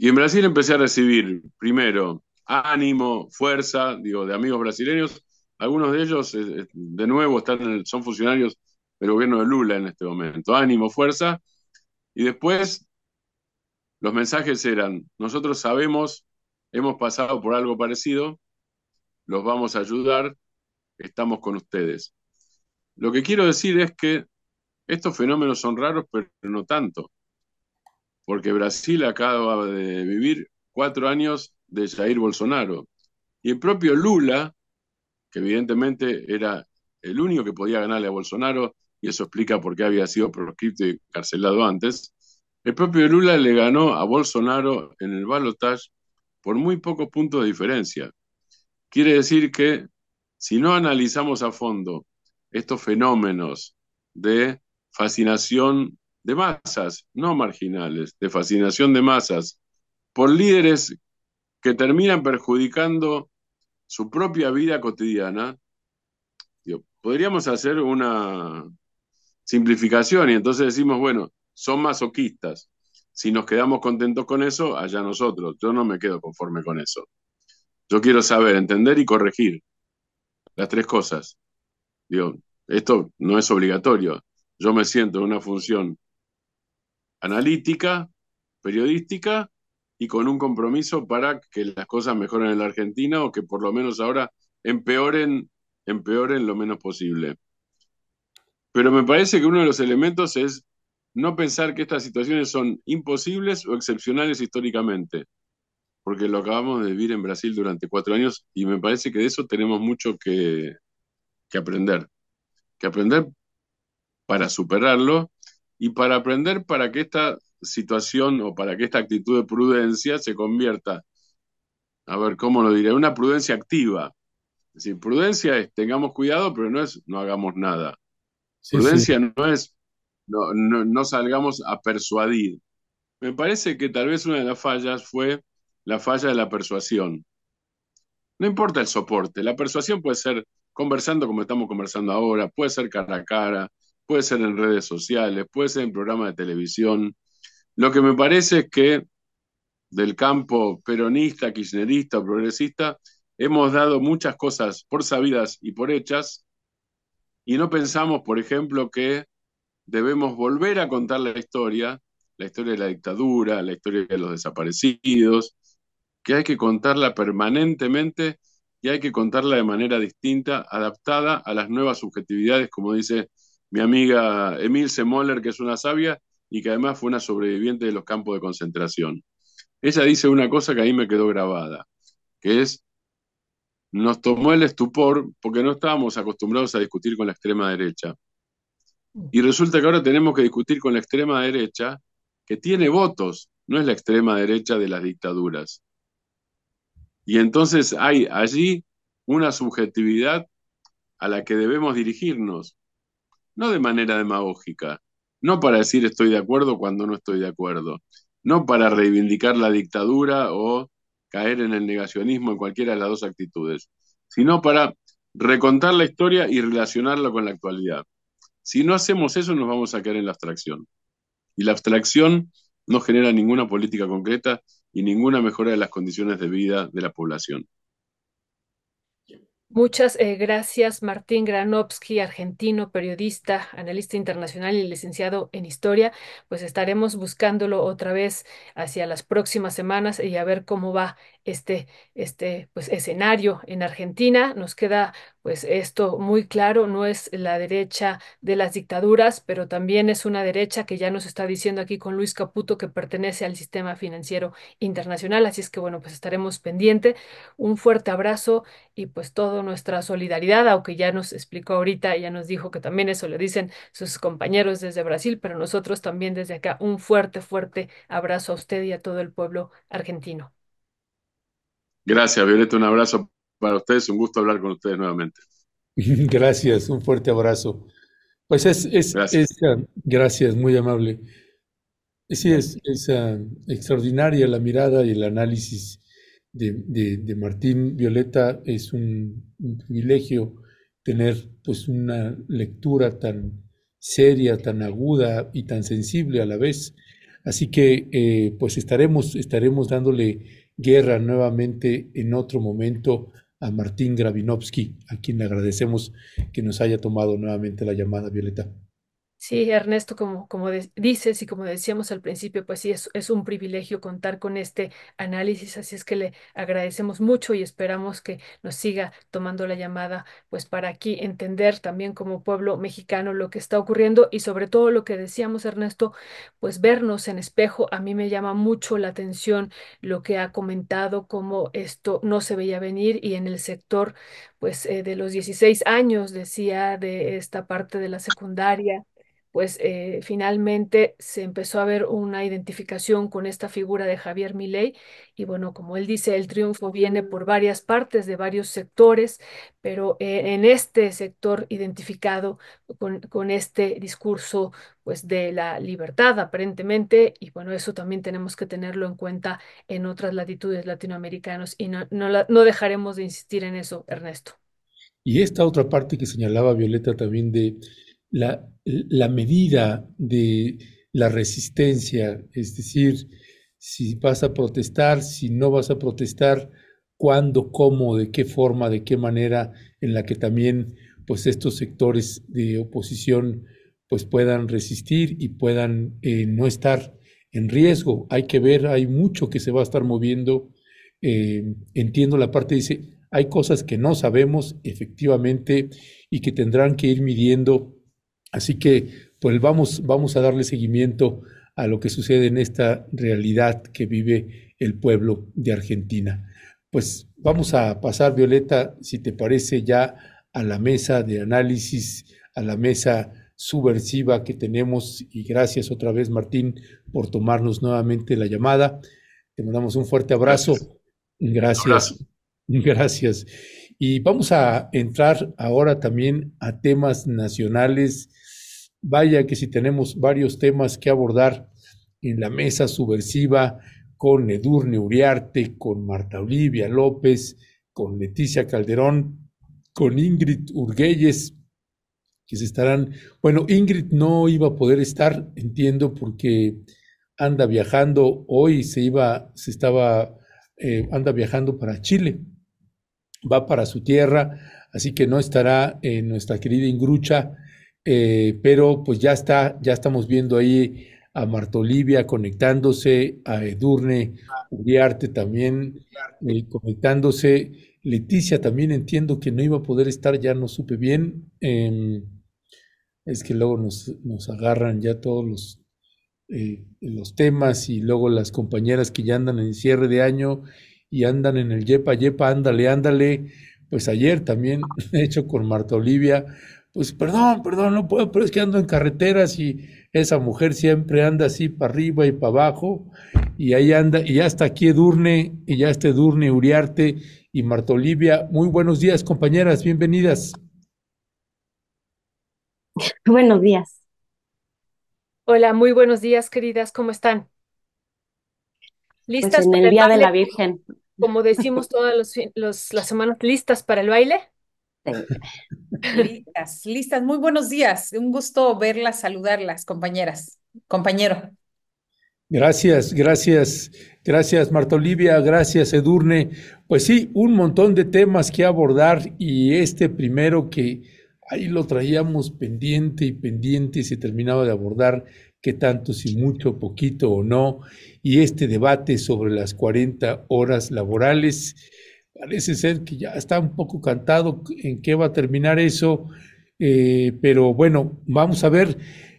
y en Brasil empecé a recibir, primero, ánimo, fuerza, digo, de amigos brasileños. Algunos de ellos, eh, de nuevo, están son funcionarios del gobierno de Lula en este momento. Ánimo, fuerza. Y después, los mensajes eran, nosotros sabemos, hemos pasado por algo parecido, los vamos a ayudar, estamos con ustedes. Lo que quiero decir es que estos fenómenos son raros, pero no tanto, porque Brasil acaba de vivir cuatro años de Jair Bolsonaro, y el propio Lula, que evidentemente era el único que podía ganarle a Bolsonaro, y eso explica por qué había sido proscripto y carcelado antes, el propio Lula le ganó a Bolsonaro en el balotaje por muy pocos puntos de diferencia. Quiere decir que si no analizamos a fondo estos fenómenos de fascinación de masas, no marginales, de fascinación de masas, por líderes que terminan perjudicando su propia vida cotidiana, podríamos hacer una simplificación y entonces decimos, bueno, son masoquistas. Si nos quedamos contentos con eso, allá nosotros. Yo no me quedo conforme con eso. Yo quiero saber, entender y corregir las tres cosas. Esto no es obligatorio. Yo me siento en una función analítica, periodística y con un compromiso para que las cosas mejoren en la Argentina o que por lo menos ahora empeoren, empeoren lo menos posible. Pero me parece que uno de los elementos es no pensar que estas situaciones son imposibles o excepcionales históricamente porque lo acabamos de vivir en Brasil durante cuatro años y me parece que de eso tenemos mucho que, aprender, que aprender para superarlo y para aprender para que esta situación o para que esta actitud de prudencia se convierta, a ver, ¿cómo lo diré? Una prudencia activa. Es decir, prudencia es tengamos cuidado, pero no es no hagamos nada. prudencia no es no, no salgamos a persuadir. Me parece que tal vez una de las fallas fue la falla de la persuasión. No importa el soporte, la persuasión puede ser conversando como estamos conversando ahora, puede ser cara a cara, puede ser en redes sociales, puede ser en programas de televisión. Lo que me parece es que del campo peronista, kirchnerista, progresista, hemos dado muchas cosas por sabidas y por hechas, y no pensamos, por ejemplo, que debemos volver a contar la historia, la historia de la dictadura, la historia de los desaparecidos, que hay que contarla permanentemente y hay que contarla de manera distinta, adaptada a las nuevas subjetividades, como dice mi amiga Emil Semoller, que es una sabia y que además fue una sobreviviente de los campos de concentración. Ella dice una cosa que ahí me quedó grabada, que es, nos tomó el estupor porque no estábamos acostumbrados a discutir con la extrema derecha. Y resulta que ahora tenemos que discutir con la extrema derecha que tiene votos no es la extrema derecha de las dictaduras. Y entonces hay allí una subjetividad a la que debemos dirigirnos, no de manera demagógica, no para decir estoy de acuerdo cuando no estoy de acuerdo, no para reivindicar la dictadura o caer en el negacionismo en cualquiera de las dos actitudes, sino para recontar la historia y relacionarla con la actualidad. Si no hacemos eso, nos vamos a caer en la abstracción. Y la abstracción no genera ninguna política concreta y ninguna mejora de las condiciones de vida de la población. Muchas eh, gracias, Martín Granovsky, argentino, periodista, analista internacional y licenciado en historia. Pues estaremos buscándolo otra vez hacia las próximas semanas y a ver cómo va este, este pues, escenario en Argentina. Nos queda pues esto muy claro, no es la derecha de las dictaduras, pero también es una derecha que ya nos está diciendo aquí con Luis Caputo que pertenece al sistema financiero internacional. Así es que bueno, pues estaremos pendiente. Un fuerte abrazo y pues toda nuestra solidaridad, aunque ya nos explicó ahorita, ya nos dijo que también eso le dicen sus compañeros desde Brasil, pero nosotros también desde acá un fuerte, fuerte abrazo a usted y a todo el pueblo argentino. Gracias, Violeta. Un abrazo para ustedes. Un gusto hablar con ustedes nuevamente. Gracias, un fuerte abrazo. Pues es, es, gracias. Es, uh, gracias, muy amable. Sí, es, es uh, extraordinaria la mirada y el análisis de, de, de Martín Violeta. Es un, un, privilegio tener pues una lectura tan seria, tan aguda y tan sensible a la vez. Así que eh, pues estaremos, estaremos dándole guerra nuevamente en otro momento a Martín Gravinovsky, a quien le agradecemos que nos haya tomado nuevamente la llamada, Violeta. Sí, Ernesto, como, como dices y como decíamos al principio, pues sí, es, es un privilegio contar con este análisis, así es que le agradecemos mucho y esperamos que nos siga tomando la llamada, pues para aquí entender también como pueblo mexicano lo que está ocurriendo y sobre todo lo que decíamos, Ernesto, pues vernos en espejo. A mí me llama mucho la atención lo que ha comentado, cómo esto no se veía venir y en el sector, pues eh, de los 16 años, decía, de esta parte de la secundaria pues eh, finalmente se empezó a ver una identificación con esta figura de Javier Milei y bueno, como él dice, el triunfo viene por varias partes de varios sectores, pero eh, en este sector identificado con, este discurso pues de la libertad aparentemente y bueno, eso también tenemos que tenerlo en cuenta en otras latitudes latinoamericanas y no, no dejaremos de insistir en eso, Ernesto. Y esta otra parte que señalaba Violeta también de la, la medida de la resistencia, es decir, si vas a protestar, si no vas a protestar, cuándo, cómo, de qué forma, de qué manera, en la que también pues estos sectores de oposición pues puedan resistir y puedan eh, no estar en riesgo. Hay que ver, hay mucho que se va a estar moviendo. Eh, entiendo la parte, dice, hay cosas que no sabemos efectivamente y que tendrán que ir midiendo Así que, pues vamos, vamos a darle seguimiento a lo que sucede en esta realidad que vive el pueblo de Argentina. Pues vamos a pasar, Violeta, si te parece, ya a la mesa de análisis, a la mesa subversiva que tenemos. Y gracias otra vez, Martín, por tomarnos nuevamente la llamada. Te mandamos un fuerte abrazo. Gracias. Gracias. Y vamos a entrar ahora también a temas nacionales Vaya que si tenemos varios temas que abordar en la mesa subversiva con Edurne Uriarte, con Marta Olivia López, con Leticia Calderón, con Ingrid Urguelles, que se estarán, bueno, Ingrid no iba a poder estar, entiendo, porque anda viajando, hoy se iba, se estaba, eh, anda viajando para Chile, va para su tierra, así que no estará en nuestra querida Ingrucha eh, pero pues ya está, ya estamos viendo ahí a Marta Olivia conectándose, a Edurne Uriarte también eh, conectándose. Leticia también entiendo que no iba a poder estar, ya no supe bien. Eh, es que luego nos, nos agarran ya todos los, eh, los temas y luego las compañeras que ya andan en cierre de año y andan en el yepa, yepa, ándale, ándale. Pues ayer también, hecho con Marta Olivia, pues perdón, perdón, no puedo, pero es que ando en carreteras y esa mujer siempre anda así para arriba y para abajo y ahí anda, y ya está aquí Edurne, y ya está Edurne Uriarte y Marta Olivia. Muy buenos días, compañeras, bienvenidas. Buenos días. Hola, muy buenos días, queridas, ¿cómo están? Pues ¿Listas para el el Día de baile? la Virgen. Como decimos todas los, los- las semanas, ¿listas para el baile? Sí. Listas, listas. Muy buenos días. Un gusto verlas, saludarlas, compañeras, compañero. Gracias, gracias, gracias Marta Olivia, gracias Edurne. Pues sí, un montón de temas que abordar y este primero que ahí lo traíamos pendiente y pendiente y se terminaba de abordar, qué tanto, si mucho, poquito o no, y este debate sobre las 40 horas laborales. Parece ser que ya está un poco cantado en qué va a terminar eso, eh, pero bueno, vamos a ver.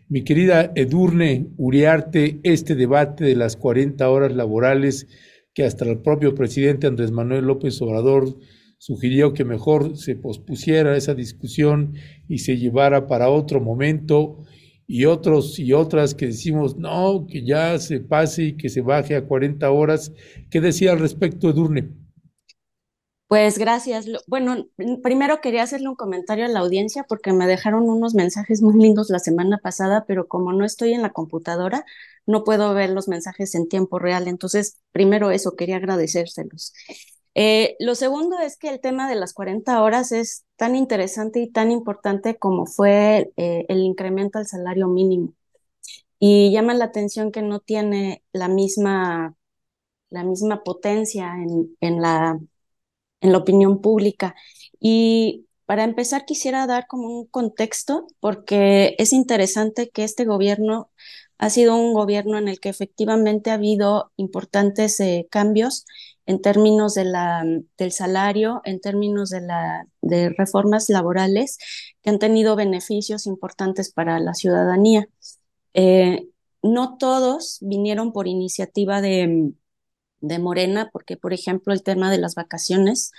Mi querida Edurne Uriarte, este debate de las 40 horas laborales que hasta el propio presidente Andrés Manuel López Obrador sugirió que mejor se pospusiera esa discusión y se llevara para otro momento y otros y otras que decimos no, que ya se pase y que se baje a 40 horas. ¿Qué decía al respecto Edurne? Pues gracias. Bueno, primero quería hacerle un comentario a la audiencia porque me dejaron unos mensajes muy lindos la semana pasada, pero como no estoy en la computadora, no puedo ver los mensajes en tiempo real. Entonces, primero eso, quería agradecérselos. Eh, lo segundo es que el tema de las 40 horas es tan interesante y tan importante como fue eh, el incremento al salario mínimo. Y llama la atención que no tiene la misma, la misma potencia en, en la en la opinión pública. Y para empezar, quisiera dar como un contexto, porque es interesante que este gobierno ha sido un gobierno en el que efectivamente ha habido importantes eh, cambios en términos de la, del salario, en términos de, la, de reformas laborales que han tenido beneficios importantes para la ciudadanía. Eh, no todos vinieron por iniciativa de, de Morena, porque por ejemplo el tema de las vacaciones,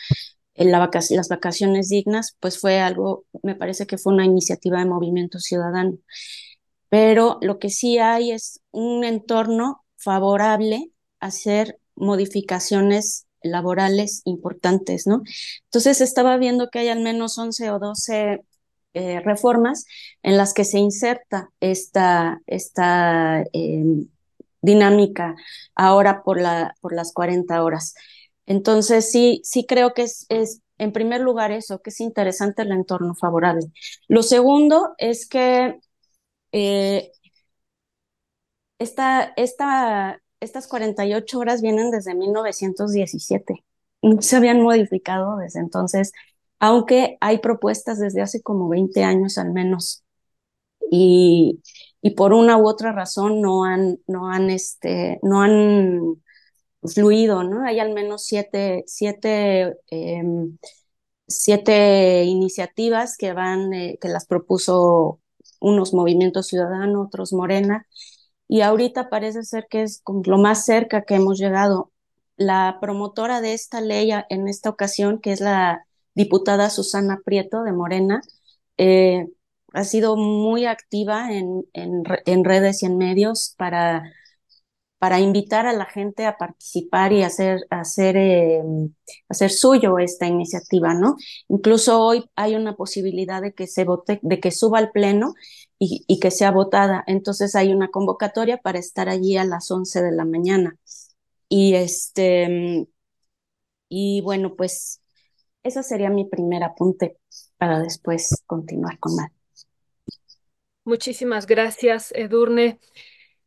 eh, la las vacaciones dignas, pues fue algo, me parece que fue una iniciativa de Movimiento Ciudadano. Pero lo que sí hay es un entorno favorable a hacer modificaciones laborales importantes, ¿no? Entonces estaba viendo que hay al menos 11 o 12 eh, reformas en las que se inserta esta, esta em, dinámica ahora por la, por las 40 horas. Entonces, sí, sí creo que es, es, en primer lugar, eso, que es interesante el entorno favorable. Lo segundo es que eh, esta, esta, estas 48 horas vienen desde 1917. No se habían modificado desde entonces, aunque hay propuestas desde hace como 20 años al menos. Y, y por una u otra razón no han, no han, este, no han fluido, ¿no? Hay al menos siete, siete, em, siete iniciativas que van, eh, que las propuso unos movimientos ciudadanos, otros Morena, y ahorita parece ser que es lo más cerca que hemos llegado. La promotora de esta ley en esta ocasión, que es la diputada Susana Prieto de Morena, eh, ha sido muy activa en, en, en redes y en medios para, para invitar a la gente a participar y hacer, hacer, eh, hacer suyo esta iniciativa, ¿no? Incluso hoy hay una posibilidad de que se vote, de que suba al pleno y, y que sea votada. Entonces hay una convocatoria para estar allí a las 11 de la mañana. Y este, y bueno, pues ese sería mi primer apunte para después continuar con más. Muchísimas gracias, Edurne.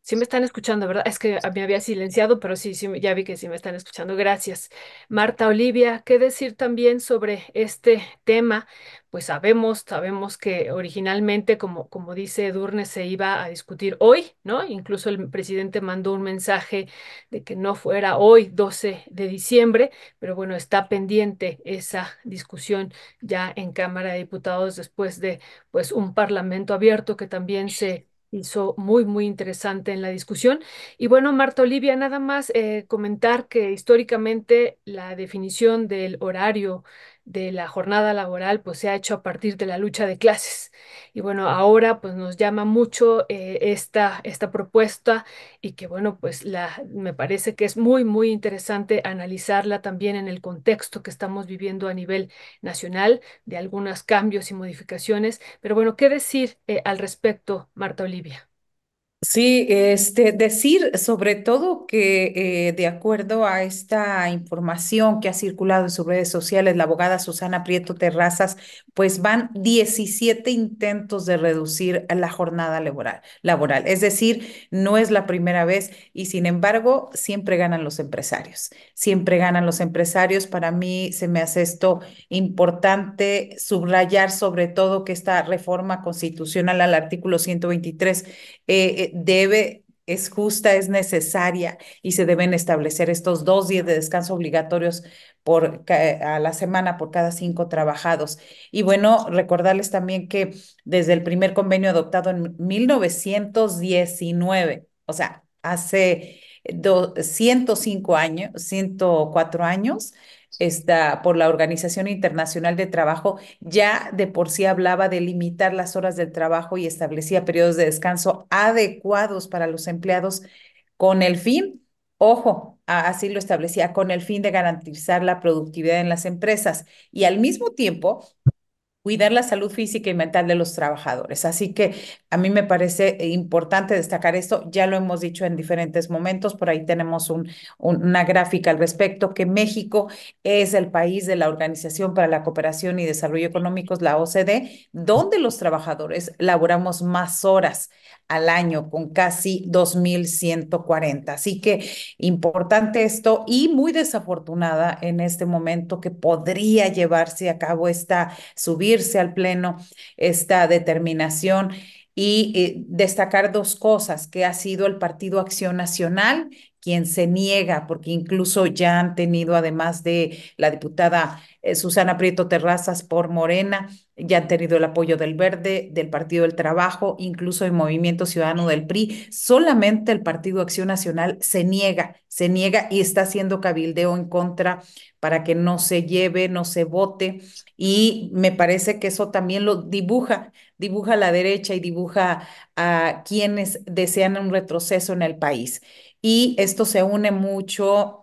Sí me están escuchando, ¿verdad? Es que me había silenciado, pero sí, sí, ya vi que sí me están escuchando. Gracias. Marta Olivia, ¿qué decir también sobre este tema? Pues sabemos, sabemos que originalmente, como, como dice Edurne, se iba a discutir hoy, ¿no? Incluso el presidente mandó un mensaje de que no fuera hoy, 12 de diciembre, pero bueno, está pendiente esa discusión ya en Cámara de Diputados después de, pues, un parlamento abierto que también se hizo muy, muy interesante en la discusión. Y bueno, Marta Olivia, nada más eh, comentar que históricamente la definición del horario de la jornada laboral pues se ha hecho a partir de la lucha de clases. Y bueno, ahora pues nos llama mucho eh, esta, esta propuesta y que bueno, pues la, me parece que es muy, muy interesante analizarla también en el contexto que estamos viviendo a nivel nacional de algunos cambios y modificaciones. Pero bueno, ¿qué decir eh, al respecto, Marta Olivia? Sí, este, decir sobre todo que eh, de acuerdo a esta información que ha circulado en sus redes sociales, la abogada Susana Prieto Terrazas, pues van 17 intentos de reducir la jornada laboral, laboral. Es decir, no es la primera vez y sin embargo siempre ganan los empresarios, siempre ganan los empresarios. Para mí se me hace esto importante subrayar sobre todo que esta reforma constitucional al artículo 123 eh, debe, es justa, es necesaria y se deben establecer estos dos días de descanso obligatorios por, a la semana por cada cinco trabajados. Y bueno, recordarles también que desde el primer convenio adoptado en 1919, o sea, hace 105 años, 104 años, esta, por la Organización Internacional de Trabajo, ya de por sí hablaba de limitar las horas del trabajo y establecía periodos de descanso adecuados para los empleados con el fin, ojo, así lo establecía, con el fin de garantizar la productividad en las empresas. Y al mismo tiempo cuidar la salud física y mental de los trabajadores. Así que a mí me parece importante destacar esto, ya lo hemos dicho en diferentes momentos, por ahí tenemos un, una gráfica al respecto, que México es el país de la Organización para la Cooperación y Desarrollo Económicos, la OCDE, donde los trabajadores laboramos más horas al año con casi 2.140. Así que importante esto y muy desafortunada en este momento que podría llevarse a cabo esta, al pleno, esta determinación y eh, destacar dos cosas, que ha sido el Partido Acción Nacional quien se niega, porque incluso ya han tenido, además de la diputada eh, Susana Prieto Terrazas por Morena, ya han tenido el apoyo del Verde, del Partido del Trabajo, incluso el Movimiento Ciudadano del PRI. Solamente el Partido Acción Nacional se niega, se niega y está haciendo cabildeo en contra para que no se lleve, no se vote. Y me parece que eso también lo dibuja, dibuja a la derecha y dibuja a quienes desean un retroceso en el país. Y esto se une mucho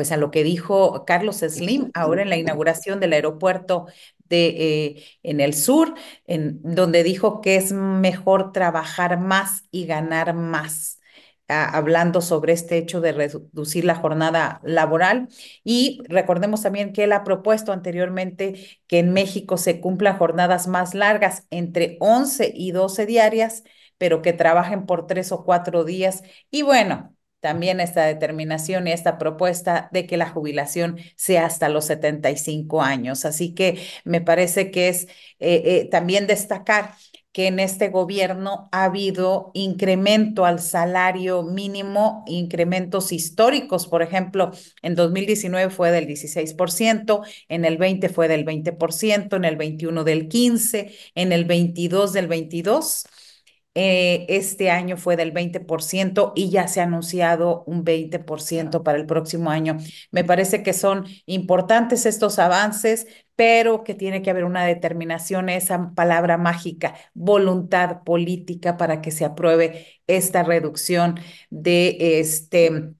pues a lo que dijo Carlos Slim ahora en la inauguración del aeropuerto de, eh, en el sur, en, donde dijo que es mejor trabajar más y ganar más. hablando sobre este hecho de reducir la jornada laboral. Y recordemos también que él ha propuesto anteriormente que en México se cumplan jornadas más largas, entre 11 y 12 diarias, pero que trabajen por tres o cuatro días. Y bueno, también esta determinación y esta propuesta de que la jubilación sea hasta los 75 años. Así que me parece que es eh, eh, también destacar que en este gobierno ha habido incremento al salario mínimo, incrementos históricos. Por ejemplo, en 2019 fue del 16%, en el 20 fue del 20%, en el 21 del 15%, en el 22 del 22%. Eh, este año fue del 20% y ya se ha anunciado un 20% para el próximo año. Me parece que son importantes estos avances, pero que tiene que haber una determinación, esa palabra mágica, voluntad política para que se apruebe esta reducción de, este,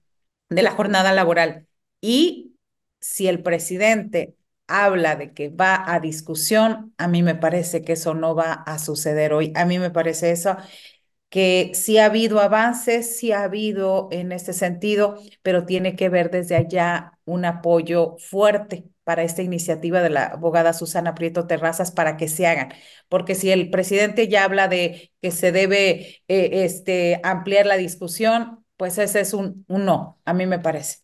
de la jornada laboral. Y si el presidente habla de que va a discusión, a mí me parece que eso no va a suceder hoy. A mí me parece eso que sí ha habido avances, sí ha habido en este sentido, pero tiene que ver desde allá un apoyo fuerte para esta iniciativa de la abogada Susana Prieto Terrazas para que se hagan. Porque si el presidente ya habla de que se debe eh, este, ampliar la discusión, pues ese es un, un no, a mí me parece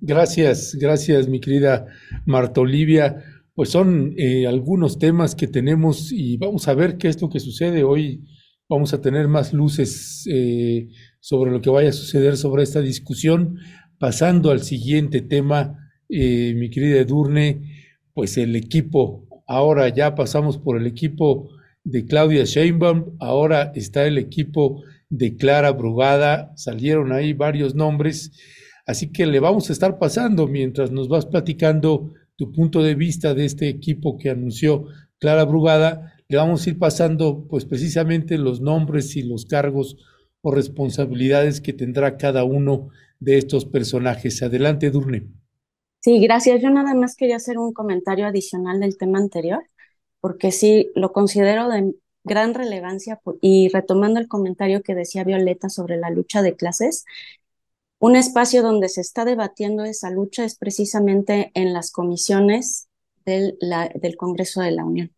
gracias, gracias, mi querida Marta Olivia. Pues son eh, algunos temas que tenemos y vamos a ver qué es lo que sucede. Hoy vamos a tener más luces eh, sobre lo que vaya a suceder sobre esta discusión. Pasando al siguiente tema, eh, mi querida Edurne, pues el equipo, ahora ya pasamos por el equipo de Claudia Sheinbaum, ahora está el equipo de Clara Brugada, salieron ahí varios nombres Así que le vamos a estar pasando mientras nos vas platicando tu punto de vista de este equipo que anunció Clara Brugada, le vamos a ir pasando pues precisamente los nombres y los cargos o responsabilidades que tendrá cada uno de estos personajes. Adelante, Durne. Sí, gracias. Yo nada más quería hacer un comentario adicional del tema anterior, porque sí lo considero de gran relevancia y retomando el comentario que decía Violeta sobre la lucha de clases, un espacio donde se está debatiendo esa lucha es precisamente en las comisiones del, del Congreso de la Unión.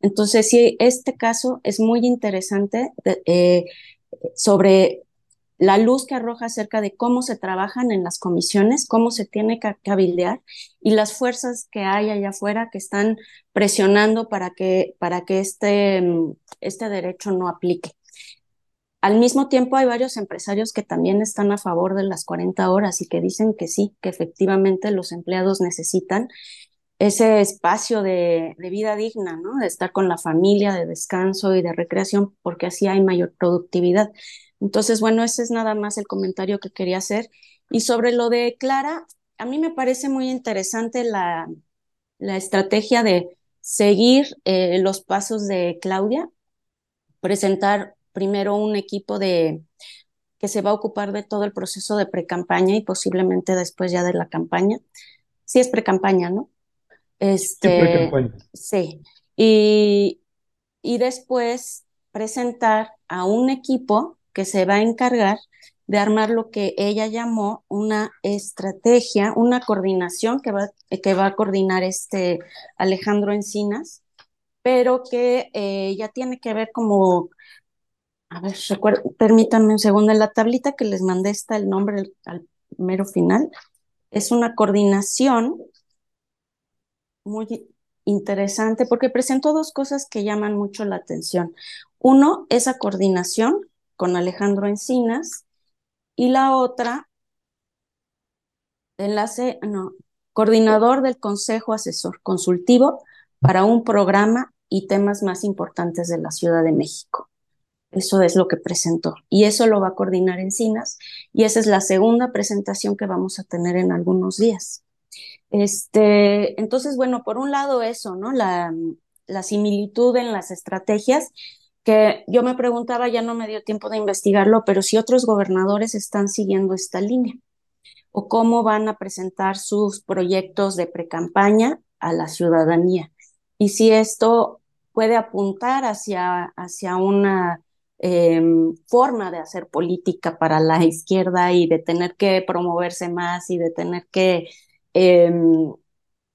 Entonces, sí, este caso es muy interesante eh, sobre la luz que arroja acerca de cómo se trabajan en las comisiones, cómo se tiene que cabildear y las fuerzas que hay allá afuera que están presionando para que, para que este, este derecho no aplique. Al mismo tiempo hay varios empresarios que también están a favor de las 40 horas y que dicen que sí, que efectivamente los empleados necesitan ese espacio de, vida digna, ¿no? De estar con la familia, de descanso y de recreación, porque así hay mayor productividad. Entonces, bueno, ese es nada más el comentario que quería hacer. Y sobre lo de Clara, a mí me parece muy interesante la, la estrategia de seguir eh, los pasos de Claudia, presentar primero un equipo de que se va a ocupar de todo el proceso de pre-campaña y posiblemente después ya de la campaña. Sí es pre-campaña, ¿no? Este, sí. Y, y después presentar a un equipo que se va a encargar de armar lo que ella llamó una estrategia, una coordinación que va, que va a coordinar este Alejandro Encinas, pero que eh, ya tiene que ver como, a ver, permítanme un segundo, en la tablita que les mandé está el nombre al, mero final, es una coordinación muy interesante porque presentó dos cosas que llaman mucho la atención. Uno, esa coordinación con Alejandro Encinas y la otra, enlace, no, coordinador del Consejo Asesor Consultivo para un programa y temas más importantes de la Ciudad de México. Eso es lo que presentó. Y eso lo va a coordinar Encinas. Y esa es la segunda presentación que vamos a tener en algunos días. Este, entonces, bueno, por un lado eso, ¿no? La, la similitud en las estrategias que yo me preguntaba, ya no me dio tiempo de investigarlo, pero si otros gobernadores están siguiendo esta línea o cómo van a presentar sus proyectos de precampaña a la ciudadanía y si esto puede apuntar hacia, hacia una em, forma de hacer política para la izquierda y de tener que promoverse más y de tener que em,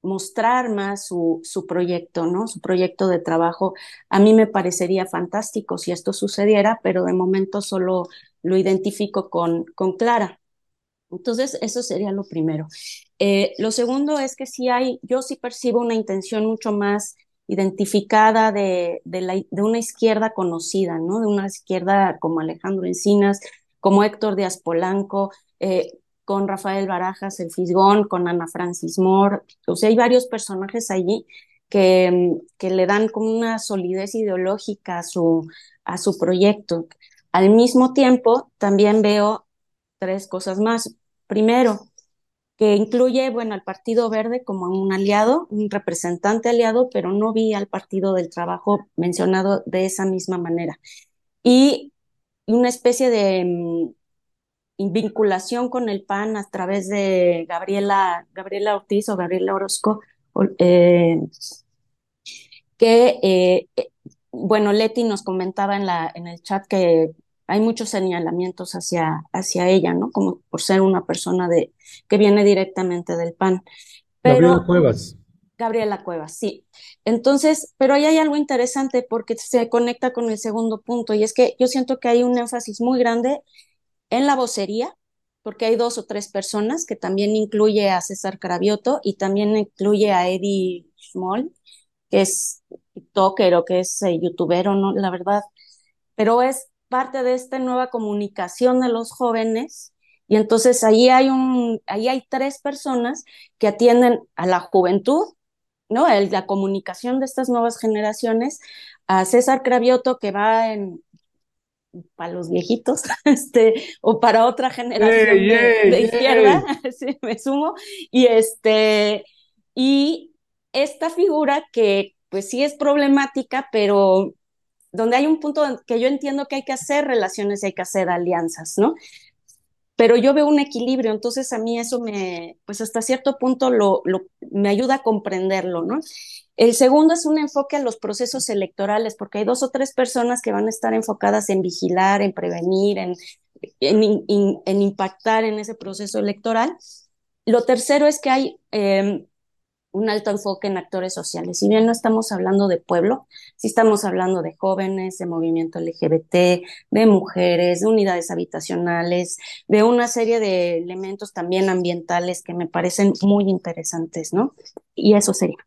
mostrar más su, su, proyecto, ¿no? Su proyecto de trabajo. A mí me parecería fantástico si esto sucediera, pero de momento solo lo identifico con, con Clara. Entonces, eso sería lo primero. Eh, lo segundo es que sí hay, yo sí percibo una intención mucho más identificada de, de, una izquierda conocida, ¿no? De una izquierda como Alejandro Encinas, como Héctor Díaz Polanco, eh, con Rafael Barajas, el Fisgón, con Ana Francis Moore. O sea, hay varios personajes allí que, que le dan como una solidez ideológica a su, a su proyecto. Al mismo tiempo, también veo tres cosas más. Primero, que incluye, bueno, al Partido Verde como un aliado, un representante aliado, pero no vi al Partido del Trabajo mencionado de esa misma manera. Y una especie de vinculación con el PAN a través de Gabriela, Gabriela Ortiz o Gabriela Orozco, eh, que, eh, eh, bueno, Leti nos comentaba en, la, en el chat que hay muchos señalamientos hacia, hacia ella, ¿no? Como por ser una persona de, que viene directamente del PAN. Gabriela Cuevas. Gabriela Cuevas, sí. Entonces, pero ahí hay algo interesante porque se conecta con el segundo punto y es que yo siento que hay un énfasis muy grande en la vocería, porque hay dos o tres personas que también incluye a César Cravioto y también incluye a Eddie Schmoll, que es TikToker o que es eh, youtuber o no, la verdad, pero es parte de esta nueva comunicación de los jóvenes. Y entonces ahí hay un, ahí hay tres personas que atienden a la juventud, ¿no? El, la comunicación de estas nuevas generaciones, a César Cravioto que va en, para los viejitos, este, o para otra generación de, izquierda, sí, me sumo, y este, Y esta figura que pues sí es problemática, pero donde hay un punto que yo entiendo que hay que hacer relaciones y hay que hacer alianzas, ¿no? Pero yo veo un equilibrio, entonces a mí eso me, pues hasta cierto punto lo, me ayuda a comprenderlo, ¿no? El segundo es un enfoque a los procesos electorales, porque hay dos o tres personas que van a estar enfocadas en vigilar, en prevenir, en, en, impactar en ese proceso electoral. Lo tercero es que hay eh, un alto enfoque en actores sociales. Si bien no estamos hablando de pueblo, sí estamos hablando de jóvenes, de movimiento LGBT, de mujeres, de unidades habitacionales, de una serie de elementos también ambientales que me parecen muy interesantes, ¿no? Y eso sería.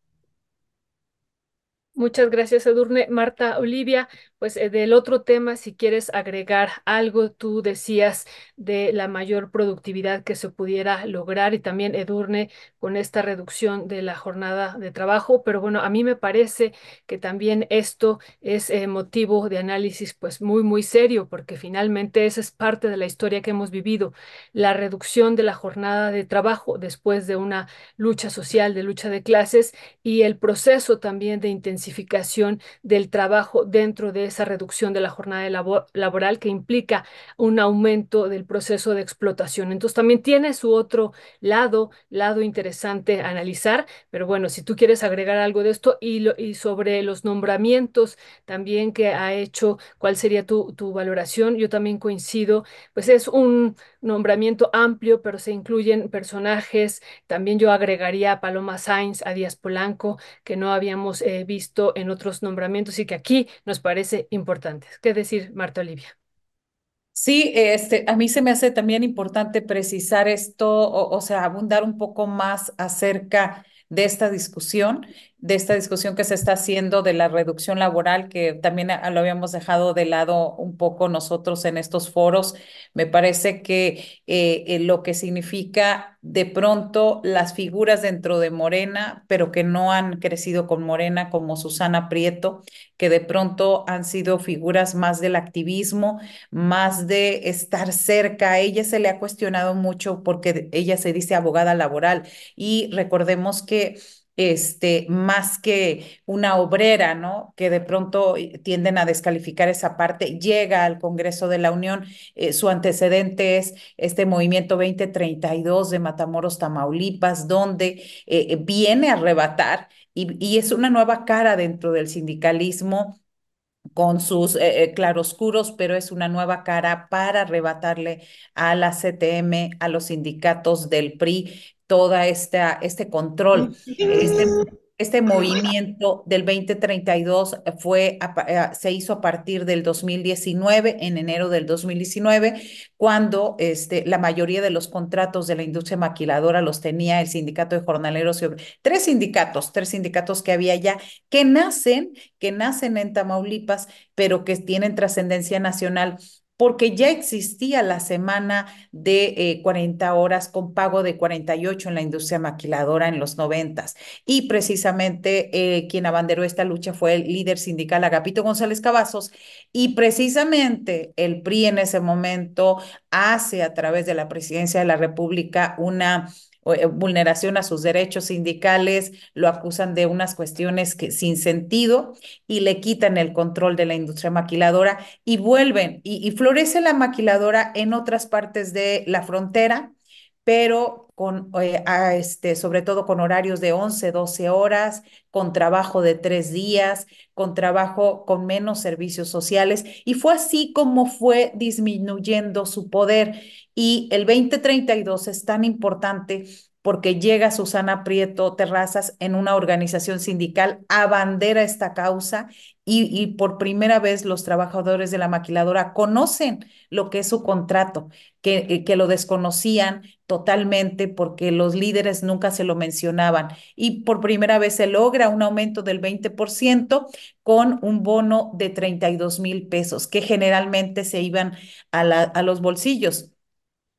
Muchas gracias, Edurne. Marta Olivia, pues eh, del otro tema, si quieres agregar algo, tú decías de la mayor productividad que se pudiera lograr y también Edurne con esta reducción de la jornada de trabajo, pero bueno, a mí me parece que también esto es eh, motivo de análisis pues muy, muy serio, porque finalmente esa es parte de la historia que hemos vivido, la reducción de la jornada de trabajo después de una lucha social, de lucha de clases y el proceso también de intensificación del trabajo dentro de esa reducción de la jornada labor laboral que implica un aumento del proceso de explotación. Entonces también tiene su otro lado, lado interesante a analizar, pero bueno, si tú quieres agregar algo de esto y, y sobre los nombramientos también que ha hecho, ¿cuál sería tu, tu valoración? Yo también coincido, pues es un nombramiento amplio, pero se incluyen personajes, también yo agregaría a Paloma Sainz, a Díaz Polanco, que no habíamos eh, visto en otros nombramientos y que aquí nos parece importante. ¿Qué decir, Marta Olivia? Sí, este, a mí se me hace también importante precisar esto, o, o sea, abundar un poco más acerca de esta discusión de esta discusión que se está haciendo de la reducción laboral, que también lo habíamos dejado de lado un poco nosotros en estos foros. Me parece que eh, eh, lo que significa de pronto las figuras dentro de Morena, pero que no han crecido con Morena, como Susana Prieto, que de pronto han sido figuras más del activismo, más de estar cerca. A ella se le ha cuestionado mucho porque ella se dice abogada laboral y recordemos que este, más que una obrera, ¿no? Que de pronto eh, tienden a descalificar esa parte, llega al Congreso de la Unión, eh, su antecedente es este movimiento 2032 de Matamoros, Tamaulipas, donde eh, viene a arrebatar y, y es una nueva cara dentro del sindicalismo con sus claroscuros, pero es una nueva cara para arrebatarle a la CTM, a los sindicatos del PRI, toda esta, este control, este, este movimiento del 2032 fue, eh, se hizo a partir del 2019, en enero del 2019, cuando este, la mayoría de los contratos de la industria maquiladora los tenía el sindicato de jornaleros, tres sindicatos, tres sindicatos que había ya, que nacen, que nacen en Tamaulipas, pero que tienen trascendencia nacional porque ya existía la semana de eh, 40 horas con pago de 48 en la industria maquiladora en los 90 y precisamente eh, quien abanderó esta lucha fue el líder sindical Agapito González Cavazos. Y precisamente el PRI en ese momento hace a través de la presidencia de la República una vulneración a sus derechos sindicales, lo acusan de unas cuestiones que sin sentido y le quitan el control de la industria maquiladora y vuelven y, y florece la maquiladora en otras partes de la frontera, pero con, eh, este, sobre todo con horarios de 11, 12 horas, con trabajo de tres días, con trabajo con menos servicios sociales. Y fue así como fue disminuyendo su poder. Y el 2032 es tan importante porque llega Susana Prieto Terrazas en una organización sindical, abandera esta causa y, por primera vez los trabajadores de la maquiladora conocen lo que es su contrato, que, eh, que lo desconocían totalmente porque los líderes nunca se lo mencionaban. Y por primera vez se logra un aumento del 20% con un bono de 32 mil pesos, que generalmente se iban a los bolsillos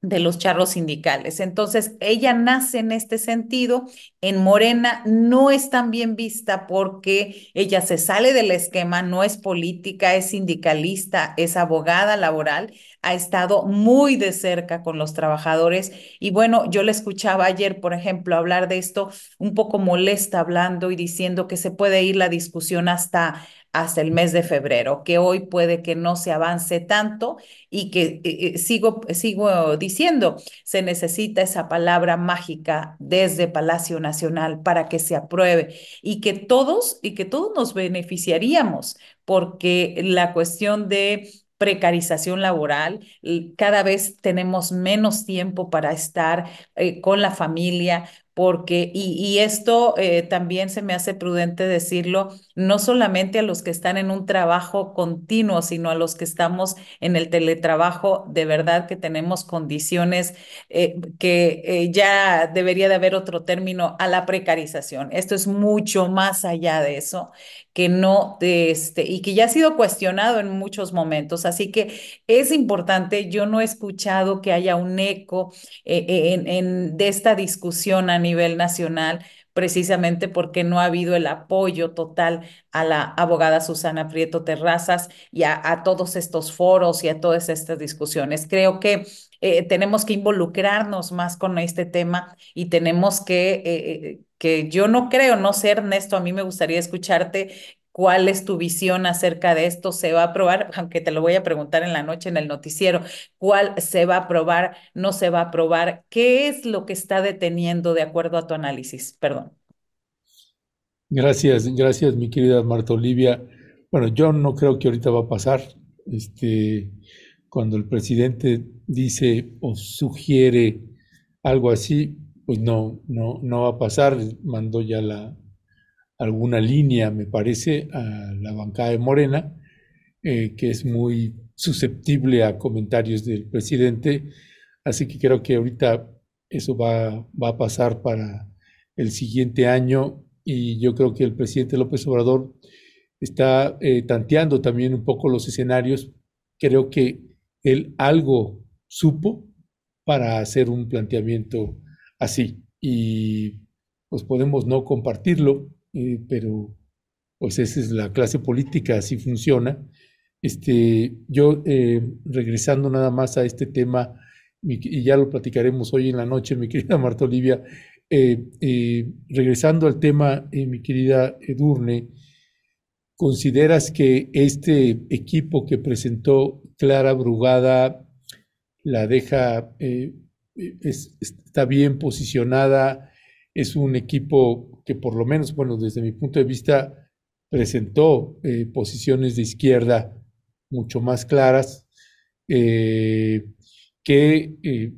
de los charros sindicales. Entonces, ella nace en este sentido. En Morena no es tan bien vista porque ella se sale del esquema, no es política, es sindicalista, es abogada laboral, ha estado muy de cerca con los trabajadores. Y bueno, yo le escuchaba ayer, por ejemplo, hablar de esto un poco molesta hablando y diciendo que se puede ir la discusión hasta hasta el mes de febrero, que hoy puede que no se avance tanto y que eh, eh, sigo, sigo diciendo, se necesita esa palabra mágica desde Palacio Nacional para que se apruebe y que todos y que todos nos beneficiaríamos porque la cuestión de precarización laboral, cada vez tenemos menos tiempo para estar eh, con la familia, porque, y, esto eh, también se me hace prudente decirlo, no solamente a los que están en un trabajo continuo, sino a los que estamos en el teletrabajo, de verdad que tenemos condiciones eh, que eh, ya debería de haber otro término a la precarización. Esto es mucho más allá de eso, que no, este, y que ya ha sido cuestionado en muchos momentos. Así que es importante, yo no he escuchado que haya un eco en, de esta discusión a nivel nacional, precisamente porque no ha habido el apoyo total a la abogada Susana Prieto Terrazas y a, todos estos foros y a todas estas discusiones. Creo que eh, tenemos que involucrarnos más con este tema y tenemos que, eh, eh, que yo no creo, no sé Ernesto, a mí me gustaría escucharte ¿Cuál es tu visión acerca de esto? ¿Se va a aprobar? Aunque te lo voy a preguntar en la noche en el noticiero. ¿Cuál se va a aprobar? ¿No se va a aprobar? ¿Qué es lo que está deteniendo de acuerdo a tu análisis? Perdón. Gracias, gracias, mi querida Marta Olivia. Bueno, yo no creo que ahorita va a pasar. Este, cuando el presidente dice o sugiere algo así, pues no, no, no va a pasar. Mandó ya la, alguna línea, me parece, a la bancada de Morena, eh, que es muy susceptible a comentarios del presidente. Así que creo que ahorita eso va, va a pasar para el siguiente año y yo creo que el presidente López Obrador está eh, tanteando también un poco los escenarios. Creo que él algo supo para hacer un planteamiento así y pues podemos no compartirlo, eh, pero pues esa es la clase política, así funciona. Este, yo, eh, regresando nada más a este tema, y ya lo platicaremos hoy en la noche, mi querida Marta Olivia, eh, regresando al tema, mi querida Edurne, ¿consideras que este equipo que presentó Clara Brugada la deja, está bien posicionada? Es un equipo que por lo menos, bueno, desde mi punto de vista, presentó eh, posiciones de izquierda mucho más claras, eh, que eh,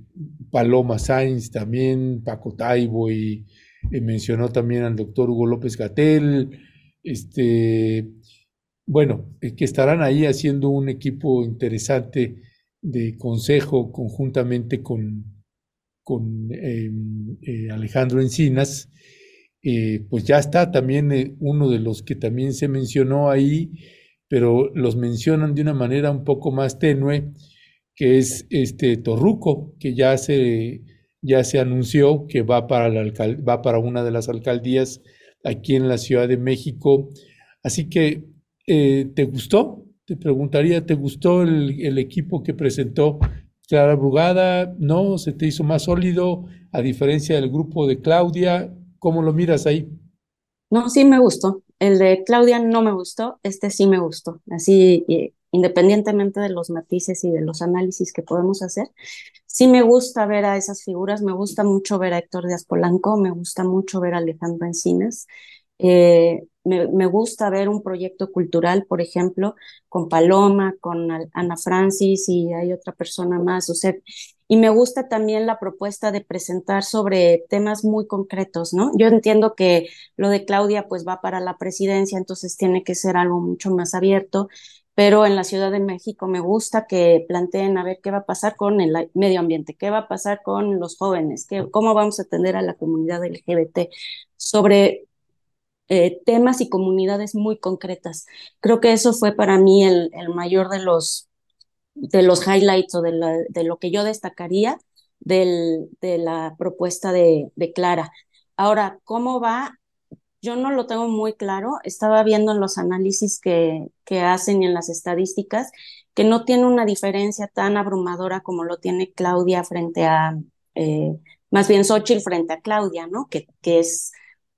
Paloma Sainz también, Paco Taibo y mencionó también al doctor Hugo López Gatel, este, bueno, que estarán ahí haciendo un equipo interesante de consejo conjuntamente con, con em, Alejandro Encinas eh, pues ya está también eh, uno de los que también se mencionó ahí, pero los mencionan de una manera un poco más tenue, que es este Torruco, que ya se, ya se anunció que va para, la va para una de las alcaldías aquí en la Ciudad de México. Así que, eh, ¿te gustó? Te preguntaría, ¿te gustó el, el equipo que presentó Clara Brugada? ¿No? ¿Se te hizo más sólido? A diferencia del grupo de Claudia, ¿Cómo lo miras ahí? No, sí me gustó. El de Claudia no me gustó, este sí me gustó. Así, eh, independientemente de los matices y de los análisis que podemos hacer, sí me gusta ver a esas figuras, me gusta mucho ver a Héctor Díaz Polanco, me gusta mucho ver a Alejandro Encinas. Eh, me, me, gusta ver un proyecto cultural, por ejemplo, con Paloma, con Ana Francis y hay otra persona más. O sea, y me gusta también la propuesta de presentar sobre temas muy concretos, ¿no? Yo entiendo que lo de Claudia pues va para la presidencia, entonces tiene que ser algo mucho más abierto, pero en la Ciudad de México me gusta que planteen a ver qué va a pasar con el medio ambiente, qué va a pasar con los jóvenes, qué, cómo vamos a atender a la comunidad LGBT sobre eh, temas y comunidades muy concretas. Creo que eso fue para mí el, el mayor de los de los highlights o de, lo que yo destacaría del, de la propuesta de, de Clara. Ahora, ¿cómo va? Yo no lo tengo muy claro. Estaba viendo en los análisis que, que hacen y en las estadísticas que no tiene una diferencia tan abrumadora como lo tiene Claudia frente a, eh, más bien Xochitl frente a Claudia, ¿no? Que, que es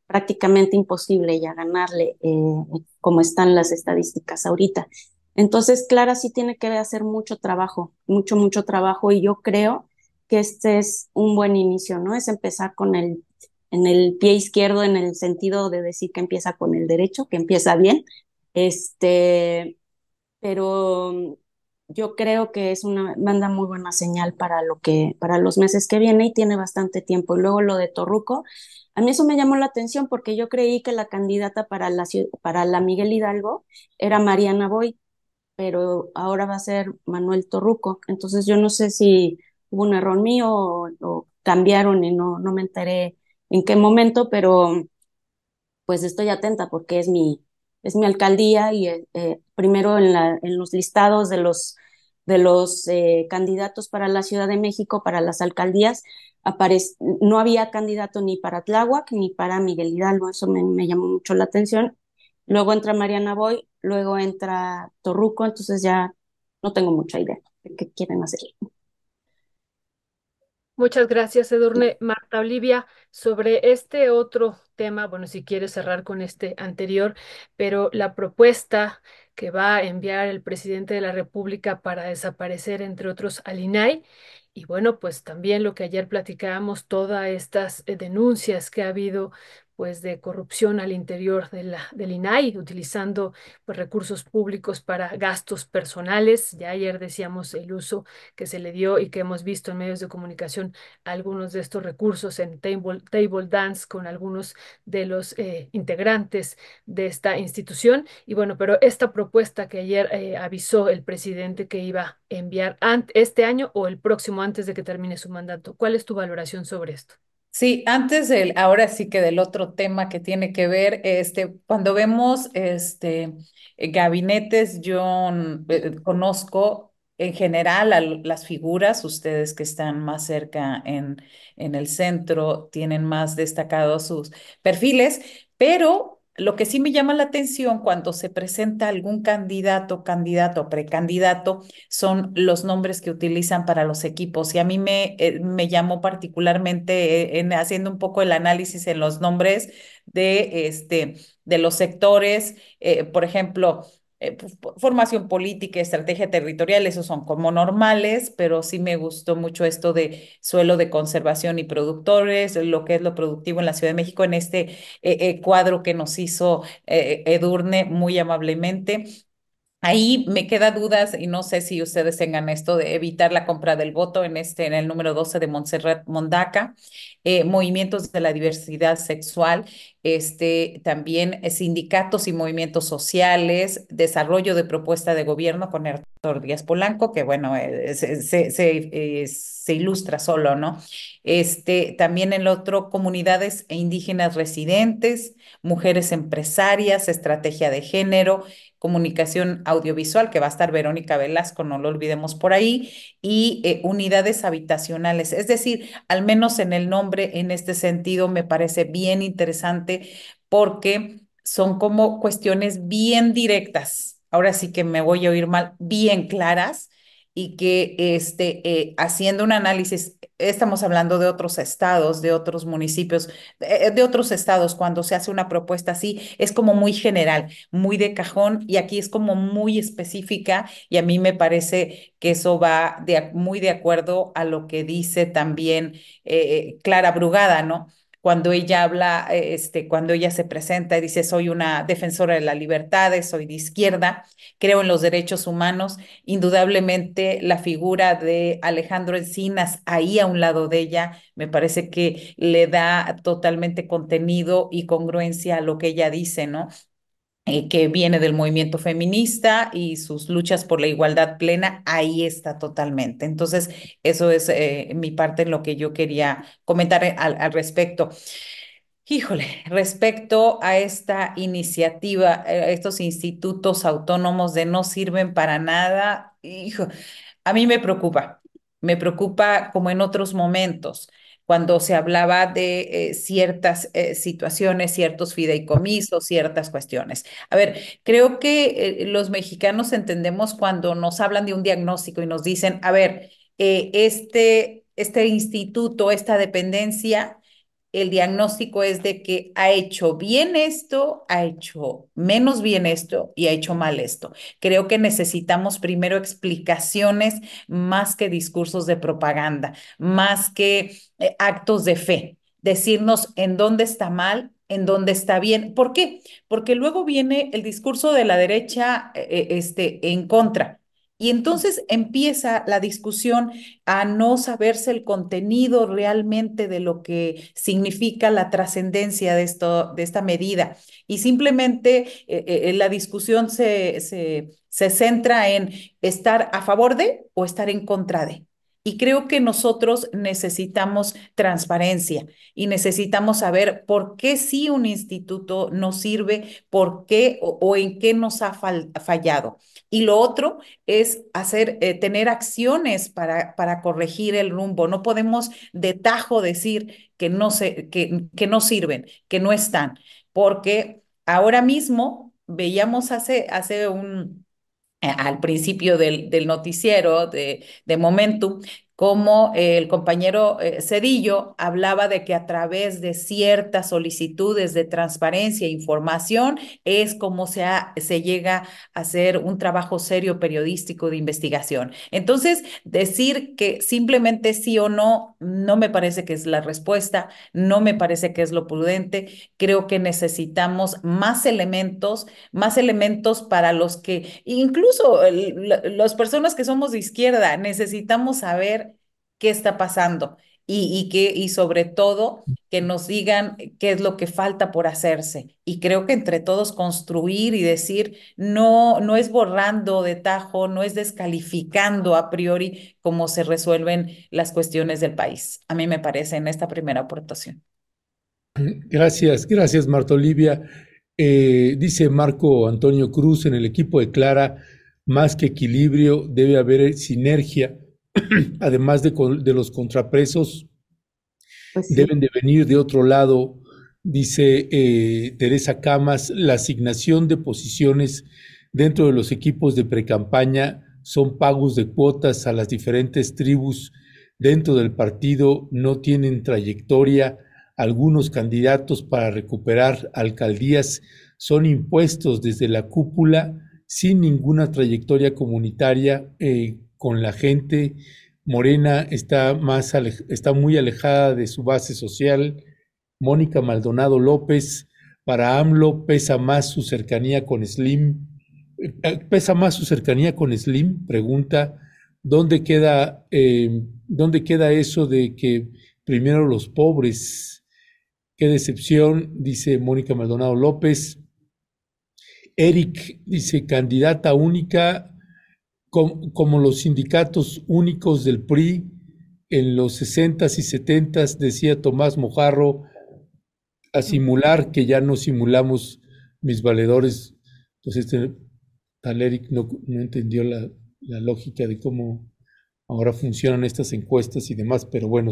prácticamente imposible ya ganarle eh, como están las estadísticas ahorita. Entonces, Clara sí tiene que hacer mucho trabajo, mucho, mucho trabajo y yo creo que este es un buen inicio, ¿no? Es empezar con el, en el pie izquierdo en el sentido de decir que empieza con el derecho, que empieza bien, este, pero yo creo que es una, manda muy buena señal para lo que, para los meses que viene y tiene bastante tiempo. Y luego lo de Torruco, a mí eso me llamó la atención porque yo creí que la candidata para la, para la Miguel Hidalgo era Mariana Boy, pero ahora va a ser Manuel Torruco. Entonces yo no sé si hubo un error mío o, cambiaron y no, no me enteré en qué momento, pero pues estoy atenta porque es mi, es mi alcaldía y eh, primero en, la, en los listados de los, de los eh, candidatos para la Ciudad de México, para las alcaldías, no había candidato ni para Tláhuac ni para Miguel Hidalgo, eso me, me llamó mucho la atención. Luego entra Mariana Boy, luego entra Torruco, entonces ya no tengo mucha idea de qué quieren hacer. Muchas gracias, Edurne. Marta Olivia, sobre este otro tema, bueno, si quieres cerrar con este anterior, pero la propuesta que va a enviar el presidente de la República para desaparecer, entre otros, al INAI, y bueno, pues también lo que ayer platicábamos, todas estas eh, denuncias que ha habido pues de corrupción al interior de la, del INAI, utilizando pues, recursos públicos para gastos personales. Ya ayer decíamos el uso que se le dio y que hemos visto en medios de comunicación algunos de estos recursos en table, table dance con algunos de los eh, integrantes de esta institución. Y bueno, pero esta propuesta que ayer eh, avisó el presidente que iba a enviar este año o el próximo antes de que termine su mandato, ¿cuál es tu valoración sobre esto? Sí, antes del, ahora sí que del otro tema que tiene que ver, este, cuando vemos este eh, gabinetes, yo eh, conozco en general a las figuras, ustedes que están más cerca en, en el centro tienen más destacados sus perfiles, pero lo que sí me llama la atención cuando se presenta algún candidato, candidato precandidato son los nombres que utilizan para los equipos. Y a mí me, eh, me llamó particularmente eh, en haciendo un poco el análisis en los nombres de, este, de los sectores. Eh, por ejemplo, eh, formación política, estrategia territorial, esos son como normales, pero sí me gustó mucho esto de suelo de conservación y productores, lo que es lo productivo en la Ciudad de México, en este eh, eh, cuadro que nos hizo Edurne muy amablemente. Ahí me queda dudas y no sé si ustedes tengan esto de evitar la compra del voto en este, en el número 12 de Montserrat Mondaca, eh, movimientos de la diversidad sexual, este, también sindicatos y movimientos sociales, desarrollo de propuesta de gobierno con Héctor Díaz Polanco, que bueno, eh, se, se, se, ilustra solo, ¿no? Este, también el otro, comunidades e indígenas residentes, mujeres empresarias, estrategia de género, comunicación audiovisual, que va a estar Verónica Velasco, no lo olvidemos por ahí, y eh, unidades habitacionales. Es decir, al menos en el nombre, en este sentido, me parece bien interesante porque son como cuestiones bien directas. Ahora sí que me voy a oír mal, bien claras y que este, eh, haciendo un análisis estamos hablando de otros estados, de otros municipios, de, de, otros estados, cuando se hace una propuesta así, es como muy general, muy de cajón y aquí es como muy específica y a mí me parece que eso va de, muy de acuerdo a lo que dice también eh, Clara Brugada, ¿no? Cuando ella habla, este, cuando ella se presenta y dice, soy una defensora de las libertades, soy de izquierda, creo en los derechos humanos, indudablemente la figura de Alejandro Encinas ahí a un lado de ella, me parece que le da totalmente contenido y congruencia a lo que ella dice, ¿no? Eh, que viene del movimiento feminista y sus luchas por la igualdad plena, ahí está totalmente. Entonces, eso es eh, mi parte en lo que yo quería comentar eh, al, al, respecto. Híjole, respecto a esta iniciativa, estos institutos autónomos de no sirven para nada, hijo, a mí me preocupa. me preocupa como en otros momentos cuando se hablaba de eh, ciertas eh, situaciones, ciertos fideicomisos, ciertas cuestiones. A ver, creo que eh, los mexicanos entendemos cuando nos hablan de un diagnóstico y nos dicen, a ver, este, este instituto, esta dependencia el diagnóstico es de que ha hecho bien esto, ha hecho menos bien esto y ha hecho mal esto. Creo que necesitamos primero explicaciones más que discursos de propaganda, más que eh, actos de fe, decirnos en dónde está mal, en dónde está bien. ¿Por qué? Porque luego viene el discurso de la derecha eh, eh, este, en contra y entonces empieza la discusión a no saberse el contenido realmente de lo que significa la trascendencia de, de esta medida. Y simplemente eh, eh, la discusión se, se, se centra en estar a favor de o estar en contra de. Y creo que nosotros necesitamos transparencia y necesitamos saber por qué sí un instituto nos sirve, por qué o, en qué nos ha fallado. Y lo otro es hacer, eh, tener acciones para, para corregir el rumbo. No podemos de tajo decir que no, se, que, que no sirven, que no están, porque ahora mismo veíamos hace, hace un, al principio del, del noticiero de, de, Momentum, como el compañero eh, Cedillo hablaba de que a través de ciertas solicitudes de transparencia e información es como se, se llega a hacer un trabajo serio periodístico de investigación. Entonces, decir que simplemente sí o no, no me parece que es la respuesta, no me parece que es lo prudente. Creo que necesitamos más elementos, más elementos para los que, incluso las personas que somos de izquierda, necesitamos saber qué está pasando y, y, que, y sobre todo que nos digan qué es lo que falta por hacerse. Y creo que entre todos construir y decir, no, no es borrando de tajo, no es descalificando a priori cómo se resuelven las cuestiones del país. A mí me parece en esta primera aportación. Gracias, gracias Marta Olivia. Eh, dice Marco Antonio Cruz, en el equipo de Clara, más que equilibrio, debe haber sinergia además de, de los contrapresos, pues deben de venir de otro lado, dice eh, Teresa Camas, la asignación de posiciones dentro de los equipos de precampaña son pagos de cuotas a las diferentes tribus dentro del partido, no tienen trayectoria, algunos candidatos para recuperar alcaldías son impuestos desde la cúpula sin ninguna trayectoria comunitaria eh, con la gente. Morena está, más está muy alejada de su base social. Mónica Maldonado López, para AMLO pesa más su cercanía con Slim. Eh, ¿Pesa más su cercanía con Slim? Pregunta. ¿Dónde queda, eh, ¿Dónde queda eso de que primero los pobres? Qué decepción, dice Mónica Maldonado López. Eric dice, candidata única como, los sindicatos únicos del PRI en los 60s y 70s, decía Tomás Mojarro, a simular que ya no simulamos mis valedores. Pues este tal Eric no, entendió la, lógica de cómo ahora funcionan estas encuestas y demás, pero bueno.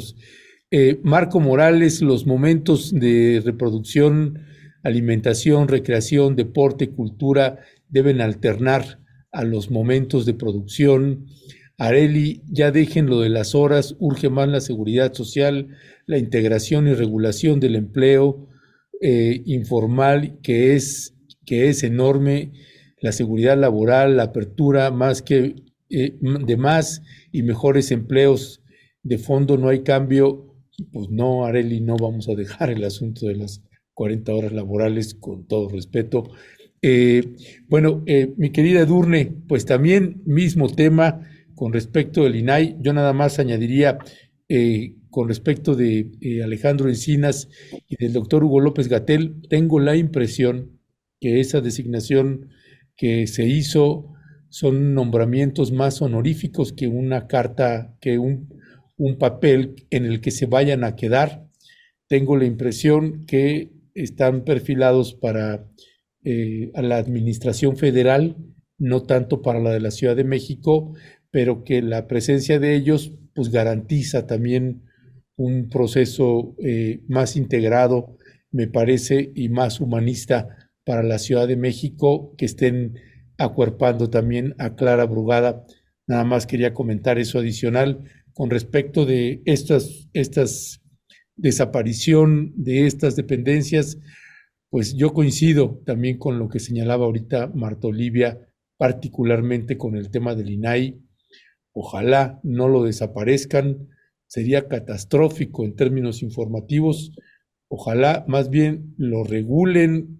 Eh, Marco Morales, los momentos de reproducción, alimentación, recreación, deporte, cultura deben alternar a los momentos de producción. Areli, ya dejen lo de las horas, urge más la seguridad social, la integración y regulación del empleo eh, informal, que es, que es enorme, la seguridad laboral, la apertura más que eh, de más y mejores empleos. De fondo no hay cambio. Pues no, Areli, no vamos a dejar el asunto de las 40 horas laborales, con todo respeto. Eh, bueno, eh, mi querida Edurne, pues también mismo tema con respecto del INAI. Yo nada más añadiría eh, con respecto de Alejandro Encinas y del doctor Hugo López Gatel, tengo la impresión que esa designación que se hizo son nombramientos más honoríficos que una carta, que un papel en el que se vayan a quedar. Tengo la impresión que están perfilados para eh, a la administración federal, no tanto para la de la Ciudad de México, pero que la presencia de ellos pues garantiza también un proceso eh, más integrado, me parece, y más humanista para la Ciudad de México, que estén acuerpando también a Clara Brugada. Nada más quería comentar eso adicional con respecto de estas, estas desaparición de estas dependencias, pues yo coincido también con lo que señalaba ahorita Marta Olivia, particularmente con el tema del INAI. Ojalá no lo desaparezcan, sería catastrófico en términos informativos. Ojalá más bien lo regulen,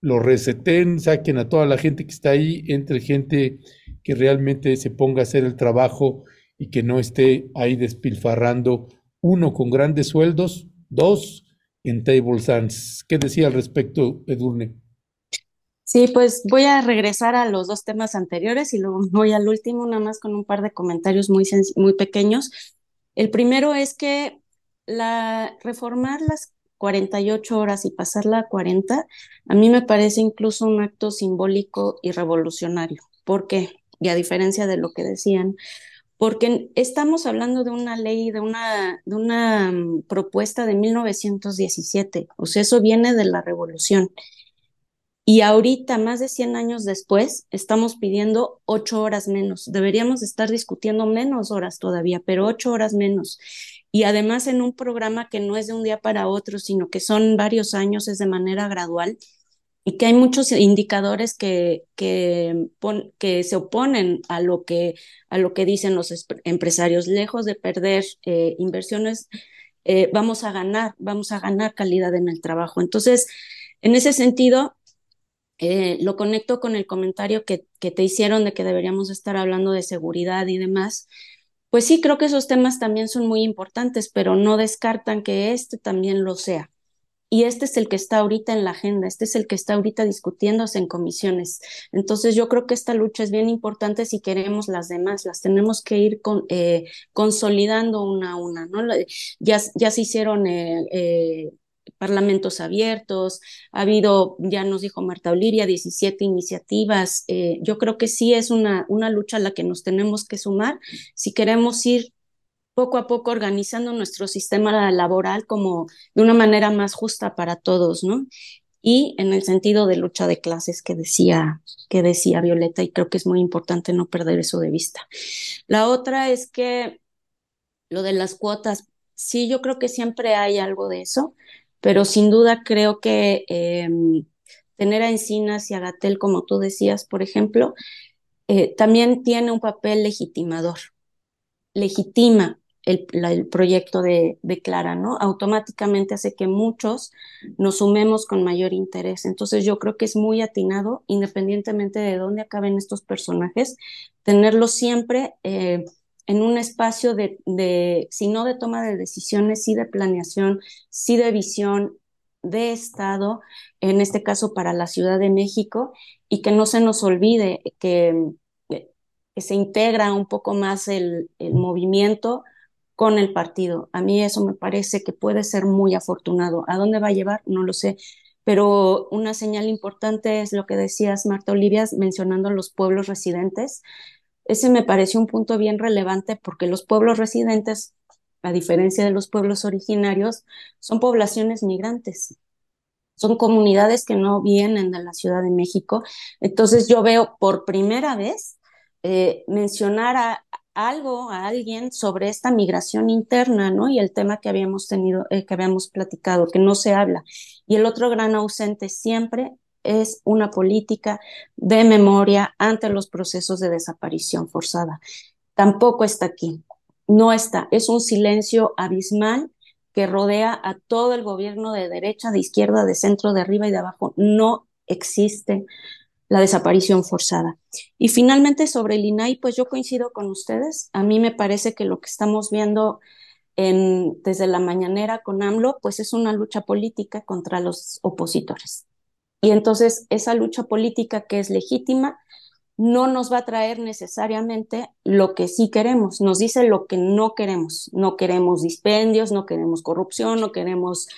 lo reseten, saquen a toda la gente que está ahí, entre gente que realmente se ponga a hacer el trabajo y que no esté ahí despilfarrando, uno, con grandes sueldos, dos, en table sans. ¿Qué decía al respecto, Edurne? Sí, pues voy a regresar a los dos temas anteriores y luego voy al último, nada más con un par de comentarios muy, muy pequeños. El primero es que la, reformar las 48 horas y pasarla a 40, a mí me parece incluso un acto simbólico y revolucionario. ¿Por qué? Y a diferencia de lo que decían, porque estamos hablando de una ley, de una, mm, propuesta de 1917, o sea, eso viene de la revolución. Y ahorita, más de 100 años después, estamos pidiendo ocho horas menos. Deberíamos estar discutiendo menos horas todavía, pero ocho horas menos. Y además en un programa que no es de un día para otro, sino que son varios años, es de manera gradual y que hay muchos indicadores que, que, que se oponen a lo que, a lo que dicen los empresarios. Lejos de perder eh, inversiones, eh, vamos a ganar, vamos a ganar calidad en el trabajo. Entonces, en ese sentido, eh, lo conecto con el comentario que, que te hicieron de que deberíamos estar hablando de seguridad y demás. Pues sí, creo que esos temas también son muy importantes, pero no descartan que este también lo sea y este es el que está ahorita en la agenda, este es el que está ahorita discutiéndose en comisiones. Entonces yo creo que esta lucha es bien importante si queremos las demás, las tenemos que ir eh, consolidando una a una, ¿no? Ya, se hicieron eh, eh, parlamentos abiertos, ha habido, ya nos dijo Marta Olivia, 17 iniciativas. yo creo que sí es una lucha a la que nos tenemos que sumar si queremos ir poco a poco organizando nuestro sistema laboral como de una manera más justa para todos, ¿no? Y en el sentido de lucha de clases que decía, que decía Violeta, y creo que es muy importante no perder eso de vista. La otra es que lo de las cuotas, sí, yo creo que siempre hay algo de eso, pero sin duda creo que em, tener a Encinas y a Gatel, como tú decías, por ejemplo, eh, también tiene un papel legitimador. Legitima el, proyecto de, Clara, ¿no? Automáticamente hace que muchos nos sumemos con mayor interés. Entonces yo creo que es muy atinado, independientemente de dónde acaben estos personajes, tenerlos siempre eh, en un espacio de, si no de toma de decisiones, sí de planeación, sí de visión de Estado, en este caso para la Ciudad de México, y que no se nos olvide que, se integra un poco más el movimiento con el partido. A mí eso me parece que puede ser muy afortunado. ¿A dónde va a llevar? No lo sé. Pero una señal importante es lo que decías, Marta Olivia, mencionando los pueblos residentes. Ese me pareció un punto bien relevante porque los pueblos residentes, a diferencia de los pueblos originarios, son poblaciones migrantes. Son comunidades que no vienen de la Ciudad de México. Entonces yo veo por primera vez eh, mencionar a, algo a alguien sobre esta migración interna, ¿no? Y el tema que habíamos tenido, eh, que habíamos platicado, que no se habla. Y el otro gran ausente siempre es una política de memoria ante los procesos de desaparición forzada. Tampoco está aquí, no está, es un silencio abismal que rodea a todo el gobierno de derecha, de izquierda, de centro, de arriba y de abajo. No existe la desaparición forzada. Y finalmente sobre el INAI, pues yo coincido con ustedes. A mí me parece que lo que estamos viendo en, desde la mañanera con AMLO, pues es una lucha política contra los opositores. Y entonces esa lucha política que es legítima no nos va a traer necesariamente lo que sí queremos, nos dice lo que no queremos. No queremos dispendios, no queremos corrupción, no queremos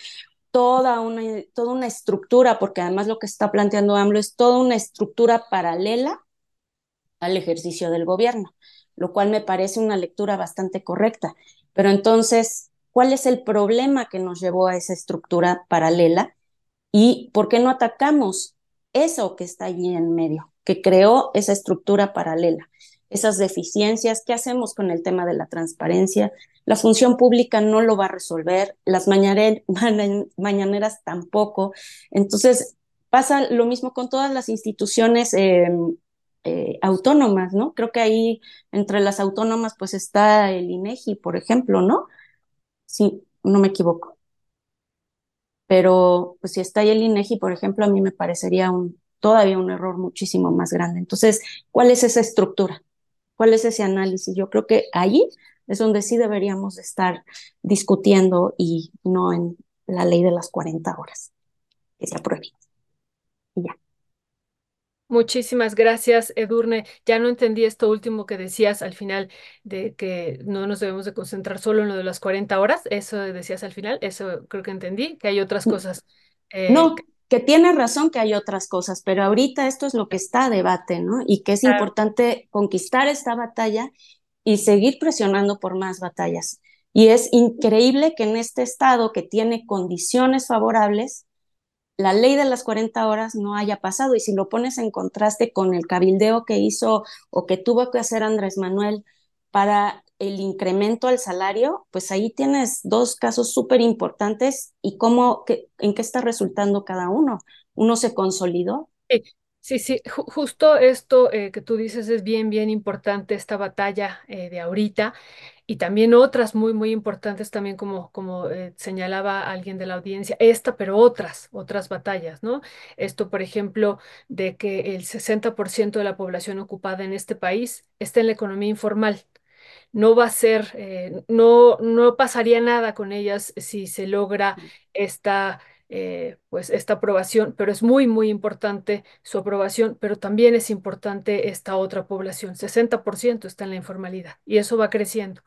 toda una, toda una estructura, porque además lo que está planteando AMLO es toda una estructura paralela al ejercicio del gobierno. lo cual me parece una lectura bastante correcta. Pero entonces, ¿cuál es el problema que nos llevó a esa estructura paralela? ¿Y por qué no atacamos eso que está allí en medio, que creó esa estructura paralela? Esas deficiencias, ¿qué hacemos con el tema de la transparencia? La función pública no lo va a resolver, las mañaneras tampoco. Entonces, pasa lo mismo con todas las instituciones em, eh, autónomas, ¿no? Creo que ahí entre las autónomas pues está el INEGI, por ejemplo, ¿no? Sí, no me equivoco. Pero pues si está ahí el INEGI, por ejemplo, a mí me parecería un, todavía un error muchísimo más grande. Entonces, ¿cuál es esa estructura? ¿Cuál es ese análisis? Yo creo que ahí es donde sí deberíamos estar discutiendo y no en la ley de las 40 horas que se apruebe. Y ya. Muchísimas gracias, Edurne. Ya no entendí esto último que decías al final de que no nos debemos de concentrar solo en lo de las 40 horas. Eso decías al final, eso creo que entendí, que hay otras cosas. Eh, no, que tiene razón que hay otras cosas, pero ahorita esto es lo que está a debate, ¿no? Y que es importante conquistar esta batalla y seguir presionando por más batallas. Y es increíble que en este estado que tiene condiciones favorables, la ley de las 40 horas no haya pasado. Y si lo pones en contraste con el cabildeo que hizo o que tuvo que hacer Andrés Manuel para el incremento al salario, pues ahí tienes dos casos súper importantes y cómo, que, en qué está resultando cada uno. Uno se consolidó. Sí, sí, sí. justo esto eh, que tú dices es bien, bien importante, esta batalla eh, de ahorita y también otras muy, muy importantes también como, como eh, señalaba alguien de la audiencia, esta, pero otras, otras batallas, ¿no? Esto, por ejemplo, de que el 60% de la población ocupada en este país está en la economía informal no va a ser, eh, no, no pasaría nada con ellas si se logra esta eh, pues esta aprobación, pero es muy, muy importante su aprobación, pero también es importante esta otra población, 60% está en la informalidad y eso va creciendo.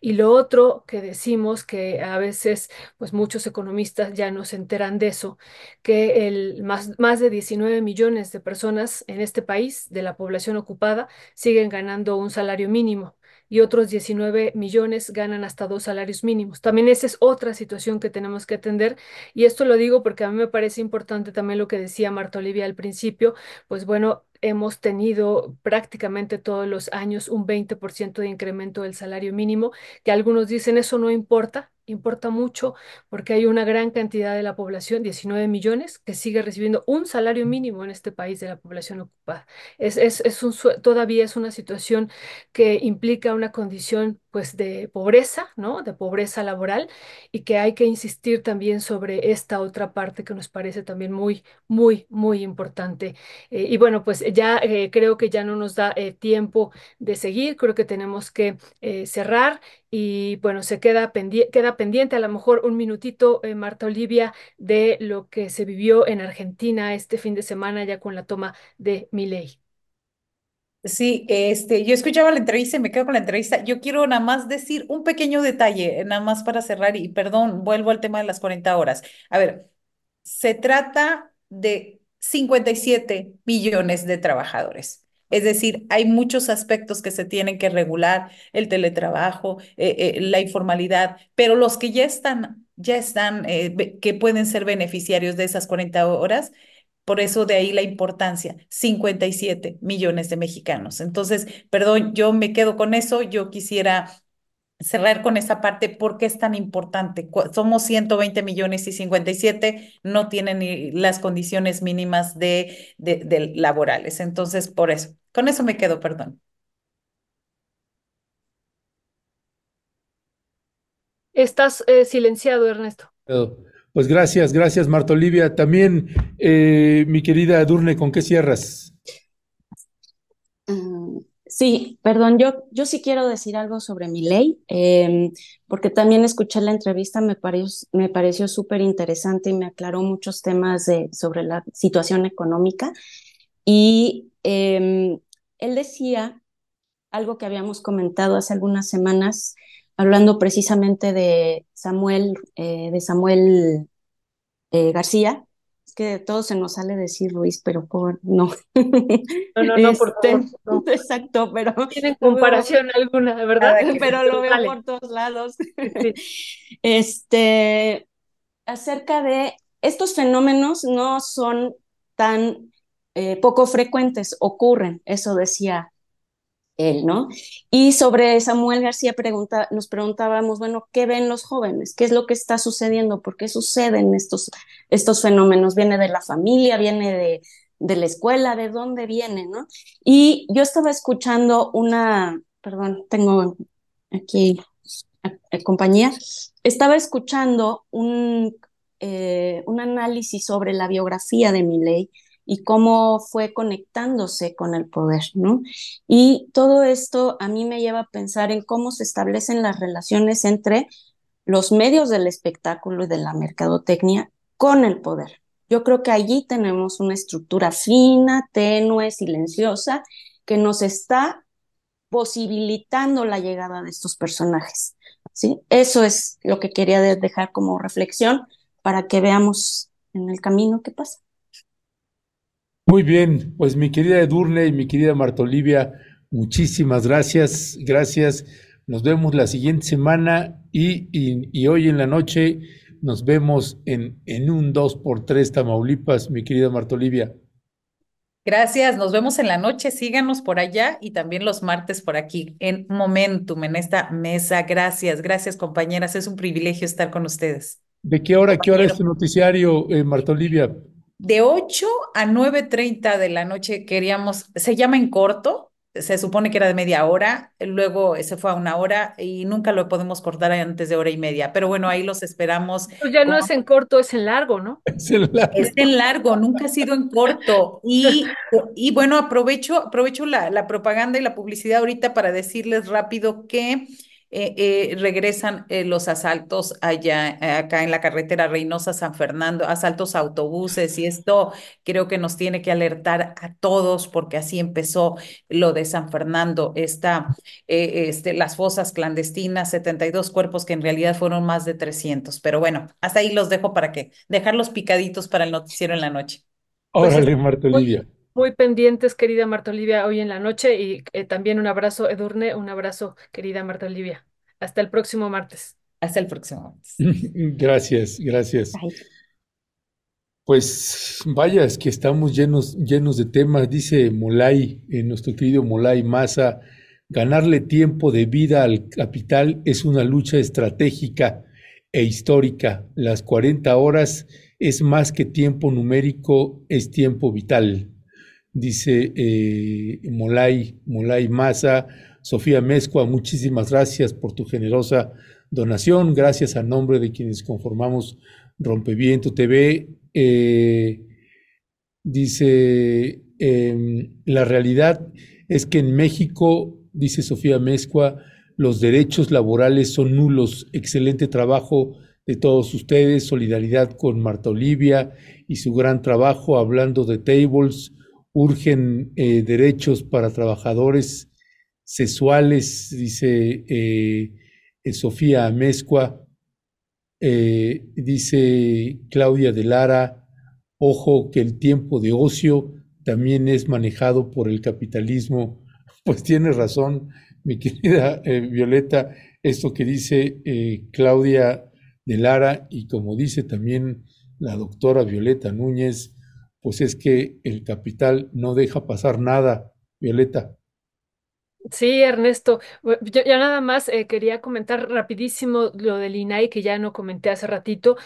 Y lo otro que decimos, que a veces pues muchos economistas ya no se enteran de eso, que el, más, más de 19 millones de personas en este país, de la población ocupada, siguen ganando un salario mínimo y otros 19 millones ganan hasta dos salarios mínimos. También esa es otra situación que tenemos que atender y esto lo digo porque a mí me parece importante también lo que decía Marta Olivia al principio, pues bueno, hemos tenido prácticamente todos los años un 20% de incremento del salario mínimo, que algunos dicen eso no importa, importa mucho porque hay una gran cantidad de la población, 19 millones, que sigue recibiendo un salario mínimo en este país de la población ocupada. Es, es, es un, todavía es una situación que implica una condición pues de pobreza, ¿no? De pobreza laboral y que hay que insistir también sobre esta otra parte que nos parece también muy, muy, muy importante. Eh, y bueno, pues ya eh, creo que ya no nos da eh, tiempo de seguir, creo que tenemos que cerrar y bueno, se queda, queda pendiente a lo mejor un minutito, Marta Olivia, de lo que se vivió en Argentina este fin de semana ya con la toma de Milei. Sí, este, yo escuchaba la entrevista y me quedo con la entrevista. Yo quiero nada más decir un pequeño detalle, nada más para cerrar y perdón, vuelvo al tema de las 40 horas. A ver, se trata de 57 millones de trabajadores. Es decir, hay muchos aspectos que se tienen que regular, el teletrabajo, eh, eh, la informalidad, pero los que ya están, ya están, eh, que pueden ser beneficiarios de esas 40 horas, por eso de ahí la importancia, 57 millones de mexicanos. Entonces, perdón, yo me quedo con eso, yo quisiera cerrar con esa parte, ¿por qué es tan importante? Somos 120 millones y 57 no tienen ni las condiciones mínimas de, de, laborales. Entonces, por eso, con eso me quedo, perdón. Estás eh, silenciado, Ernesto. Pues gracias, gracias Marta Olivia. También, eh, mi querida Durne, ¿con qué cierras? Mm, sí, perdón, yo, yo sí quiero decir algo sobre mi ley, em, porque también escuché la entrevista, me, pareció, me pareció súper interesante y me aclaró muchos temas de, sobre la situación económica. Y em, él decía algo que habíamos comentado hace algunas semanas, hablando precisamente de Samuel, eh, de Samuel eh, García, que todo se nos sale decir Ruiz, pero por, no. No, no, no, por Este, favor, no. Exacto, pero Tienen veo- comparación alguna, ¿verdad? pero lo veo por todos lados. Sí. Este, acerca de estos fenómenos no son tan eh, poco frecuentes, ocurren, eso decía él, ¿no? Y sobre Samuel García pregunta, nos preguntábamos, bueno, ¿qué ven los jóvenes? ¿Qué es lo que está sucediendo? ¿Por qué suceden estos, estos fenómenos? ¿Viene de la familia? ¿Viene de, de la escuela? ¿De dónde viene, no? Y yo estaba escuchando una, perdón, tengo aquí compañía, estaba escuchando un, eh, un análisis sobre la biografía de Milei y cómo fue conectándose con el poder, ¿no? Y todo esto a mí me lleva a pensar en cómo se establecen las relaciones entre los medios del espectáculo y de la mercadotecnia con el poder. Yo creo que allí tenemos una estructura fina, tenue, silenciosa, que nos está posibilitando la llegada de estos personajes. ¿sí? Eso es lo que quería de- dejar como reflexión para que veamos en el camino qué pasa. Muy bien, pues mi querida Edurne y mi querida Marta Olivia, muchísimas gracias, gracias. Nos vemos la siguiente semana y, y- y hoy en la noche nos vemos en, en un 2x3 Tamaulipas, mi querida Marta Olivia. Gracias, nos vemos en la noche, síganos por allá y también los martes por aquí en Momentum, en esta mesa. Gracias, gracias compañeras, es un privilegio estar con ustedes. ¿De qué hora, qué hora es tu noticiario, eh, Marta Olivia? De 8 a 9.30 de la noche queríamos, se llama en corto, se supone que era de media hora, luego se fue a una hora y nunca lo podemos cortar antes de hora y media, pero bueno, ahí los esperamos. Pues ya no es en corto, es en largo, ¿no? Es el largo. Es en largo, nunca ha sido en corto. Y, y bueno, aprovecho, aprovecho la, la propaganda y la publicidad ahorita para decirles rápido que eh, eh, regresan eh, los asaltos allá, eh, acá en la carretera Reynosa-San Fernando, asaltos a autobuses, y esto creo que nos tiene que alertar a todos, porque así empezó lo de San Fernando, esta, eh, este, las fosas clandestinas, 72 cuerpos que en realidad fueron más de 300. Pero bueno, hasta ahí los dejo para que dejarlos picaditos para el noticiero en la noche. Órale, Marta Olivia. Muy pendientes, querida Marta Olivia, hoy en la noche y eh, también un abrazo, Edurne, un abrazo, querida Marta Olivia. Hasta el próximo martes. Hasta el próximo martes. Gracias, gracias. Pues vaya, es que estamos llenos, llenos de temas. Dice Molay, eh, nuestro querido Molay Maza, ganarle tiempo de vida al capital es una lucha estratégica e histórica. Las 40 horas es más que tiempo numérico, es tiempo vital. Dice eh, Molay, Molay Maza, Sofía Mezcua, muchísimas gracias por tu generosa donación. Gracias a nombre de quienes conformamos Rompeviento TV. Eh, dice, em, la realidad es que en México, dice Sofía Mezcua, los derechos laborales son nulos. Excelente trabajo de todos ustedes. Solidaridad con Marta Olivia y su gran trabajo hablando de tables. Urgen eh, derechos para trabajadores sexuales, dice eh, Sofía Mezcua. Eh, dice Claudia de Lara, ojo que el tiempo de ocio también es manejado por el capitalismo. Pues tiene razón, mi querida Violeta, esto que dice Claudia de Lara y como dice también la doctora Violeta Núñez, pues es que el capital no deja pasar nada, Violeta. Sí, Ernesto. Yo ya nada más eh, quería comentar rapidísimo lo del INAI que ya no comenté hace ratito.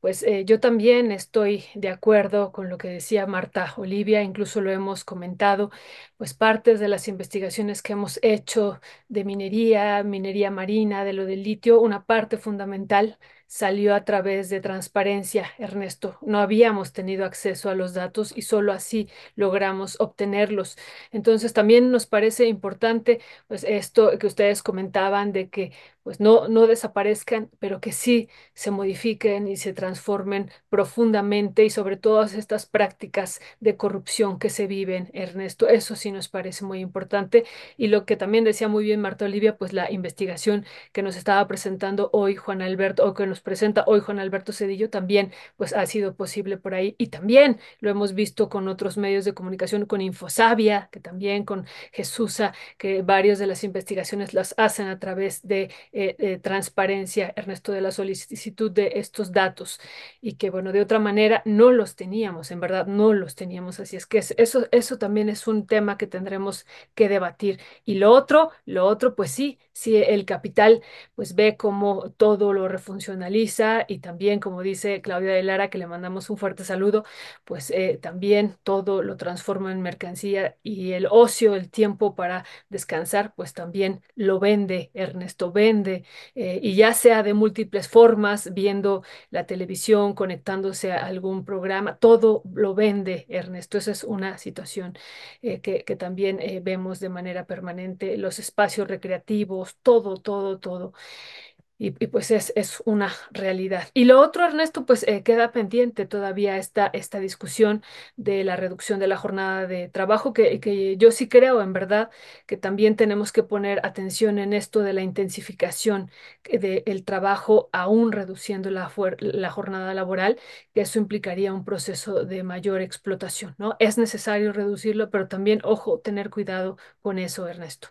Pues eh, yo también estoy de acuerdo con lo que decía Marta Olivia, incluso lo hemos comentado, pues partes de las investigaciones que hemos hecho de minería, minería marina, de lo del litio, una parte fundamental salió a través de transparencia, Ernesto. No habíamos tenido acceso a los datos y solo así logramos obtenerlos. Entonces también nos parece importante pues esto que ustedes comentaban de que pues no, no desaparezcan, pero que sí se modifiquen y se transformen profundamente y sobre todas estas prácticas de corrupción que se viven, Ernesto. Eso sí nos parece muy importante. Y lo que también decía muy bien Marta Olivia, pues la investigación que nos estaba presentando hoy Juan Alberto, o que nos presenta hoy Juan Alberto Cedillo, también pues ha sido posible por ahí. Y también lo hemos visto con otros medios de comunicación, con Infosabia, que también con Jesusa, que varios de las investigaciones las hacen a través de eh, transparencia, Ernesto, de la solicitud de estos datos y que, bueno, de otra manera no los teníamos, en verdad no los teníamos. Así es que eso, eso también es un tema que tendremos que debatir. Y lo otro, lo otro, pues sí, si el capital pues ve cómo todo lo refuncionaliza y también, como dice Claudia de Lara, que le mandamos un fuerte saludo, pues eh, también todo lo transforma en mercancía y el ocio, el tiempo para descansar, pues también lo vende, Ernesto vende, eh, y ya sea de múltiples formas, viendo la televisión, conectándose a algún programa, todo lo vende, Ernesto. Esa es una situación eh, que, que, también vemos de manera permanente, los espacios recreativos, todo, todo, todo. Y, pues es, es, una realidad. Y lo otro, Ernesto, pues eh, queda pendiente todavía esta, esta discusión de la reducción de la jornada de trabajo, que, que yo sí creo, en verdad, que también tenemos que poner atención en esto de la intensificación del trabajo, aún reduciendo la, la jornada laboral, que eso implicaría un proceso de mayor explotación, ¿no? Es necesario reducirlo, pero también, ojo, tener cuidado con eso, Ernesto.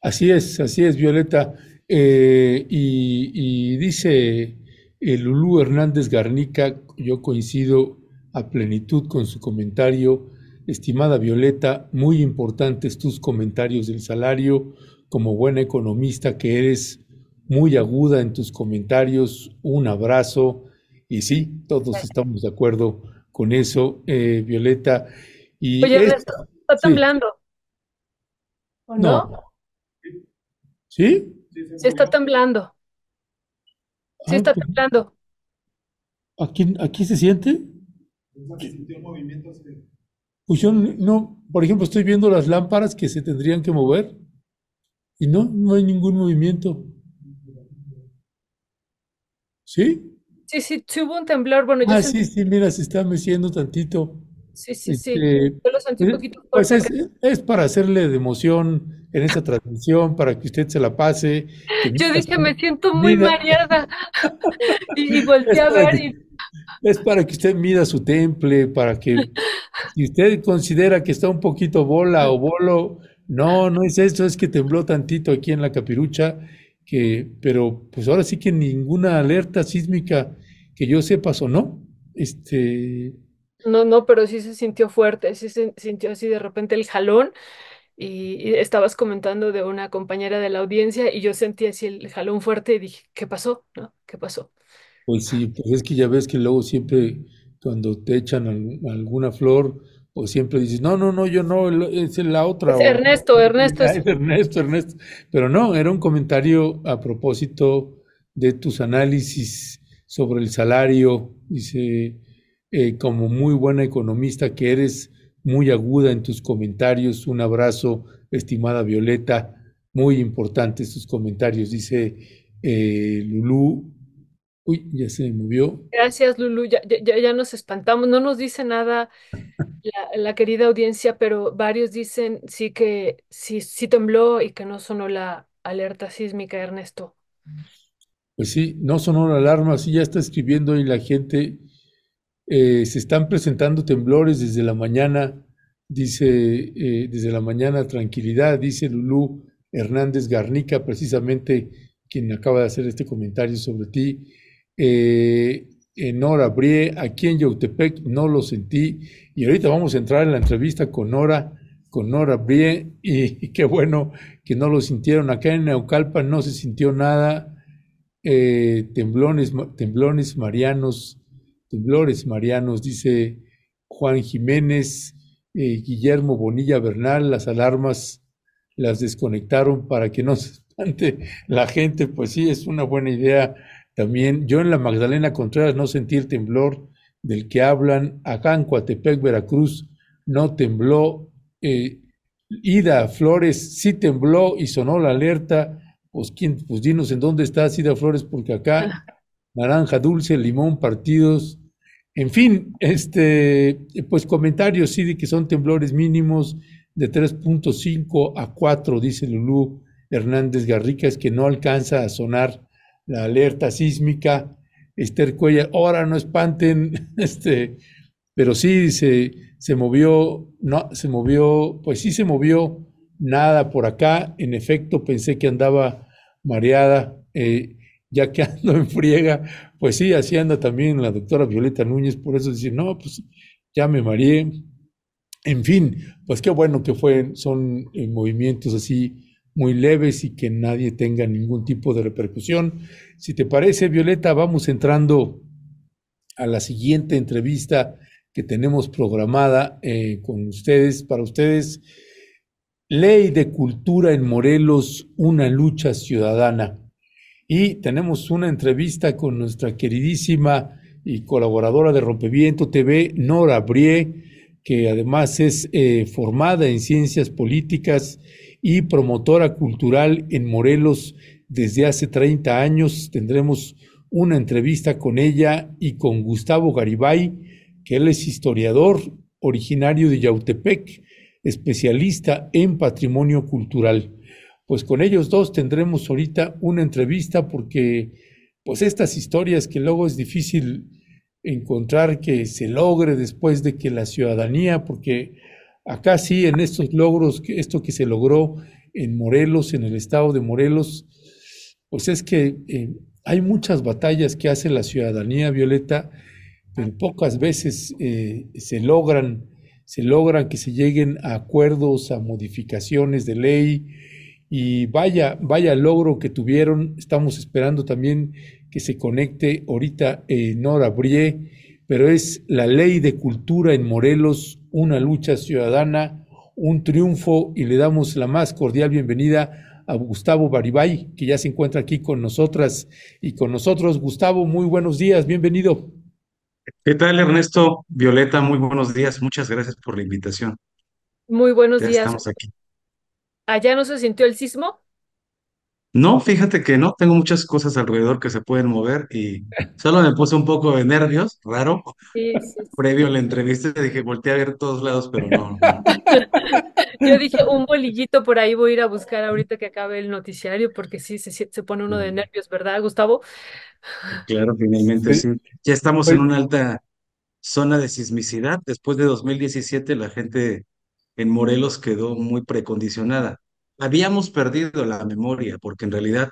Así es, así es, Violeta. Eh, y, dice el Lulú Hernández Garnica, yo coincido a plenitud con su comentario. Estimada Violeta, muy importantes tus comentarios del salario. Como buena economista que eres, muy aguda en tus comentarios. Un abrazo. Y sí, todos estamos de acuerdo con eso, eh, Violeta. Y Oye, está temblando. ¿O no? ¿Sí? Sí está temblando. Sí está temblando. ¿Aquí, aquí se siente? Pues yo no, por ejemplo, estoy viendo las lámparas que se tendrían que mover y no, no hay ningún movimiento. ¿Sí? Sí, sí, hubo un temblor. Bueno, ah, sí, sí, mira, se está meciendo tantito. Sí, sí, sí. Este, yo lo sentí un eh, poquito pues es, es, para hacerle de emoción en esta transmisión, para que usted se la pase. Yo dije, me siento muy mareada. y, y volteé a ver. Que, y... Es para que usted mida su temple, para que si usted considera que está un poquito bola o bolo, no, no es eso, es que tembló tantito aquí en la capirucha, que, pero pues ahora sí que ninguna alerta sísmica que yo sepa sonó. Este, no, no, pero sí se sintió fuerte, sí se sintió así de repente el jalón y, y estabas comentando de una compañera de la audiencia y yo sentí así el jalón fuerte y dije, ¿qué pasó? ¿No? ¿Qué pasó? Pues sí, pues es que ya ves que luego siempre cuando te echan al- alguna flor o siempre dices, no, no, no, yo no, es la otra. Es o- Ernesto, Ernesto es- es Ernesto, Ernesto. Pero no, era un comentario a propósito de tus análisis sobre el salario. Dice, eh, como muy buena economista que eres, muy aguda en tus comentarios. Un abrazo, estimada Violeta. Muy importantes tus comentarios. Dice eh, Lulú. Uy, ya se me movió. Gracias, Lulu. Ya, ya- ya, nos espantamos. No nos dice nada la, la querida audiencia, pero varios dicen sí que sí, sí tembló y que no sonó la alerta sísmica, Ernesto. Pues sí, no sonó la alarma, sí ya está escribiendo ahí la gente. Eh, se están presentando temblores desde la mañana, dice, eh, desde la mañana tranquilidad, dice Lulú Hernández Garnica, precisamente quien acaba de hacer este comentario sobre ti. Eh, Nora Brie, aquí en Yautepec no lo sentí. Y ahorita vamos a entrar en la entrevista con Nora, con Nora Brie, y, qué bueno que no lo sintieron. Acá en Naucalpan no se sintió nada temblones, temblones marianos, temblores marianos, dice Juan Jiménez, eh, Guillermo Bonilla Bernal, las alarmas las desconectaron para que no se espante la gente, pues sí, es una buena idea también. Yo en la Magdalena Contreras no sentí el temblor del que hablan, acá en Coatepec, Veracruz, no tembló. eh, Ida Flores sí tembló y sonó la alerta Pues, ¿quién? pues dinos en dónde está Cida Flores, porque acá naranja dulce, limón, partidos, en fin, este, pues comentarios sí de que son temblores mínimos de 3.5 a 4, dice Lulú Hernández Garrica, es que no alcanza a sonar la alerta sísmica. Esther Cuella, ahora no espanten, este, pero sí se, se movió, no, se movió, pues sí se movió nada por acá. En efecto, pensé que andaba mareada, eh, ya que ando en friega, pues sí, así anda también la doctora Violeta Núñez, por eso decir, no, pues ya me mareé. En fin, pues qué bueno que fue, son eh, movimientos así muy leves y que nadie tenga ningún tipo de repercusión. Si te parece, Violeta, vamos entrando a la siguiente entrevista que tenemos programada eh, con ustedes, para ustedes. Ley de Cultura en Morelos, una lucha ciudadana. Y tenemos una entrevista con nuestra queridísima y colaboradora de Rompeviento TV, Nora Brie, que además es eh, formada en ciencias políticas y promotora cultural en Morelos desde hace 30 años. Tendremos una entrevista con ella y con Gustavo Garibay, que él es historiador originario de Yautepec, especialista en patrimonio cultural pues con ellos dos tendremos ahorita una entrevista porque pues estas historias que luego es difícil encontrar que se logre después de que la ciudadanía, porque acá sí en estos logros, esto que se logró en Morelos, en el estado de Morelos, pues es que eh, hay muchas batallas que hace la ciudadanía, Violeta, pero pocas veces eh, se logran, se logran que se lleguen a acuerdos, a modificaciones de ley, y vaya, vaya logro que tuvieron. Estamos esperando también que se conecte ahorita eh, Nora Brie, pero es la ley de cultura en Morelos, una lucha ciudadana, un triunfo y le damos la más cordial bienvenida a Gustavo Baribay, que ya se encuentra aquí con nosotras y con nosotros. Gustavo, muy buenos días, bienvenido. ¿Qué tal, Ernesto? Violeta, muy buenos días. Muchas gracias por la invitación. Muy buenos Ya días. estamos aquí. ¿Allá no se sintió el sismo? No, fíjate que no, tengo muchas cosas alrededor que se pueden mover y solo me puse un poco de nervios, raro, Sí, sí, sí. previo a la entrevista dije, volteé a ver todos lados, pero no, no. Yo dije, un bolillito por ahí voy a ir a buscar ahorita que acabe el noticiario, porque sí, se, se pone uno de nervios, ¿verdad, Gustavo? Claro, finalmente Pues, sí. Ya estamos pues, en una alta zona de sismicidad. Después de 2017, la gente en Morelos quedó muy precondicionada. Habíamos perdido la memoria, porque en realidad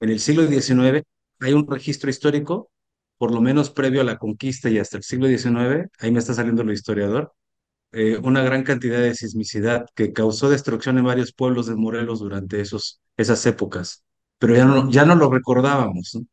en el siglo XIX hay un registro histórico, por lo menos previo a la conquista y hasta el siglo XIX, ahí me está saliendo lo historiador, eh, una gran cantidad de sismicidad que causó destrucción en varios pueblos de Morelos durante esos, esas épocas. Pero ya no, ya no lo recordábamos, ¿no?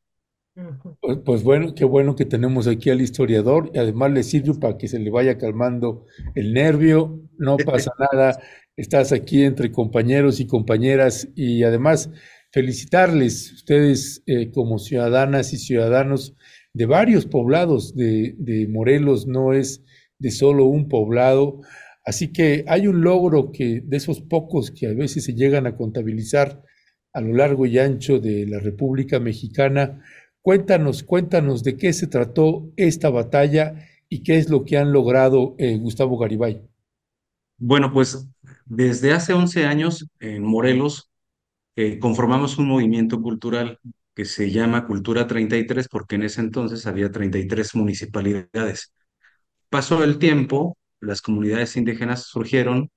Pues, pues bueno, qué bueno que tenemos aquí al historiador y además le sirve para que se le vaya calmando el nervio, no pasa nada, estás aquí entre compañeros y compañeras y además felicitarles ustedes eh, como ciudadanas y ciudadanos de varios poblados de, de Morelos, no es de solo un poblado, así que hay un logro que de esos pocos que a veces se llegan a contabilizar a lo largo y ancho de la República Mexicana. Cuéntanos, cuéntanos de qué se trató esta batalla y qué es lo que han logrado eh, Gustavo Garibay. Bueno, pues desde hace 11 años en Morelos eh, conformamos un movimiento cultural que se llama Cultura 33 porque en ese entonces había 33 municipalidades. Pasó el tiempo, las comunidades indígenas surgieron,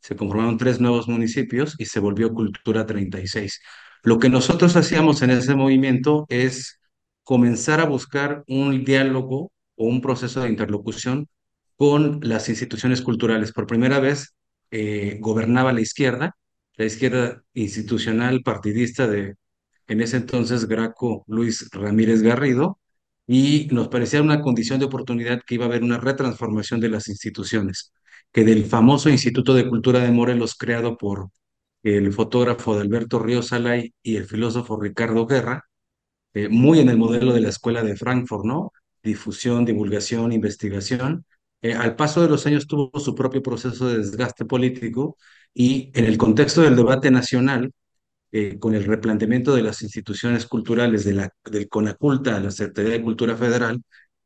se conformaron tres nuevos municipios y se volvió Cultura 36. Lo que nosotros hacíamos en ese movimiento es comenzar a buscar un diálogo o un proceso de interlocución con las instituciones culturales. Por primera vez eh, gobernaba la izquierda, la izquierda institucional partidista de, en ese entonces, Graco Luis Ramírez Garrido, y nos parecía una condición de oportunidad que iba a haber una retransformación de las instituciones, que del famoso Instituto de Cultura de Morelos, creado por el fotógrafo Alberto Ríos Salay y el filósofo Ricardo Guerra, eh, muy en el modelo de la escuela de Frankfurt, ¿no? Difusión, divulgación, investigación. Eh, al paso de los años tuvo su propio proceso de desgaste político y en el contexto del debate nacional, eh, con el replanteamiento de las instituciones culturales de la, del CONACULTA la Secretaría de Cultura Federal,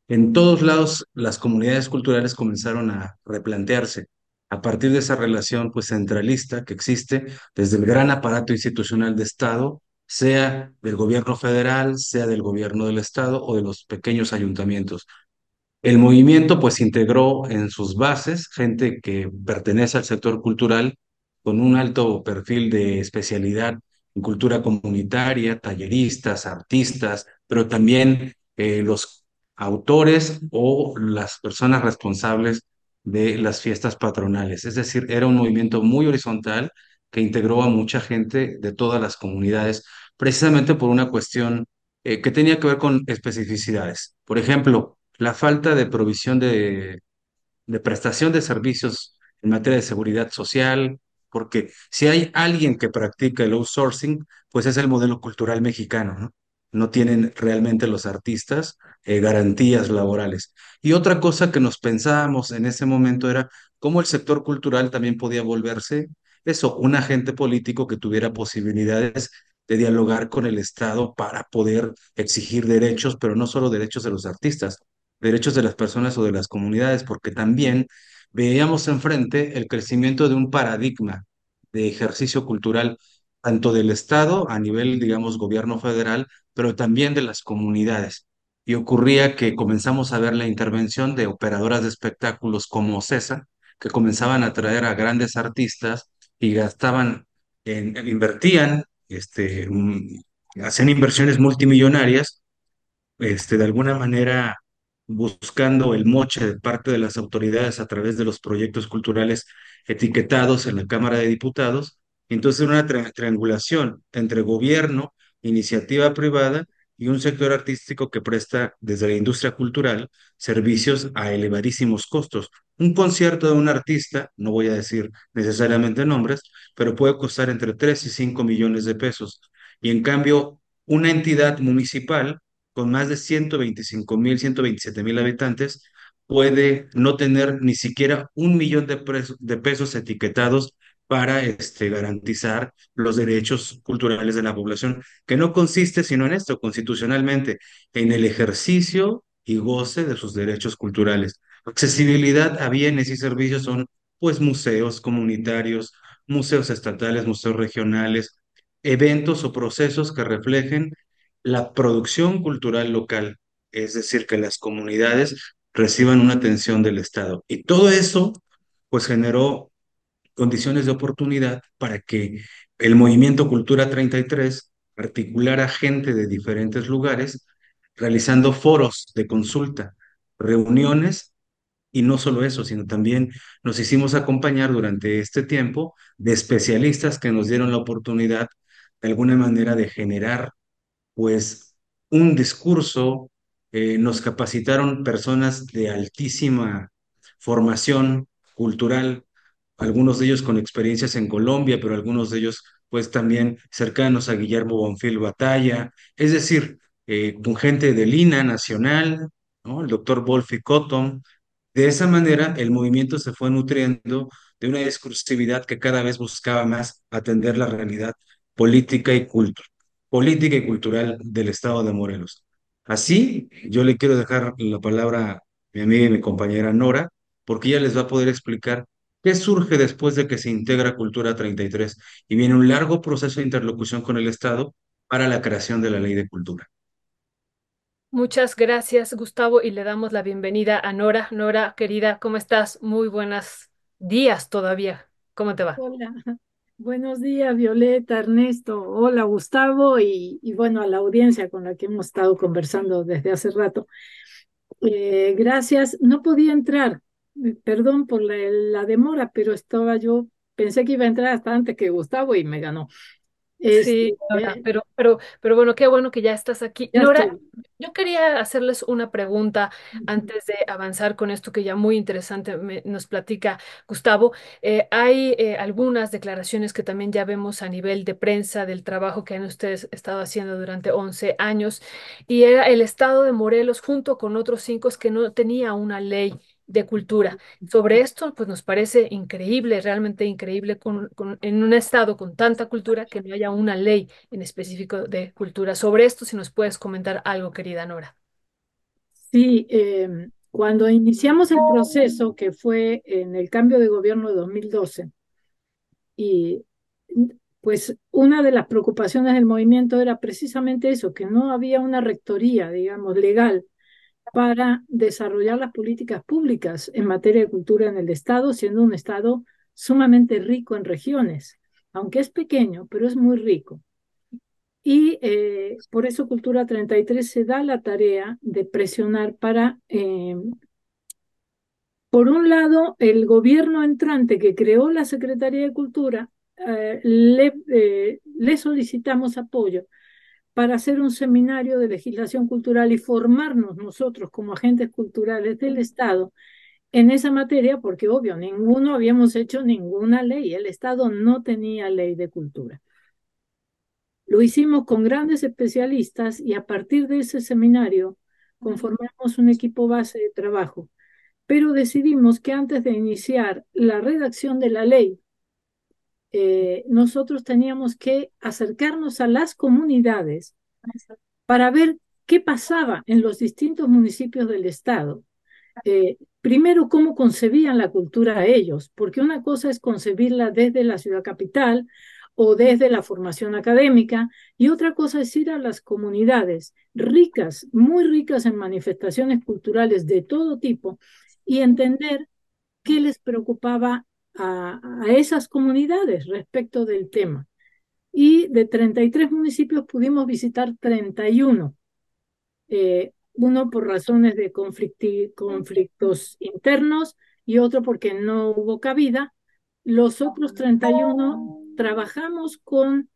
en todos lados las comunidades culturales comenzaron a replantearse a partir de esa relación pues centralista que existe desde el gran aparato institucional de Estado, sea del gobierno federal, sea del gobierno del Estado o de los pequeños ayuntamientos. El movimiento pues integró en sus bases gente que pertenece al sector cultural con un alto perfil de especialidad en cultura comunitaria, talleristas, artistas, pero también eh, los autores o las personas responsables de las fiestas patronales. Es decir, era un movimiento muy horizontal que integró a mucha gente de todas las comunidades, precisamente por una cuestión eh, que tenía que ver con especificidades. Por ejemplo, la falta de provisión de, de prestación de servicios en materia de seguridad social, porque si hay alguien que practica el outsourcing, pues es el modelo cultural mexicano, ¿no? No tienen realmente los artistas eh, garantías laborales. Y otra cosa que nos pensábamos en ese momento era cómo el sector cultural también podía volverse eso, un agente político que tuviera posibilidades de dialogar con el Estado para poder exigir derechos, pero no solo derechos de los artistas, derechos de las personas o de las comunidades, porque también veíamos enfrente el crecimiento de un paradigma de ejercicio cultural, tanto del Estado a nivel, digamos, gobierno federal, pero también de las comunidades. Y ocurría que comenzamos a ver la intervención de operadoras de espectáculos como CESA, que comenzaban a traer a grandes artistas y gastaban, en, invertían, este, hacían inversiones multimillonarias, este, de alguna manera buscando el moche de parte de las autoridades a través de los proyectos culturales etiquetados en la Cámara de Diputados. Entonces, una triangulación entre gobierno, iniciativa privada y un sector artístico que presta desde la industria cultural servicios a elevadísimos costos. Un concierto de un artista, no voy a decir necesariamente nombres, pero puede costar entre 3 y 5 millones de pesos. Y en cambio, una entidad municipal con más de 125 mil, 127 mil habitantes, puede no tener ni siquiera un millón de, de pesos etiquetados para este, garantizar los derechos culturales de la población, que no consiste sino en esto, constitucionalmente, en el ejercicio y goce de sus derechos culturales. Accesibilidad a bienes y servicios son, pues, museos comunitarios, museos estatales, museos regionales, eventos o procesos que reflejen la producción cultural local, es decir, que las comunidades reciban una atención del Estado. Y todo eso, pues, generó condiciones de oportunidad para que el movimiento Cultura 33 articulara gente de diferentes lugares, realizando foros de consulta, reuniones, y no solo eso, sino también nos hicimos acompañar durante este tiempo de especialistas que nos dieron la oportunidad, de alguna manera, de generar, pues, un discurso, eh, nos capacitaron personas de altísima formación cultural, algunos de ellos con experiencias en Colombia, pero algunos de ellos pues también cercanos a Guillermo Bonfil Batalla, es decir, eh, con gente del INA nacional, ¿no? el doctor Wolfi Cotton. De esa manera el movimiento se fue nutriendo de una discursividad que cada vez buscaba más atender la realidad política y, política y cultural del estado de Morelos. Así, yo le quiero dejar la palabra a mi amiga y mi compañera Nora, porque ella les va a poder explicar ¿Qué surge después de que se integra Cultura 33? Y viene un largo proceso de interlocución con el Estado para la creación de la ley de cultura. Muchas gracias, Gustavo, y le damos la bienvenida a Nora. Nora, querida, ¿cómo estás? Muy buenos días todavía. ¿Cómo te va? Hola, buenos días, Violeta, Ernesto. Hola, Gustavo, y, bueno, a la audiencia con la que hemos estado conversando desde hace rato. Eh, gracias. No podía entrar, perdón por la, demora, pero estaba yo, pensé que iba a entrar hasta antes que Gustavo y me ganó. sí, este, pero, pero, pero bueno, qué bueno que ya estás aquí. Nora, yo quería hacerles una pregunta antes de avanzar con esto que ya muy interesante nos platica Gustavo. Eh, hay eh, algunas declaraciones que también ya vemos a nivel de prensa del trabajo que han ustedes estado haciendo durante 11 años y era el estado de Morelos junto con otros cinco que no tenía una ley de cultura. Sobre esto, pues nos parece increíble, realmente increíble con, con- en un estado con tanta cultura que no haya una ley en específico de cultura. Sobre esto, si nos puedes comentar algo, querida Nora. Sí, eh, cuando iniciamos el proceso, que fue en el cambio de gobierno de 2012, y pues una de las preocupaciones del movimiento era precisamente eso, que no había una rectoría, digamos, legal para desarrollar las políticas públicas en materia de cultura en el Estado, siendo un Estado sumamente rico en regiones, aunque es pequeño, pero es muy rico. Y eh, por eso Cultura 33 se da la tarea de presionar para, eh, por un lado, el gobierno entrante que creó la Secretaría de Cultura, eh, eh, le solicitamos apoyo para hacer un seminario de legislación cultural y formarnos nosotros como agentes culturales del Estado en esa materia, porque obvio, ninguno habíamos hecho ninguna ley, el Estado no tenía ley de cultura. Lo hicimos con grandes especialistas y a partir de ese seminario conformamos un equipo base de trabajo, pero decidimos que antes de iniciar la redacción de la ley, eh, nosotros teníamos que acercarnos a las comunidades para ver qué pasaba en los distintos municipios del Estado. Eh, primero, cómo concebían la cultura a ellos, porque una cosa es concebirla desde la ciudad capital o desde la formación académica, y otra cosa es ir a las comunidades ricas, muy ricas en manifestaciones culturales de todo tipo, y entender qué les preocupaba a, esas comunidades respecto del tema. Y de 33 municipios pudimos visitar 31. Eh, uno por razones de conflictos internos y otro porque no hubo cabida. Los otros 31 trabajamos con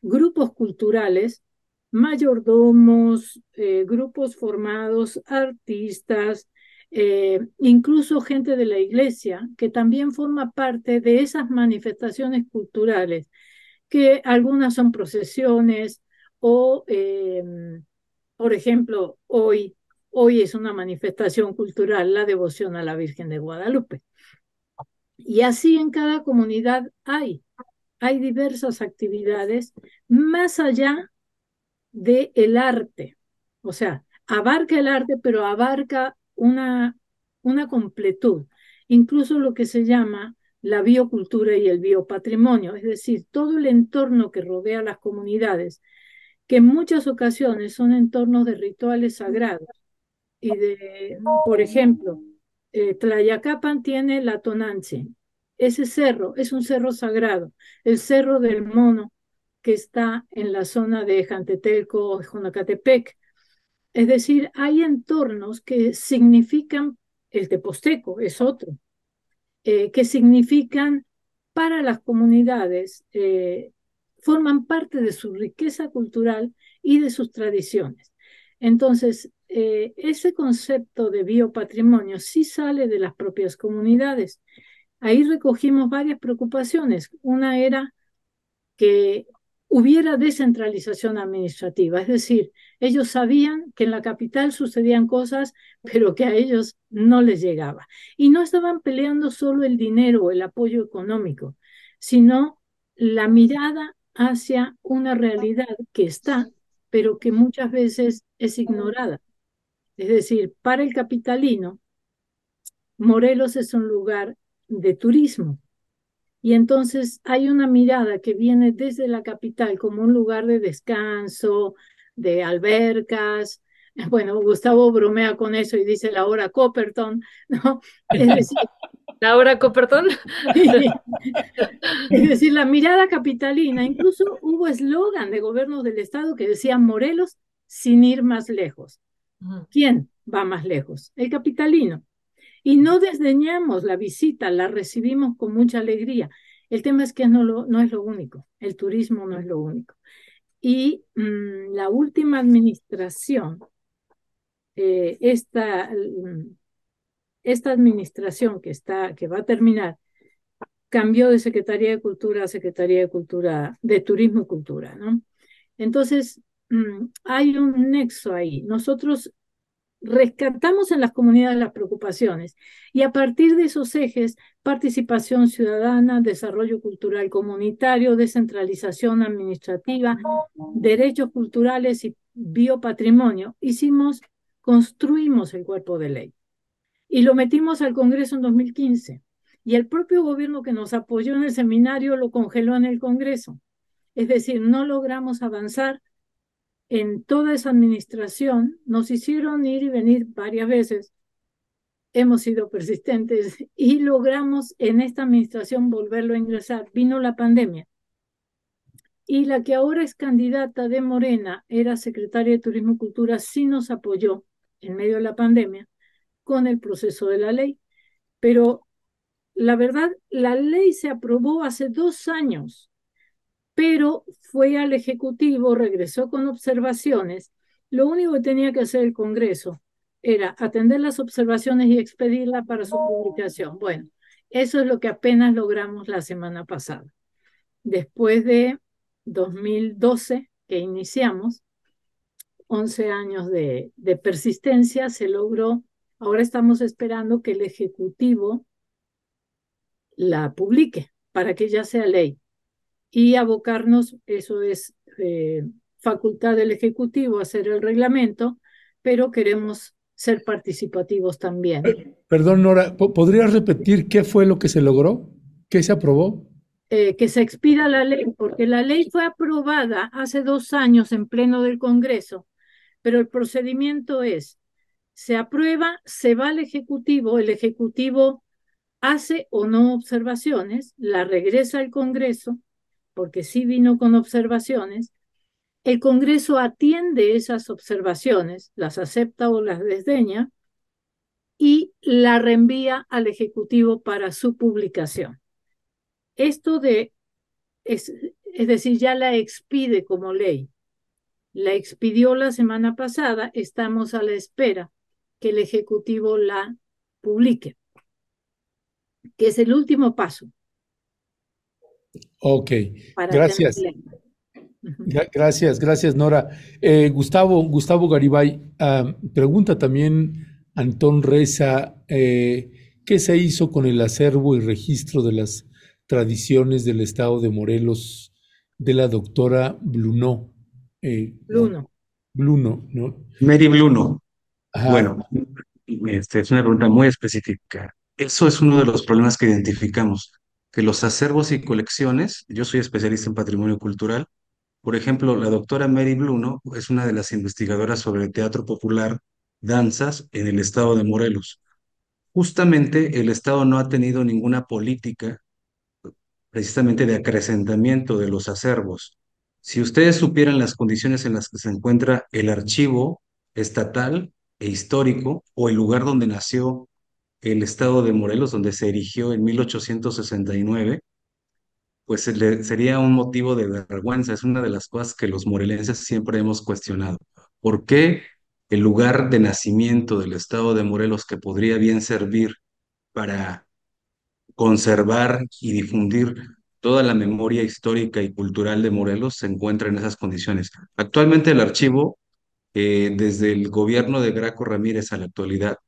grupos culturales, mayordomos, eh, grupos formados, artistas, eh, incluso gente de la iglesia, que también forma parte de esas manifestaciones culturales, que algunas son procesiones o, eh, por ejemplo, hoy, hoy es una manifestación cultural, la devoción a la Virgen de Guadalupe. Y así en cada comunidad hay, hay diversas actividades más allá de el arte. O sea, abarca el arte, pero abarca una, una completud. Incluso lo que se llama la biocultura y el biopatrimonio, es decir, todo el entorno que rodea a las comunidades, que en muchas ocasiones son entornos de rituales sagrados. Y de, por ejemplo, eh, Tlayacapan tiene la Tonantzin. Ese cerro es un cerro sagrado, el cerro del mono que está en la zona de Jantetelco, Jonacatepec. Es decir, hay entornos que significan, el teposteco es otro, eh, que significan para las comunidades, eh, forman parte de su riqueza cultural y de sus tradiciones. Entonces, eh, ese concepto de biopatrimonio sí sale de las propias comunidades. Ahí recogimos varias preocupaciones. Una era que hubiera descentralización administrativa, es decir, ellos sabían que en la capital sucedían cosas, pero que a ellos no les llegaba. Y no estaban peleando solo el dinero o el apoyo económico, sino la mirada hacia una realidad que está, pero que muchas veces es ignorada. Es decir, para el capitalino, Morelos es un lugar de turismo. Y entonces hay una mirada que viene desde la capital como un lugar de descanso, de albercas. Bueno, Gustavo bromea con eso y dice la hora Copperton, ¿no? Es decir, ¿La hora Copperton? es decir, la mirada capitalina. Incluso hubo eslogan de gobierno del Estado que decía Morelos sin ir más lejos. ¿Quién va más lejos? El capitalino. Y no desdeñamos la visita, la recibimos con mucha alegría. El tema es que no, lo, es lo único, el turismo no es lo único. Y mmm, la última administración, eh, esta, esta administración que, está, que va a terminar, cambió de Secretaría de Cultura a Secretaría de Cultura, de Turismo y Cultura, ¿no? Entonces, mmm, hay un nexo ahí. Nosotros rescatamos en las comunidades las preocupaciones y a partir de esos ejes, participación ciudadana, desarrollo cultural comunitario, descentralización administrativa, derechos culturales y biopatrimonio, hicimos, construimos el cuerpo de ley y lo metimos al Congreso en 2015 y el propio gobierno que nos apoyó en el seminario lo congeló en el Congreso. Es decir, no logramos avanzar en toda esa administración, nos hicieron ir y venir varias veces, hemos sido persistentes y logramos en esta administración volverlo a ingresar. Vino la pandemia. Y la que ahora es candidata de Morena, era secretaria de Turismo y Cultura, sí nos apoyó en medio de la pandemia con el proceso de la ley. Pero la verdad, la ley se aprobó hace dos años pero fue al Ejecutivo, regresó con observaciones. Lo único que tenía que hacer el Congreso era atender las observaciones y expedirla para su publicación. Bueno, eso es lo que apenas logramos la semana pasada. Después de 2012 que iniciamos, 11 años de, de persistencia, se logró. Ahora estamos esperando que el Ejecutivo la publique para que ya sea ley y abocarnos, eso es eh, facultad del Ejecutivo hacer el reglamento, pero queremos ser participativos también. Perdón, Nora, ¿podrías repetir qué fue lo que se logró? ¿Qué se aprobó? Eh, que se expida la ley, porque la ley fue aprobada hace dos años en pleno del Congreso, pero el procedimiento es, se aprueba, se va al Ejecutivo, el Ejecutivo hace o no observaciones, la regresa al Congreso, porque sí vino con observaciones, el Congreso atiende esas observaciones, las acepta o las desdeña y la reenvía al Ejecutivo para su publicación. Esto de, es, es decir, ya la expide como ley. La expidió la semana pasada, estamos a la espera que el Ejecutivo la publique, que es el último paso. Ok, gracias. Gracias, gracias Nora. Eh, Gustavo, Gustavo Garibay, pregunta también Antón Reza, eh, ¿qué se hizo con el acervo y registro de las tradiciones del estado de Morelos de la doctora Bluno? Eh, Bluno. Bluno, ¿no? Mary Bluno. Bueno, este, es una pregunta muy específica. Eso es uno de los problemas que identificamos que los acervos y colecciones, yo soy especialista en patrimonio cultural, por ejemplo, la doctora Mary Bluno es una de las investigadoras sobre teatro popular, danzas en el estado de Morelos. Justamente el estado no ha tenido ninguna política precisamente de acrecentamiento de los acervos. Si ustedes supieran las condiciones en las que se encuentra el archivo estatal e histórico o el lugar donde nació el estado de Morelos, donde se erigió en 1869, pues sería un motivo de vergüenza. Es una de las cosas que los morelenses siempre hemos cuestionado. ¿Por qué el lugar de nacimiento del estado de Morelos, que podría bien servir para conservar y difundir toda la memoria histórica y cultural de Morelos, se encuentra en esas condiciones? Actualmente el archivo, eh, desde el gobierno de Graco Ramírez a la actualidad,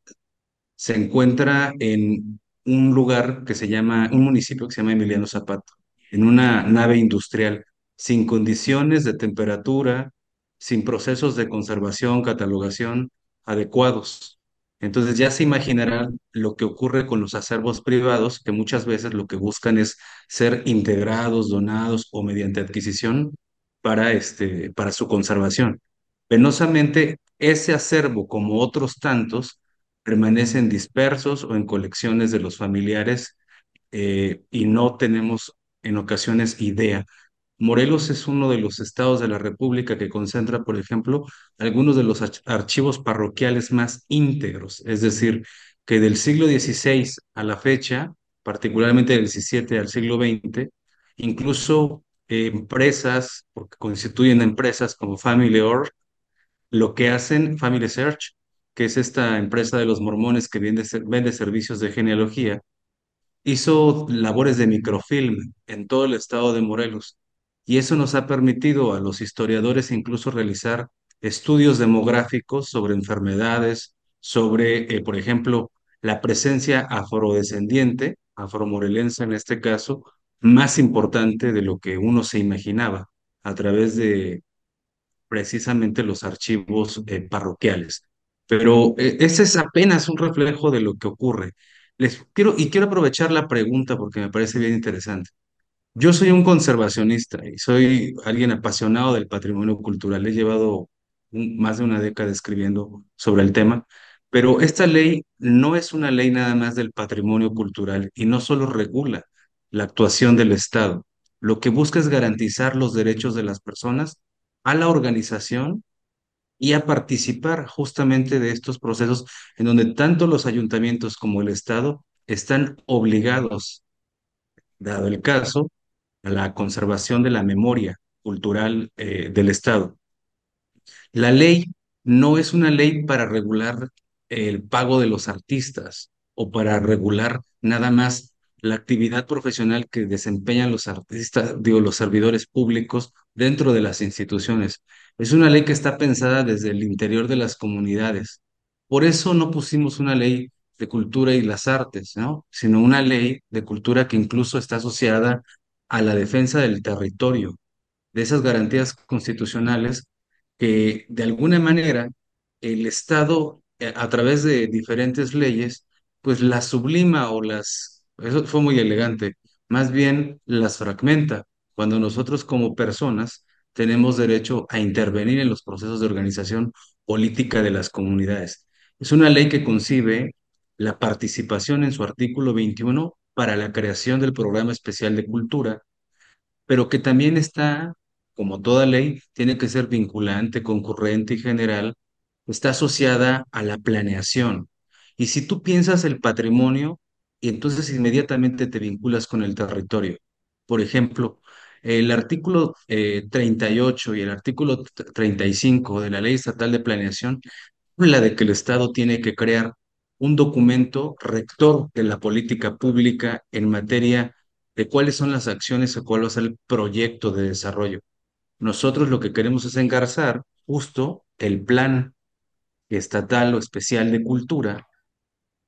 se encuentra en un lugar que se llama, un municipio que se llama Emiliano Zapato, en una nave industrial, sin condiciones de temperatura, sin procesos de conservación, catalogación adecuados. Entonces ya se imaginarán lo que ocurre con los acervos privados, que muchas veces lo que buscan es ser integrados, donados o mediante adquisición para, este, para su conservación. Penosamente, ese acervo, como otros tantos, permanecen dispersos o en colecciones de los familiares eh, y no tenemos en ocasiones idea. Morelos es uno de los estados de la República que concentra, por ejemplo, algunos de los archivos parroquiales más íntegros, es decir, que del siglo XVI a la fecha, particularmente del XVII al siglo XX, incluso eh, empresas, porque constituyen empresas como Family Or, lo que hacen Family Search que es esta empresa de los mormones que vende, vende servicios de genealogía, hizo labores de microfilm en todo el estado de Morelos. Y eso nos ha permitido a los historiadores incluso realizar estudios demográficos sobre enfermedades, sobre, eh, por ejemplo, la presencia afrodescendiente, afromorelense en este caso, más importante de lo que uno se imaginaba a través de precisamente los archivos eh, parroquiales. Pero eh, ese es apenas un reflejo de lo que ocurre. Les quiero, y quiero aprovechar la pregunta porque me parece bien interesante. Yo soy un conservacionista y soy alguien apasionado del patrimonio cultural. He llevado más de una década escribiendo sobre el tema, pero esta ley no es una ley nada más del patrimonio cultural y no solo regula la actuación del Estado. Lo que busca es garantizar los derechos de las personas a la organización y a participar justamente de estos procesos en donde tanto los ayuntamientos como el Estado están obligados, dado el caso, a la conservación de la memoria cultural eh, del Estado. La ley no es una ley para regular el pago de los artistas o para regular nada más la actividad profesional que desempeñan los artistas, digo, los servidores públicos dentro de las instituciones. Es una ley que está pensada desde el interior de las comunidades. Por eso no pusimos una ley de cultura y las artes, ¿no? Sino una ley de cultura que incluso está asociada a la defensa del territorio, de esas garantías constitucionales que de alguna manera el Estado, eh, a través de diferentes leyes, pues las sublima o las, eso fue muy elegante, más bien las fragmenta, cuando nosotros como personas tenemos derecho a intervenir en los procesos de organización política de las comunidades. Es una ley que concibe la participación en su artículo 21 para la creación del Programa Especial de Cultura pero que también está, como toda ley, tiene que ser vinculante, concurrente y general, está asociada a la planeación. Y si tú piensas el patrimonio, y entonces inmediatamente te vinculas con el territorio. Por ejemplo, el artículo eh, 38 y el artículo 35 de la Ley Estatal de Planeación habla de que el Estado tiene que crear un documento rector de la política pública en materia de cuáles son las acciones o cuál va a ser el proyecto de desarrollo. Nosotros lo que queremos es engarzar justo el plan estatal o especial de cultura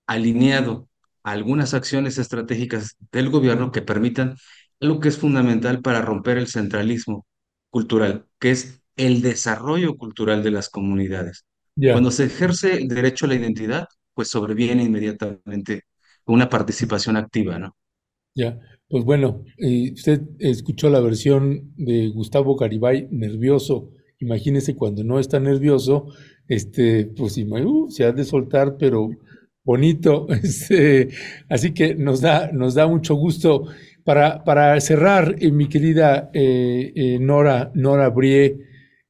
alineado algunas acciones estratégicas del gobierno que permitan lo que es fundamental para romper el centralismo cultural, que es el desarrollo cultural de las comunidades. Cuando se ejerce el derecho a la identidad, pues sobreviene inmediatamente una participación activa, ¿no? Ya, pues bueno, eh, usted escuchó la versión de Gustavo Garibay nervioso. Imagínese cuando no está nervioso, este, pues uh, se ha de soltar, pero bonito. Este, así que nos da, nos da mucho gusto. Para, para cerrar, eh, mi querida eh, eh, Nora, Nora Brie,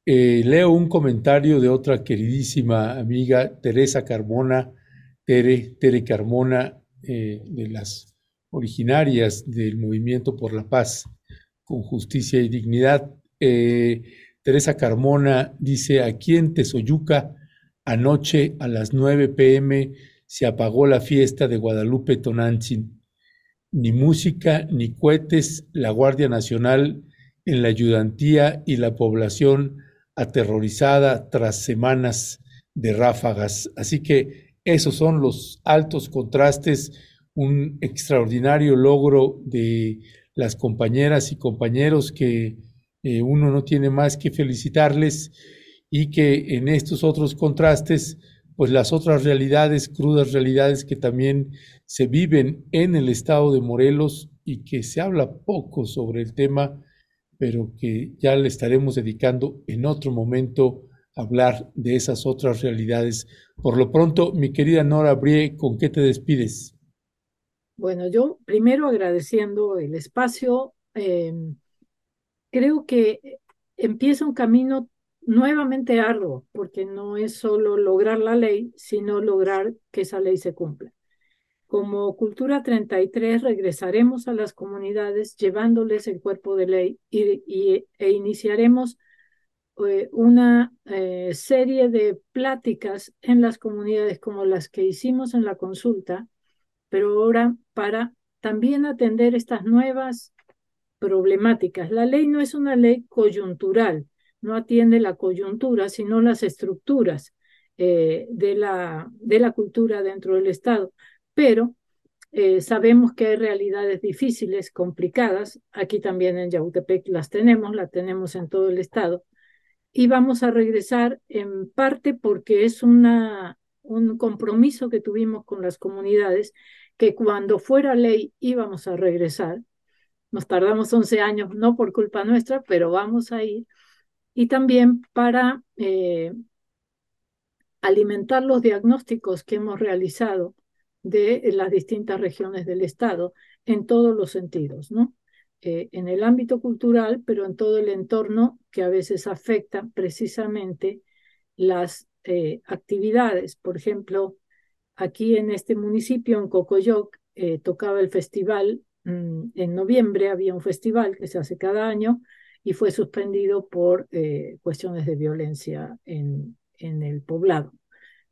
leo un comentario de otra queridísima amiga, Teresa Carmona, Tere, Carmona, de las originarias del Movimiento por la Paz con Justicia y Dignidad. Teresa Carmona dice, aquí en Tezoyuca, anoche a las 9 pm se apagó la fiesta de Guadalupe Tonantzin. Ni música, ni cohetes, la Guardia Nacional en la ayudantía y la población aterrorizada tras semanas de ráfagas. Así que esos son los altos contrastes un extraordinario logro de las compañeras y compañeros que eh, uno no tiene más que felicitarles y que en estos otros contrastes, pues las otras realidades, crudas realidades que también se viven en el estado de Morelos y que se habla poco sobre el tema, pero que ya le estaremos dedicando en otro momento a hablar de esas otras realidades. Por lo pronto, mi querida Nora Brie, ¿con qué te despides? Bueno, yo primero agradeciendo el espacio, eh, creo que empieza un camino nuevamente arduo, porque no es solo lograr la ley, sino lograr que esa ley se cumpla. Como Cultura 33 regresaremos a las comunidades llevándoles el cuerpo de ley y, e iniciaremos eh, una eh, serie de pláticas en las comunidades como las que hicimos en la consulta, pero ahora para también atender estas nuevas problemáticas. La ley no es una ley coyuntural, no atiende la coyuntura, sino las estructuras. eh, de, la, de la cultura dentro del Estado. Pero eh, sabemos que hay realidades difíciles, complicadas. Aquí también en Yautepec las tenemos, las tenemos en todo el Estado. Y vamos a regresar en parte porque es una, un compromiso que tuvimos con las comunidades, que cuando fuera ley íbamos a regresar. Nos tardamos 11 años, no por culpa nuestra, pero vamos a ir. Y también para eh, alimentar los diagnósticos que hemos realizado de las distintas regiones del Estado en todos los sentidos, ¿no? Eh, en el ámbito cultural, pero en todo el entorno que a veces afecta precisamente las eh, actividades. Por ejemplo, aquí en este municipio, en Cocoyoc, tocaba el festival, mm, en noviembre había un festival que se hace cada año y fue suspendido por cuestiones de violencia en, en el poblado.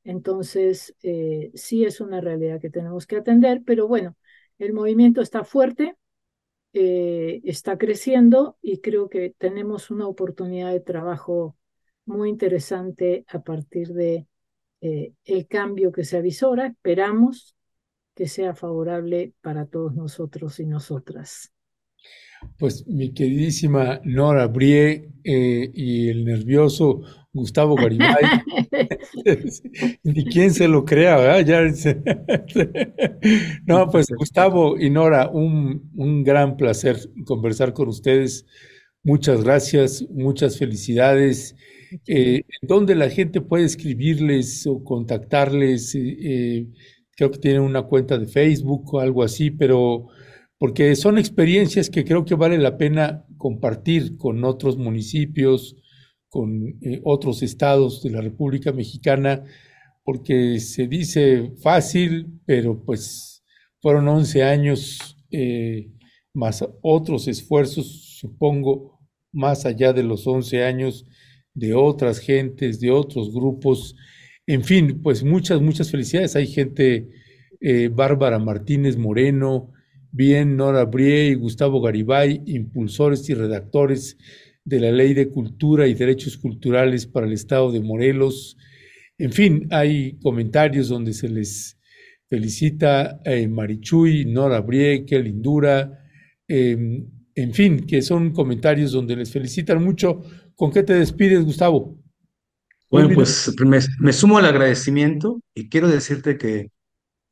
Entonces, eh, sí es una realidad que tenemos que atender, pero bueno, el movimiento está fuerte, eh, está creciendo y creo que tenemos una oportunidad de trabajo muy interesante a partir de eh, el cambio que se avisora. Esperamos que sea favorable para todos nosotros y nosotras. Pues mi queridísima Nora Brie y el nervioso Gustavo Garibay. Ni quién se lo crea, ¿verdad? no, pues Gustavo y Nora, un, un gran placer conversar con ustedes. Muchas gracias, muchas felicidades. Eh, ¿Dónde la gente puede escribirles o contactarles? Eh, eh, creo que tienen una cuenta de Facebook o algo así, pero porque son experiencias que creo que vale la pena compartir con otros municipios, con eh, otros estados de la República Mexicana, porque se dice fácil, pero pues fueron 11 años eh, más otros esfuerzos, supongo, más allá de los 11 años de otras gentes, de otros grupos. En fin, pues muchas, muchas felicidades. Hay gente, eh, Bárbara Martínez Moreno, bien Nora Brie y Gustavo Garibay, impulsores y redactores de la Ley de Cultura y Derechos Culturales para el Estado de Morelos. En fin, hay comentarios donde se les felicita eh, Marichuy, Nora Brie, Lindura, em, en fin, que son comentarios donde les felicitan mucho. ¿Con qué te despides, Gustavo? Bueno, pues me, me sumo al agradecimiento y quiero decirte que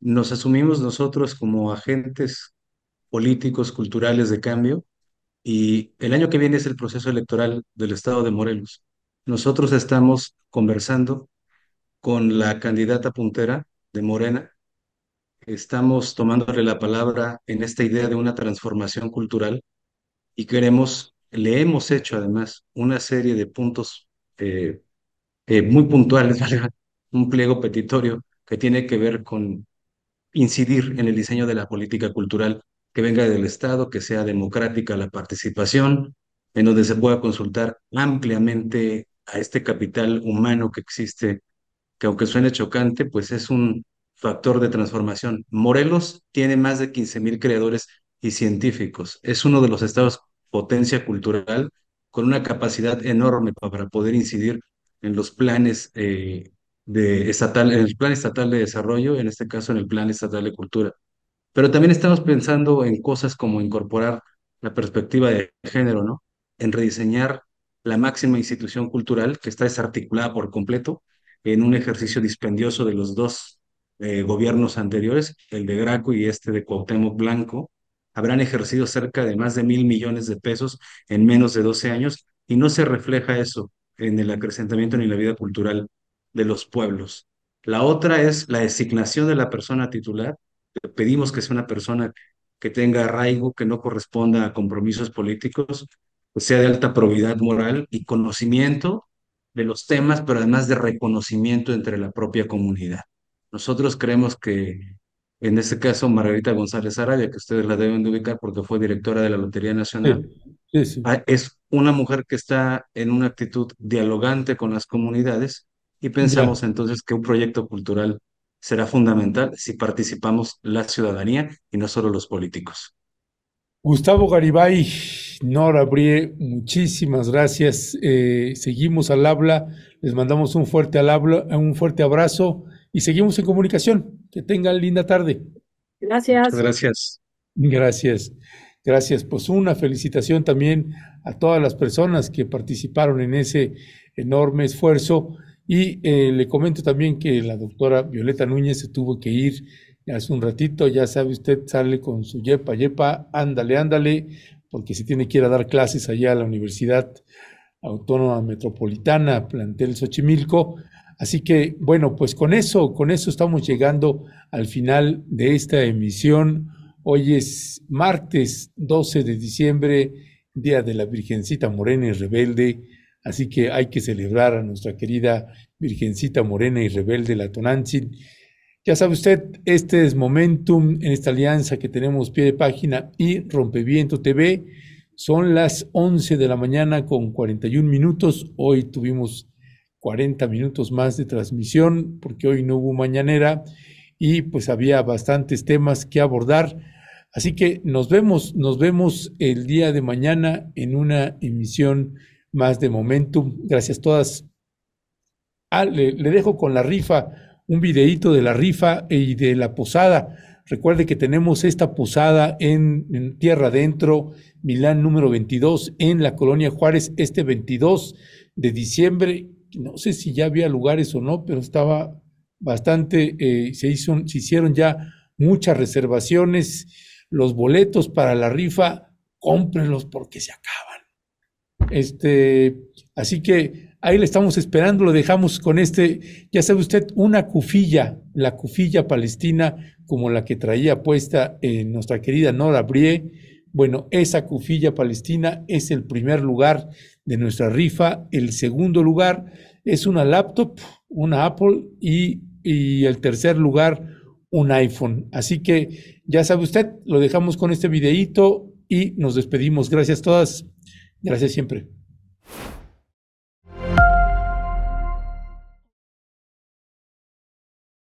nos asumimos nosotros como agentes políticos, culturales de cambio y el año que viene es el proceso electoral del estado de Morelos. Nosotros estamos conversando con la candidata puntera de Morena. Estamos tomándole la palabra en esta idea de una transformación cultural y queremos, le hemos hecho además una serie de puntos eh, eh, muy puntuales, un pliego petitorio que tiene que ver con incidir en el diseño de la política cultural que venga del Estado, que sea democrática la participación, en donde se pueda consultar ampliamente a este capital humano que existe, que aunque suene chocante, pues es un factor de transformación. Morelos tiene más de 15 mil creadores y científicos. Es uno de los estados potencia cultural con una capacidad enorme para poder incidir en los planes eh, de estatal, en el plan estatal de desarrollo, en este caso en el plan estatal de cultura. Pero también estamos pensando en cosas como incorporar la perspectiva de género, ¿no? En rediseñar la máxima institución cultural que está desarticulada por completo en un ejercicio dispendioso de los dos eh, gobiernos anteriores, el de Graco y este de Cuauhtémoc Blanco, habrán ejercido cerca de más de mil millones de pesos en menos de 12 años y no se refleja eso en el acrecentamiento ni la vida cultural de los pueblos. La otra es la designación de la persona titular pedimos que sea una persona que tenga arraigo, que no corresponda a compromisos políticos, pues sea de alta probidad moral y conocimiento de los temas, pero además de reconocimiento entre la propia comunidad. Nosotros creemos que en este caso Margarita González Arabia, que ustedes la deben de ubicar porque fue directora de la Lotería Nacional, ah, es una mujer que está en una actitud dialogante con las comunidades y pensamos entonces que un proyecto cultural será fundamental si participamos la ciudadanía y no solo los políticos. Gustavo Garibay, Nora Brie, muchísimas gracias. Eh, seguimos al habla, les mandamos un fuerte, al habla, un fuerte abrazo y seguimos en comunicación. Que tengan linda tarde. Gracias. Gracias. Gracias. Gracias. Pues una felicitación también a todas las personas que participaron en ese enorme esfuerzo. Y eh, le comento también que la doctora Violeta Núñez se tuvo que ir hace un ratito, ya sabe usted, sale con su yepa, yepa, ándale, ándale, porque se tiene que ir a dar clases allá a la Universidad Autónoma Metropolitana, plantel Xochimilco. Así que, bueno, pues con eso, con eso estamos llegando al final de esta emisión. Hoy es martes 12 de diciembre, Día de la Virgencita Morena y Rebelde. Así que hay que celebrar a nuestra querida Virgencita Morena y Rebelde, la Tonantzin. Ya sabe usted, este es Momentum en esta alianza que tenemos pie de página y Rompeviento TV. Son las 11 de la mañana con 41 minutos. Hoy tuvimos 40 minutos más de transmisión porque hoy no hubo mañanera y pues había bastantes temas que abordar. Así que nos vemos, nos vemos el día de mañana en una emisión más de Momentum. Gracias todas. Ah, le, dejo con la rifa un videíto de la rifa y de la posada. Recuerde que tenemos esta posada en, Tierra Adentro, Milán número 22, en la colonia Juárez, este 22 de diciembre. No sé si ya había lugares o no, pero estaba bastante, eh, se, hizo, se hicieron ya muchas reservaciones. Los boletos para la rifa, cómprenlos porque se acaban. Este, así que Ahí le estamos esperando, lo dejamos con este, ya sabe usted, una cufilla, la cufilla palestina como la que traía puesta en nuestra querida Nora Brie. Bueno, esa cufilla palestina es el primer lugar de nuestra rifa. El segundo lugar es una laptop, una Apple y, y el tercer lugar un iPhone. Así que ya sabe usted, lo dejamos con este videíto y nos despedimos. Gracias a todas. Gracias siempre.